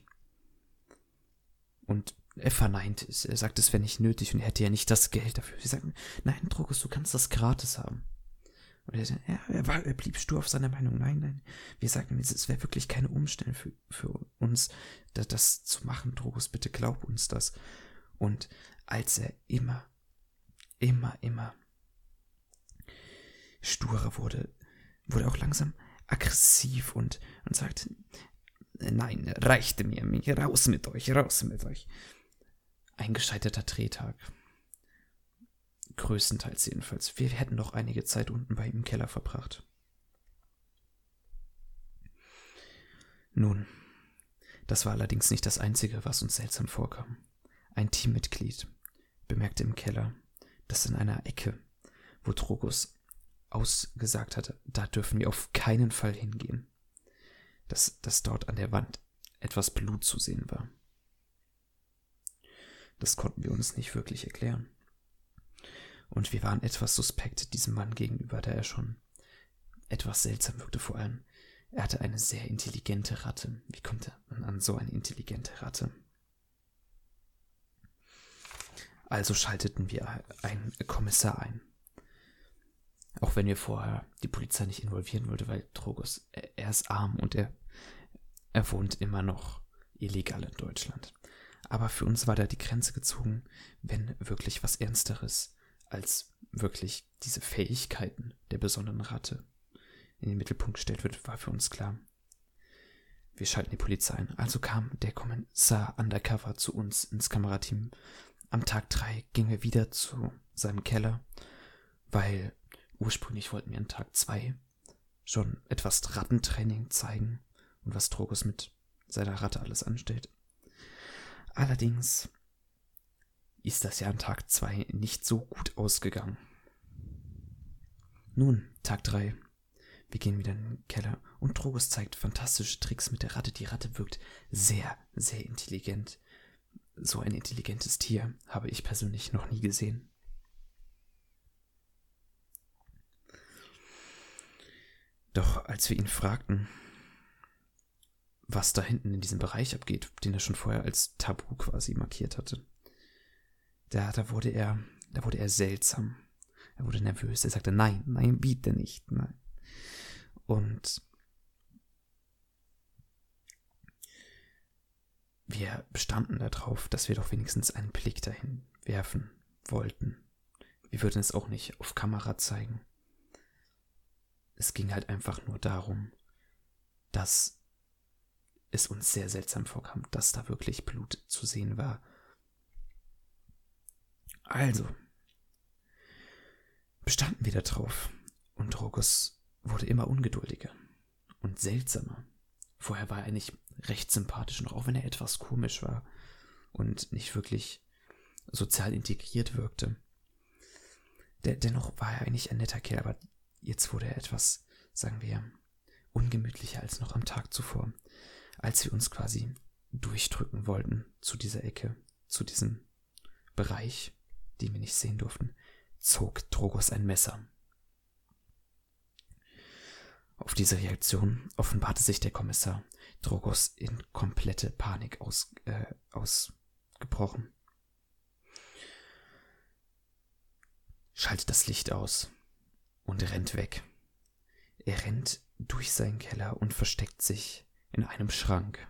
Und er verneint es, er sagt, es wäre nicht nötig und er hätte ja nicht das Geld dafür. Wir sagten, nein, Drogos, du kannst das gratis haben. Und er, sagt, ja, er, war, er blieb stur auf seiner Meinung. Nein, nein. Wir sagten, es wäre wirklich keine Umstände für, für uns, das, das zu machen. Drogos, bitte glaub uns das. Und als er immer, immer, immer sturer wurde, wurde auch langsam aggressiv und, und sagte, nein, reichte mir, raus mit euch, raus mit euch. Ein gescheiterter Drehtag. Größtenteils jedenfalls. Wir hätten noch einige Zeit unten bei ihm im Keller verbracht. Nun, das war allerdings nicht das Einzige, was uns seltsam vorkam. Ein Teammitglied bemerkte im Keller, dass in einer Ecke, wo Trogus ausgesagt hatte, da dürfen wir auf keinen Fall hingehen, dass, dass dort an der Wand etwas Blut zu sehen war. Das konnten wir uns nicht wirklich erklären. Und wir waren etwas suspekt diesem Mann gegenüber, da er schon etwas seltsam wirkte, vor allem. Er hatte eine sehr intelligente Ratte. Wie kommt man an so eine intelligente Ratte? Also schalteten wir einen Kommissar ein. Auch wenn wir vorher die Polizei nicht involvieren wollten, weil Drogos, er, er ist arm und er, er wohnt immer noch illegal in Deutschland. Aber für uns war da die Grenze gezogen, wenn wirklich was Ernsteres als wirklich diese Fähigkeiten der besonderen Ratte in den Mittelpunkt gestellt wird, war für uns klar. Wir schalten die Polizei ein. Also kam der Kommissar undercover zu uns ins Kamerateam. Am Tag drei gingen wir wieder zu seinem Keller, weil ursprünglich wollten wir an Tag zwei schon etwas Rattentraining zeigen und was Trogus mit seiner Ratte alles anstellt. Allerdings ist das ja an Tag 2 nicht so gut ausgegangen. Nun, Tag 3. Wir gehen wieder in den Keller und Drogus zeigt fantastische Tricks mit der Ratte. Die Ratte wirkt sehr, sehr intelligent. So ein intelligentes Tier habe ich persönlich noch nie gesehen. Doch als wir ihn fragten, was da hinten in diesem Bereich abgeht, den er schon vorher als Tabu quasi markiert hatte, da, da wurde er, da wurde er seltsam. Er wurde nervös. Er sagte, nein, nein, biete nicht, nein. Und wir bestanden darauf, dass wir doch wenigstens einen Blick dahin werfen wollten. Wir würden es auch nicht auf Kamera zeigen. Es ging halt einfach nur darum, dass es uns sehr seltsam vorkam, dass da wirklich Blut zu sehen war also, bestanden wir darauf und Drogos wurde immer ungeduldiger und seltsamer. Vorher war er eigentlich recht sympathisch, noch auch wenn er etwas komisch war und nicht wirklich sozial integriert wirkte. Dennoch war er eigentlich ein netter Kerl, aber jetzt wurde er etwas, sagen wir, ungemütlicher als noch am Tag zuvor, als wir uns quasi durchdrücken wollten zu dieser Ecke, zu diesem Bereich, die wir nicht sehen durften, zog Drogos ein Messer. Auf diese Reaktion offenbarte sich der Kommissar Drogos in komplette Panik aus, äh, ausgebrochen. Schaltet das Licht aus und rennt weg. Er rennt durch seinen Keller und versteckt sich in einem Schrank.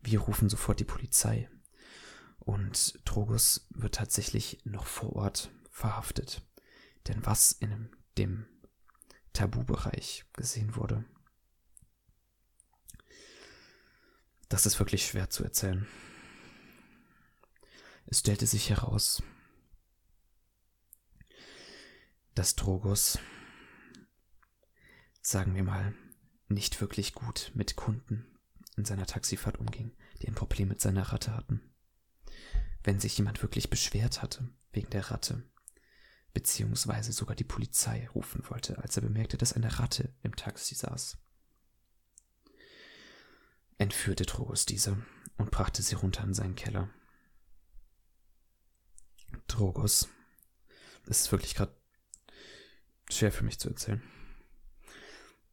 Wir rufen sofort die Polizei. Und Trogus wird tatsächlich noch vor Ort verhaftet. Denn was in dem Tabubereich gesehen wurde, das ist wirklich schwer zu erzählen. Es stellte sich heraus, dass Drogus, sagen wir mal, nicht wirklich gut mit Kunden in seiner Taxifahrt umging, die ein Problem mit seiner Ratte hatten wenn sich jemand wirklich beschwert hatte wegen der Ratte, beziehungsweise sogar die Polizei rufen wollte, als er bemerkte, dass eine Ratte im Taxi saß. entführte Drogos diese und brachte sie runter in seinen Keller. Drogos. Es ist wirklich gerade schwer für mich zu erzählen.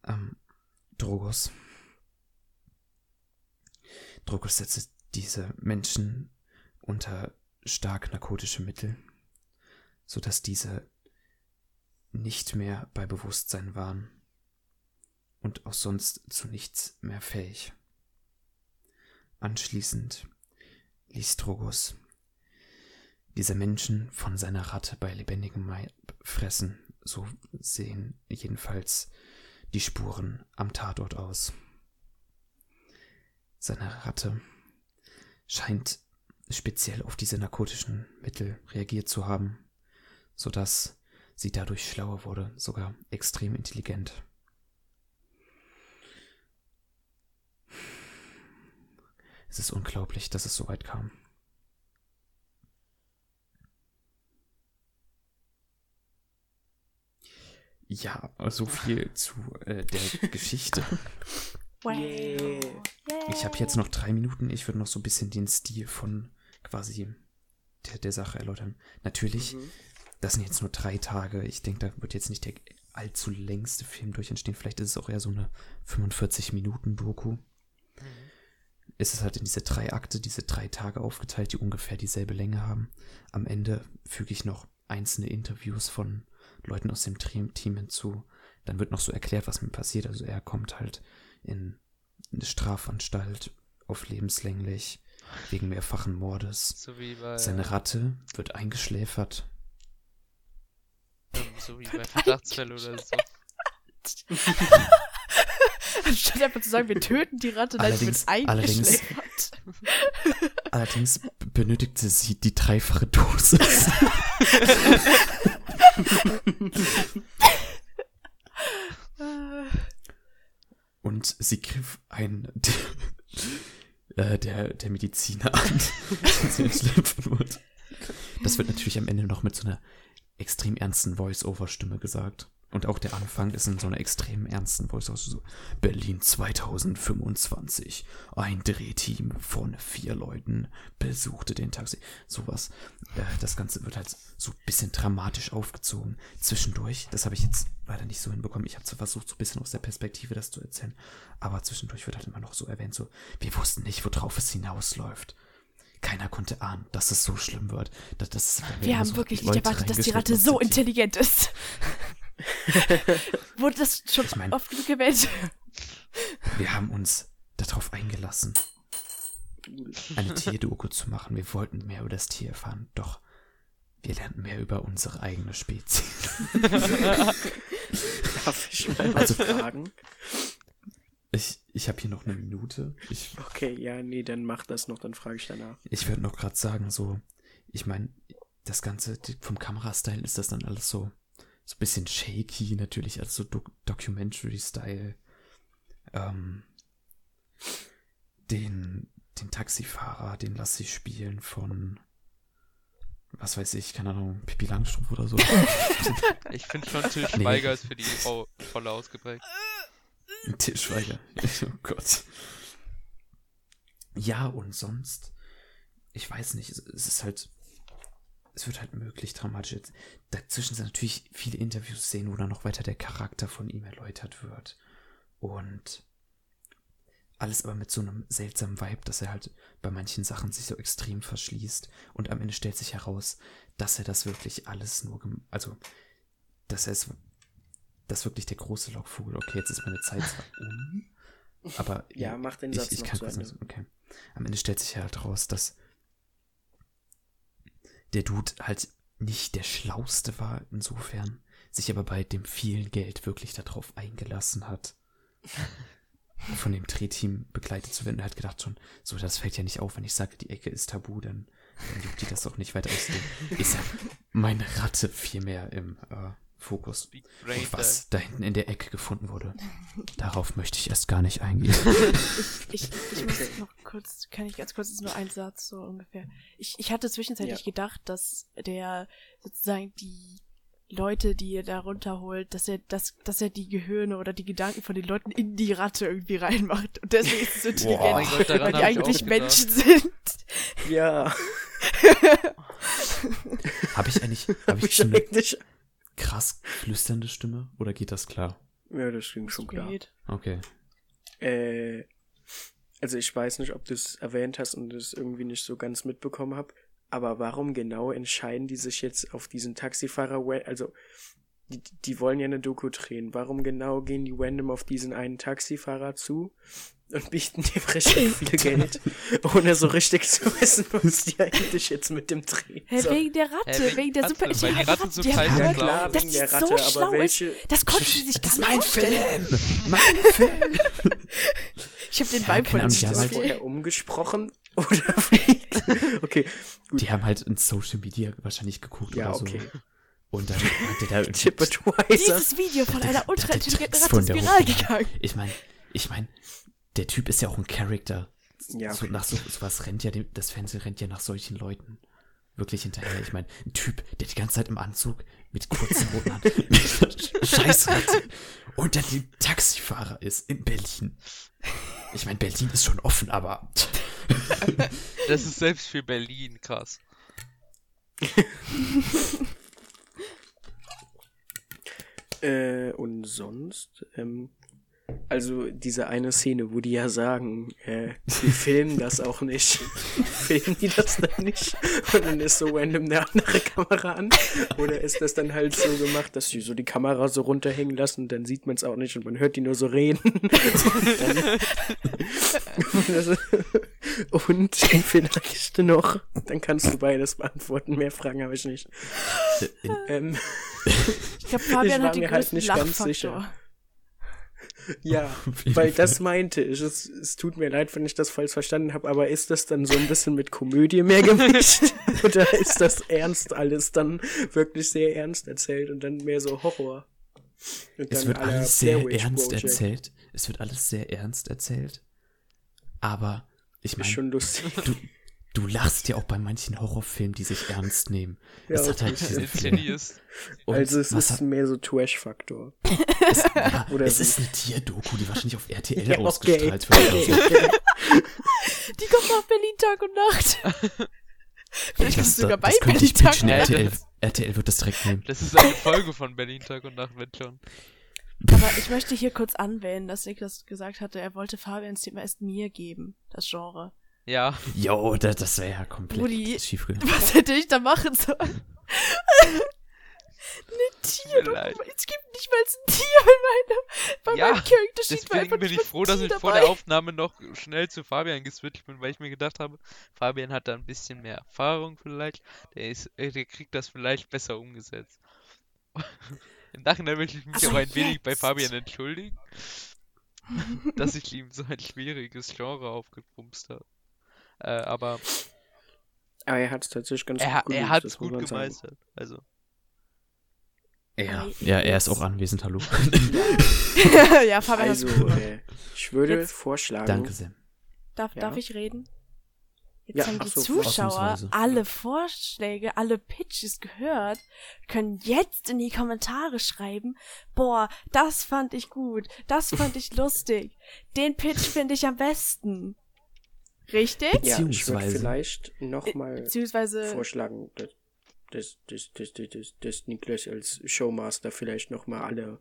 Ähm, Drogos. Drogos setzte diese Menschen unter stark narkotische Mittel, sodass diese nicht mehr bei Bewusstsein waren und auch sonst zu nichts mehr fähig. Anschließend ließ Drogos diese Menschen von seiner Ratte bei lebendigem Leib fressen, so sehen jedenfalls die Spuren am Tatort aus. Seine Ratte scheint speziell auf diese narkotischen Mittel reagiert zu haben, sodass sie dadurch schlauer wurde, sogar extrem intelligent. Es ist unglaublich, dass es so weit kam. Ja, so viel zu äh, der Geschichte. Wow. Yeah. Ich habe jetzt noch drei Minuten. Ich würde noch so ein bisschen den Stil von quasi der, der Sache erläutern. Natürlich, Mhm. das sind jetzt nur drei Tage. Ich denke, da wird jetzt nicht der allzu längste Film durch entstehen. Vielleicht ist es auch eher so eine 45-Minuten-Doku. Es ist halt in diese drei Akte, diese drei Tage aufgeteilt, die ungefähr dieselbe Länge haben. Am Ende füge ich noch einzelne Interviews von Leuten aus dem Team Team hinzu. Dann wird noch so erklärt, was mit passiert. Also er kommt halt in eine Strafanstalt auf lebenslänglich wegen mehrfachen Mordes. So wie bei, Seine Ratte wird eingeschläfert. ähm, so wie bei Verdachtsfälle oder so. Anstatt einfach zu sagen, wir töten die Ratte, nein, sie wird Allerdings- eingeschläfert. Allerdings b- benötigte sie die dreifache Dosis. Und sie griff ein äh, der, der Mediziner an, als sie entschläfert wurde. Das wird natürlich am Ende noch mit so einer extrem ernsten Voice-Over-Stimme gesagt. Und auch der Anfang ist in so einer extrem ernsten Voice-Over. So, Berlin 2025. Ein Drehteam von vier Leuten besuchte den Taxi. Sowas. Äh, das Ganze wird halt so ein bisschen dramatisch aufgezogen. Zwischendurch, das habe ich jetzt leider nicht so hinbekommen. Ich habe zwar versucht, so ein bisschen aus der Perspektive das zu erzählen, aber zwischendurch wird halt immer noch so erwähnt, so, wir wussten nicht, worauf es hinausläuft. Keiner konnte ahnen, dass es so schlimm wird. Das, das, Wir haben wirklich nicht erwartet, dass die Ratte so intelligent ist. Wurde das schon Ich mein- oft genug erwähnt? Wir haben uns darauf eingelassen, eine Tierdoku zu machen. Wir wollten mehr über das Tier erfahren, doch wir lernten mehr über unsere eigene Spezies. Darf ich mal was Also- fragen? Ich, ich habe hier noch eine Minute. Ich, Okay, ja, nee, dann mach das noch, dann frage ich danach. ich würde noch gerade sagen, so, ich meine, das Ganze vom Kamerastyle ist das dann alles so, so ein bisschen shaky, natürlich, also so Doc Documentary-Style. Ähm, den, den Taxifahrer, den lasse ich spielen von, was weiß ich, keine Ahnung, Pippi Langstrumpf oder so. Ich finde schon, Til Nee. Schweiger ist für die Ro- Rolle ausgeprägt. Til Schweiger. Oh Gott. Ja, und sonst, ich weiß nicht, es ist halt, es wird halt möglich dramatisch. Dazwischen sind natürlich viele Interviews sehen, wo dann noch weiter der Charakter von ihm erläutert wird. Und alles aber mit so einem seltsamen Vibe, dass er halt bei manchen Sachen sich so extrem verschließt. Und am Ende stellt sich heraus, dass er das wirklich alles nur, also, dass er es das wirklich der große Lockvogel. Okay, jetzt ist meine Zeit zwar um, aber Ja, mach den ich, Satz ich noch kann zu Ende. noch- okay. Am Ende stellt sich halt raus, dass der Dude halt nicht der Schlauste war insofern, sich aber bei dem vielen Geld wirklich darauf eingelassen hat, von dem Drehteam begleitet zu werden. Er hat gedacht schon, so, das fällt ja nicht auf, wenn ich sage, die Ecke ist tabu, dann, dann juckt die das auch nicht weiter aus. Ist ja meine Ratte viel mehr im äh, Fokus. Und was da hinten in der Ecke gefunden wurde, darauf möchte ich erst gar nicht eingehen. Ich, ich muss noch kurz, kann ich ganz kurz, das ist nur ein Satz so ungefähr. Ich, ich hatte zwischenzeitlich Ja. gedacht, dass der sozusagen die Leute, die er da runterholt, dass er, dass, dass er die Gehirne oder die Gedanken von den Leuten in die Ratte irgendwie reinmacht. Und deswegen ist es so intelligent, daran weil die ich eigentlich. Menschen sind. Ja, Habe ich eigentlich, habe hab ich ich so eine eigentlich. Krass flüsternde Stimme? Oder geht das klar? Ja, das ging schon klar. Geht. Okay. Äh, also ich weiß nicht, ob du es erwähnt hast und es irgendwie nicht so ganz mitbekommen hab, aber warum genau entscheiden die sich jetzt auf diesen Taxifahrer, also die, die wollen ja eine Doku drehen, warum genau gehen die random auf diesen einen Taxifahrer zu und bieten dem richtig viel Geld, ohne so richtig zu wissen, was die eigentlich jetzt mit dem drehen sollen. wegen der Ratte, Hä, wegen wegen der Ratte, super weil die fein haben sind, Ja klar, wegen die der so Ratte, schlau ist. Das konnte sie sich Das gar ist nicht mein vorstellen. Film! Mein Film! Ich habe den Ja, Vibe von haben Ist das halt- vorher umgesprochen? Oder wie? Okay, Die haben halt in Social Media wahrscheinlich geguckt ja, oder so. okay. Und dann hat der da. Dieses Video von einer ultra-intelligenten Ratte von ist viral gegangen. Ich meine, ich meine, der Typ ist ja auch ein Charakter. Ja, So, nach so, sowas rennt ja, dem- das Fernsehen rennt ja nach solchen Leuten wirklich hinterher. Ich meine, ein Typ, der die ganze Zeit im Anzug mit kurzen mit einer Scheißratte und dann die Taxifahrer ist in Berlin. Ich meine, Berlin ist schon offen, aber Das ist selbst für Berlin krass. Äh, und sonst, ähm, also diese eine Szene, wo die ja sagen, äh, wir filmen das auch nicht. filmen die das dann nicht? Und dann ist so random eine andere Kamera an? Oder ist das dann halt so gemacht, dass die so die Kamera so runterhängen lassen, dann sieht man es auch nicht und man hört die nur so reden? und, dann, und vielleicht noch, dann kannst du beides beantworten, mehr Fragen habe ich nicht. in, Ähm, Ich glaube, Fabian war hat den mir halt nicht ganz Lachfaktor. sicher. Ja, weil Fall. das meinte ich. Es, es tut mir leid, wenn ich das falsch verstanden habe, aber ist das dann so ein bisschen mit Komödie mehr gemischt? Oder ist das ernst alles dann wirklich sehr ernst erzählt und dann mehr so Horror? Es wird alles sehr Witch ernst Project. erzählt. Es wird alles sehr ernst erzählt. Aber ich Ist meine, schon lustig. du, du lachst ja auch bei manchen Horrorfilmen, die sich ernst nehmen. Ja, es hat okay. halt diesen Film. Also es ist hat, mehr so Trash-Faktor. es, ja, oder es so. ist eine Tierdoku, die wahrscheinlich auf RTL Ja, okay. ausgestrahlt wird. so. Die kommt auf Berlin Tag und Nacht. Vielleicht Das- bist du sogar bei das könnte Berlin ich Tag und Nacht. RTL, das- RTL wird das direkt nehmen. Das ist eine Folge von Berlin Tag und Nacht, wenn schon. Aber ich möchte hier kurz anwählen, dass Niklas gesagt hatte, er wollte Fabians Thema erst mir geben, das Genre. Ja, Jo, das, das wäre ja komplett Rudi. schief gegangen. Was hätte ich da machen sollen? Eine Tier, Vielleicht. es gibt nicht mal ein Tier in meinem, bei Ja, meinem Charakter steht deswegen bin ich ein froh, dass ich vor dabei. der Aufnahme noch schnell zu Fabian geswitcht bin, weil ich mir gedacht habe, Fabian hat da ein bisschen mehr Erfahrung vielleicht. Der, ist, äh, der kriegt das vielleicht besser umgesetzt. Im Nachhinein möchte ich mich Also auch ein wenig bei jetzt. Fabian entschuldigen, dass ich ihm so ein schwieriges Genre aufgepumst habe. Äh, aber Aber er hat es tatsächlich ganz er, gut er gelöst, hat es gut gemeistert. Also, Ja, ja, er ist auch anwesend, hallo. ja, Fabian, Also, äh, ich würde Jetzt- vorschlagen, Danke sehr. darf, ja. darf ich reden? Jetzt Ja, haben die so, Zuschauer alle Vorschläge, alle Pitches gehört, können jetzt in die Kommentare schreiben, boah, das fand ich gut, das fand ich lustig, den Pitch finde ich am besten. Richtig? ja, ich würde Beziehungsweise- vielleicht nochmal Beziehungsweise, vorschlagen, dass, dass, dass, dass, dass, dass, dass Niklas als Showmaster vielleicht nochmal alle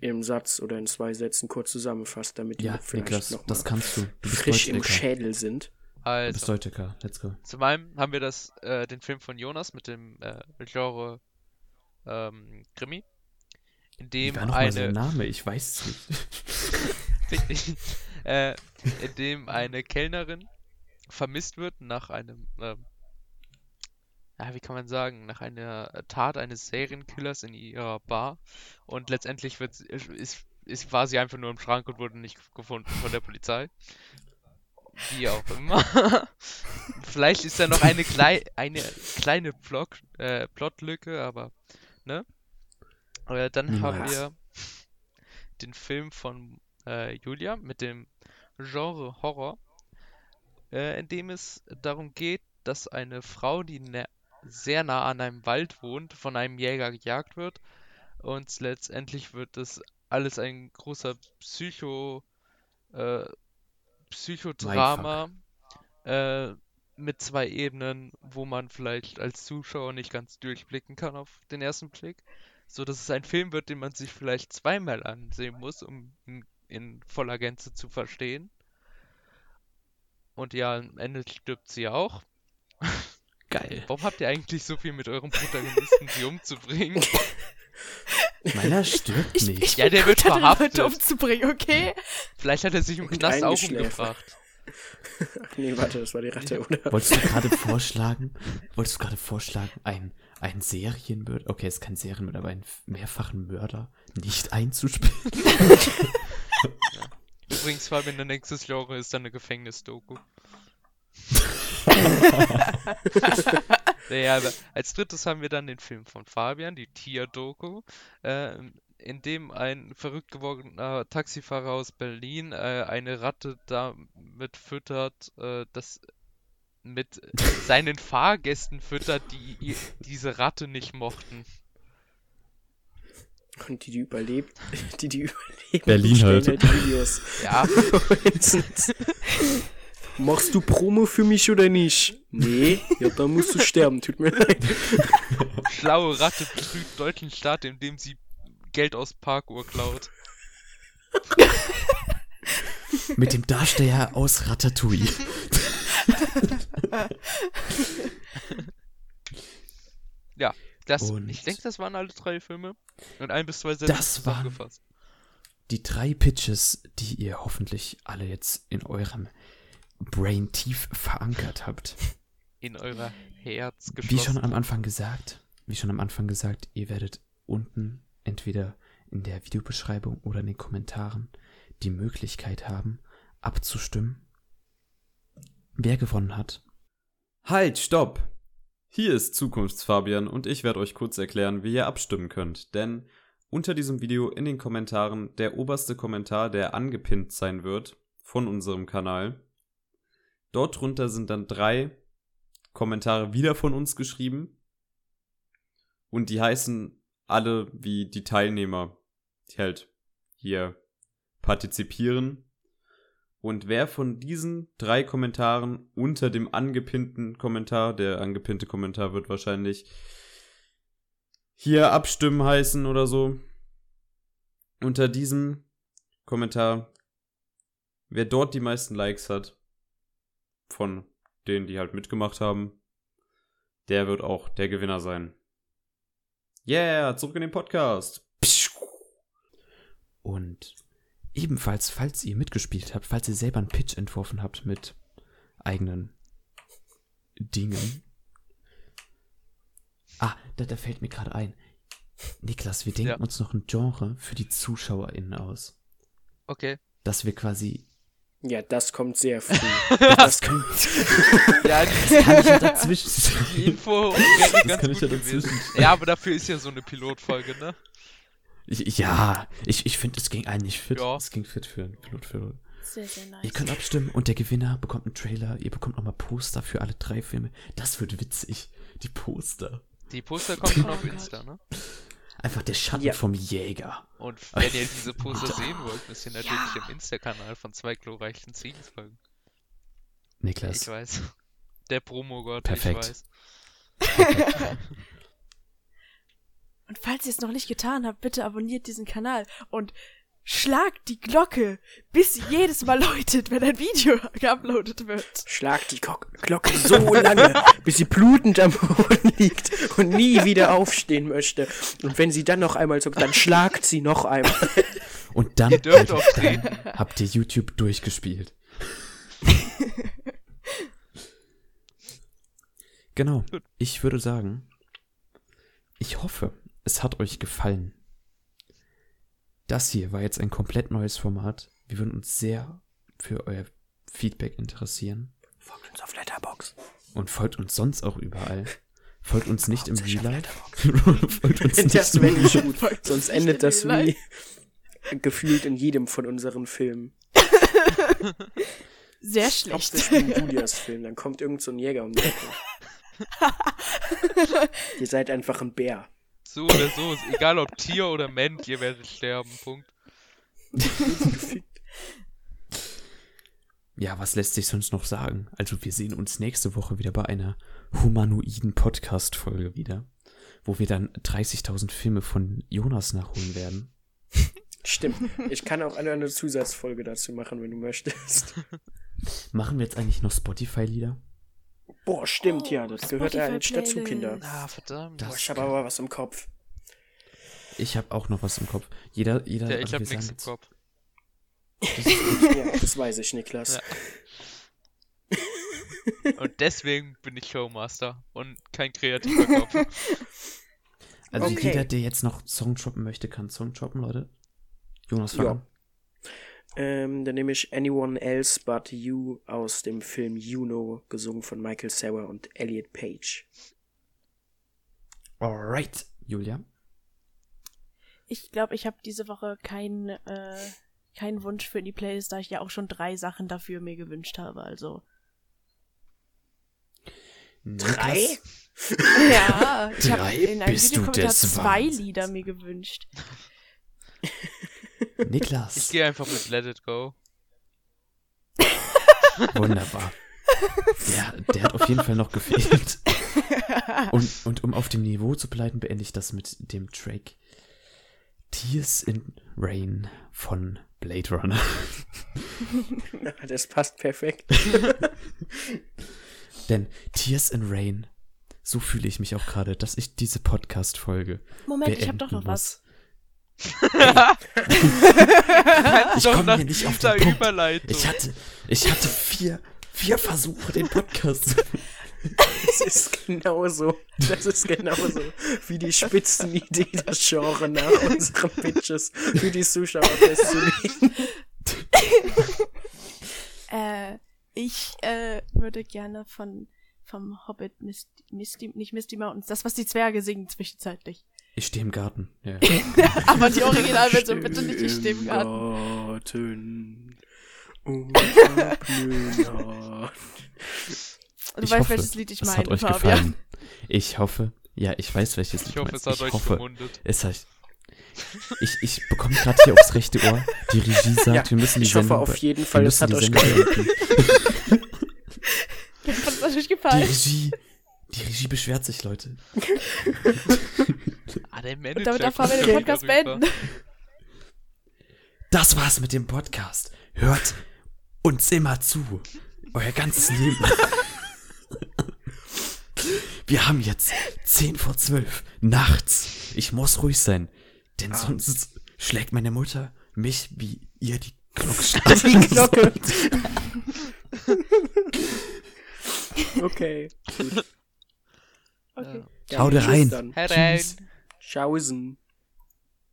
im Satz oder in zwei Sätzen kurz zusammenfasst, damit die Ja, vielleicht Niklas, noch das mal kannst du. Du frisch im. Schädel sind. Du bist also. Let's go. zum einen haben wir das, äh, den Film von Jonas mit dem äh, Genre ähm, Krimi, in Wie dem war noch mal sein eine Name? Ich weiß es nicht. Äh, in dem eine Kellnerin vermisst wird nach einem, ja, wie kann man sagen, nach einer Tat eines Serienkillers in ihrer Bar und letztendlich wird sie, ist, ist, war sie einfach nur im Schrank und wurde nicht gefunden von der Polizei. Wie auch immer. Vielleicht ist da noch eine, klei eine kleine Plot, äh, Plotlücke, aber, ne? Äh, dann haben Niemals. wir den Film von äh, Julia mit dem Genre Horror, äh, in dem es darum geht, dass eine Frau, die sehr nah an einem Wald wohnt, von einem Jäger gejagt wird. Und letztendlich wird das alles ein großer Psycho, äh, Psychodrama äh, mit zwei Ebenen, wo man vielleicht als Zuschauer nicht ganz durchblicken kann auf den ersten Blick. So dass es ein Film wird, den man sich vielleicht zweimal ansehen muss, um ihn in voller Gänze zu verstehen. Und ja, am Ende stirbt sie auch. Geil. Warum habt ihr eigentlich so viel mit eurem Protagonisten, sie umzubringen? Meiner stirbt Ich, nicht. ich Ja, bin der wird verhaftet. Leute umzubringen, okay? Vielleicht hat er sich im Und Knast auch umgebracht. Ach nee, warte, das war die Ratte, oder? Wolltest du gerade vorschlagen, wolltest du gerade vorschlagen, ein, ein Serienmörder, okay, ist kein Serienmörder, aber einen mehrfachen Mörder nicht einzuspielen? Übrigens, Fabian, der nächste Genre ist dann eine Gefängnisdoku. naja, als drittes haben wir dann den Film von Fabian, die Tier-Doku, äh, in dem ein verrückt gewordener Taxifahrer aus Berlin äh, eine Ratte damit füttert, äh, dass mit seinen Fahrgästen füttert, die diese Ratte nicht mochten. Und die, die überlebt, die, die überlebt, Berlin halt. Videos. Ja, Machst du Promo für mich oder nicht? Nee, ja, dann musst du sterben, tut mir leid. schlaue Ratte betrügt deutschen Staat, indem sie Geld aus Parkuhr klaut. Mit dem Darsteller aus Ratatouille. Ja, das, Und- ich denke, das waren alle drei Filme. Und ein bis zwei Sätze Das waren-. Die drei Pitches, die ihr hoffentlich alle jetzt in eurem Brain tief verankert habt. In euer Herz Wie schon am Anfang gesagt, wie schon am Anfang gesagt, ihr werdet unten entweder in der Videobeschreibung oder in den Kommentaren die Möglichkeit haben, abzustimmen, wer gewonnen hat. Halt, stopp! Hier ist Zukunftsfabian und ich werde euch kurz erklären, wie ihr abstimmen könnt. Denn unter diesem Video in den Kommentaren der oberste Kommentar, der angepinnt sein wird von unserem Kanal. Dort drunter sind dann drei Kommentare wieder von uns geschrieben. Und die heißen alle wie die Teilnehmer, die halt hier partizipieren. Und wer von diesen drei Kommentaren unter dem angepinnten Kommentar, der angepinnte Kommentar wird wahrscheinlich hier abstimmen heißen oder so, unter diesem Kommentar, wer dort die meisten Likes hat, von denen, die halt mitgemacht haben, der wird auch der Gewinner sein. Yeah, zurück in den Podcast. Und ebenfalls, falls ihr mitgespielt habt, falls ihr selber einen Pitch entworfen habt mit eigenen Dingen. Ah, da, da fällt mir gerade ein. Niklas, wir denken Ja. uns noch ein Genre für die ZuschauerInnen aus. Okay. Dass wir quasi. Ja, das kommt sehr früh. Das können Ja, die kann ich ja dazwischen. die Info ganz kann gut ich ja dazwischen. Ja, aber dafür ist ja so eine Pilotfolge, ne? Ich, ja, ich, ich finde, es ging eigentlich fit. Ja. Es ging fit für einen Pilotfilm. Sehr, sehr nice. Ihr könnt abstimmen und der Gewinner bekommt einen Trailer. Ihr bekommt nochmal Poster für alle drei Filme. Das wird witzig. Die Poster. Die Poster kommen schon auf Insta, ne? Einfach der Schatten Ja. vom Jäger. Und wenn ihr diese Poster sehen wollt, müsst ihr natürlich im Insta-Kanal von zwei glorreichen Ziegen folgen. Niklas. Ich weiß. Der Promogott, Perfekt. ich weiß. Und falls ihr es noch nicht getan habt, bitte abonniert diesen Kanal und schlagt die Glocke, bis sie jedes Mal läutet, wenn ein Video geuploadet wird. Schlag die Glo- Glocke so lange, bis sie blutend am Boden liegt und nie wieder aufstehen möchte. Und wenn sie dann noch einmal so, dann schlagt sie noch einmal. Und dann, Ihr dürft dann habt ihr YouTube durchgespielt. genau. Ich würde sagen, ich hoffe, es hat euch gefallen. Das hier war jetzt ein komplett neues Format. Wir würden uns sehr für euer Feedback interessieren. Folgt uns auf Letterbox. Und folgt uns sonst auch überall. Folgt uns nicht im Real folgt uns nicht Das im wäre nicht gut. Sonst endet das wie gefühlt in jedem von unseren Filmen. Sehr schlecht. Hauptsächlich in Julias Film. Dann kommt irgend so ein Jäger um die Ecke. Ihr seid einfach ein Bär. So oder so, ist egal ob Tier oder Mensch, ihr werdet sterben. Punkt. Ja, was lässt sich sonst noch sagen? Also, wir sehen uns nächste Woche wieder bei einer humanoiden Podcast-Folge wieder, wo wir dann 30.000 Filme von Jonas nachholen werden. Stimmt. Ich kann auch eine, eine Zusatzfolge dazu machen, wenn du möchtest. Machen wir jetzt eigentlich noch Spotify-Lieder? Boah, stimmt, ja, das gehört ja nicht dazu. Kinder. Ah, verdammt. Boah, ich habe aber was im Kopf. Ich habe auch noch was im Kopf. Jeder, jeder, ja, ich hab wir sagen nichts im jetzt- Kopf. Ja, das weiß ich, Niklas. Ja. Und deswegen bin ich Showmaster und kein kreativer Kopf. Also Okay. jeder, der jetzt noch Song droppen möchte, kann Song droppen, Leute. Jonas, fang. Ähm, dann nehme ich Anyone Else But You aus dem Film Juno, gesungen von Michael Cera und Elliot Page. Alright, Julia. Ich glaube, ich habe diese Woche keinen äh, keinen Wunsch für die Playlist, da ich ja auch schon drei Sachen dafür mir gewünscht habe. Also Drei? ja, ich habe in einem Videokommentar zwei? Lieder mir gewünscht. Niklas. Ich gehe einfach mit Let It Go. Wunderbar. Der, der hat auf jeden Fall noch gefehlt. Und, und um auf dem Niveau zu bleiben, beende ich das mit dem Track Tears in Rain von Blade Runner. Das passt perfekt. Denn Tears in Rain, so fühle ich mich auch gerade, dass ich diese Podcast-Folge Moment, ich habe doch noch was. Ich komme hier nicht auf den Punkt. Ich hatte, ich hatte vier, vier Versuche, den Podcast zu Das ist genauso. Das ist genauso wie die Spitzenidee, das Genre nach unseren Pitches für die Zuschauer festzulegen. Äh, ich äh, würde gerne von vom Hobbit Mist, Misty, nicht Misty Mountains, das was die Zwerge singen zwischenzeitlich. Ich stehe im Garten. Ja. Aber die Originalversion bitte nicht ich stehe im Garten. Garten. Du Ich weißt, hoffe, welches Lied ich es meine, hat euch Fabian. gefallen. Ich hoffe, ja, ich weiß, welches Ich Lied hoffe, es hat euch ich hoffe, es hat, ich, ich bekomme gerade hier aufs rechte Ohr. Die Regie sagt, Ja, wir müssen die ich hoffe Sendung auf jeden Fall, es hat die euch Sendung gefallen. hat es natürlich Die gefallen. Regie, die Regie beschwert sich, Leute. Ah, der Manager Und damit darf kommt Fabian den Podcast beenden. Das war's mit dem Podcast. Hört uns immer zu. Euer ganzes Leben. Wir haben jetzt 10 vor 12 nachts. Ich muss ruhig sein, denn sonst schlägt meine Mutter mich, wie ihr die Glocke schlägt. Die Glocke. Okay. Okay. Ja, Haut tschüss rein. dann. Herein. Tschaußen.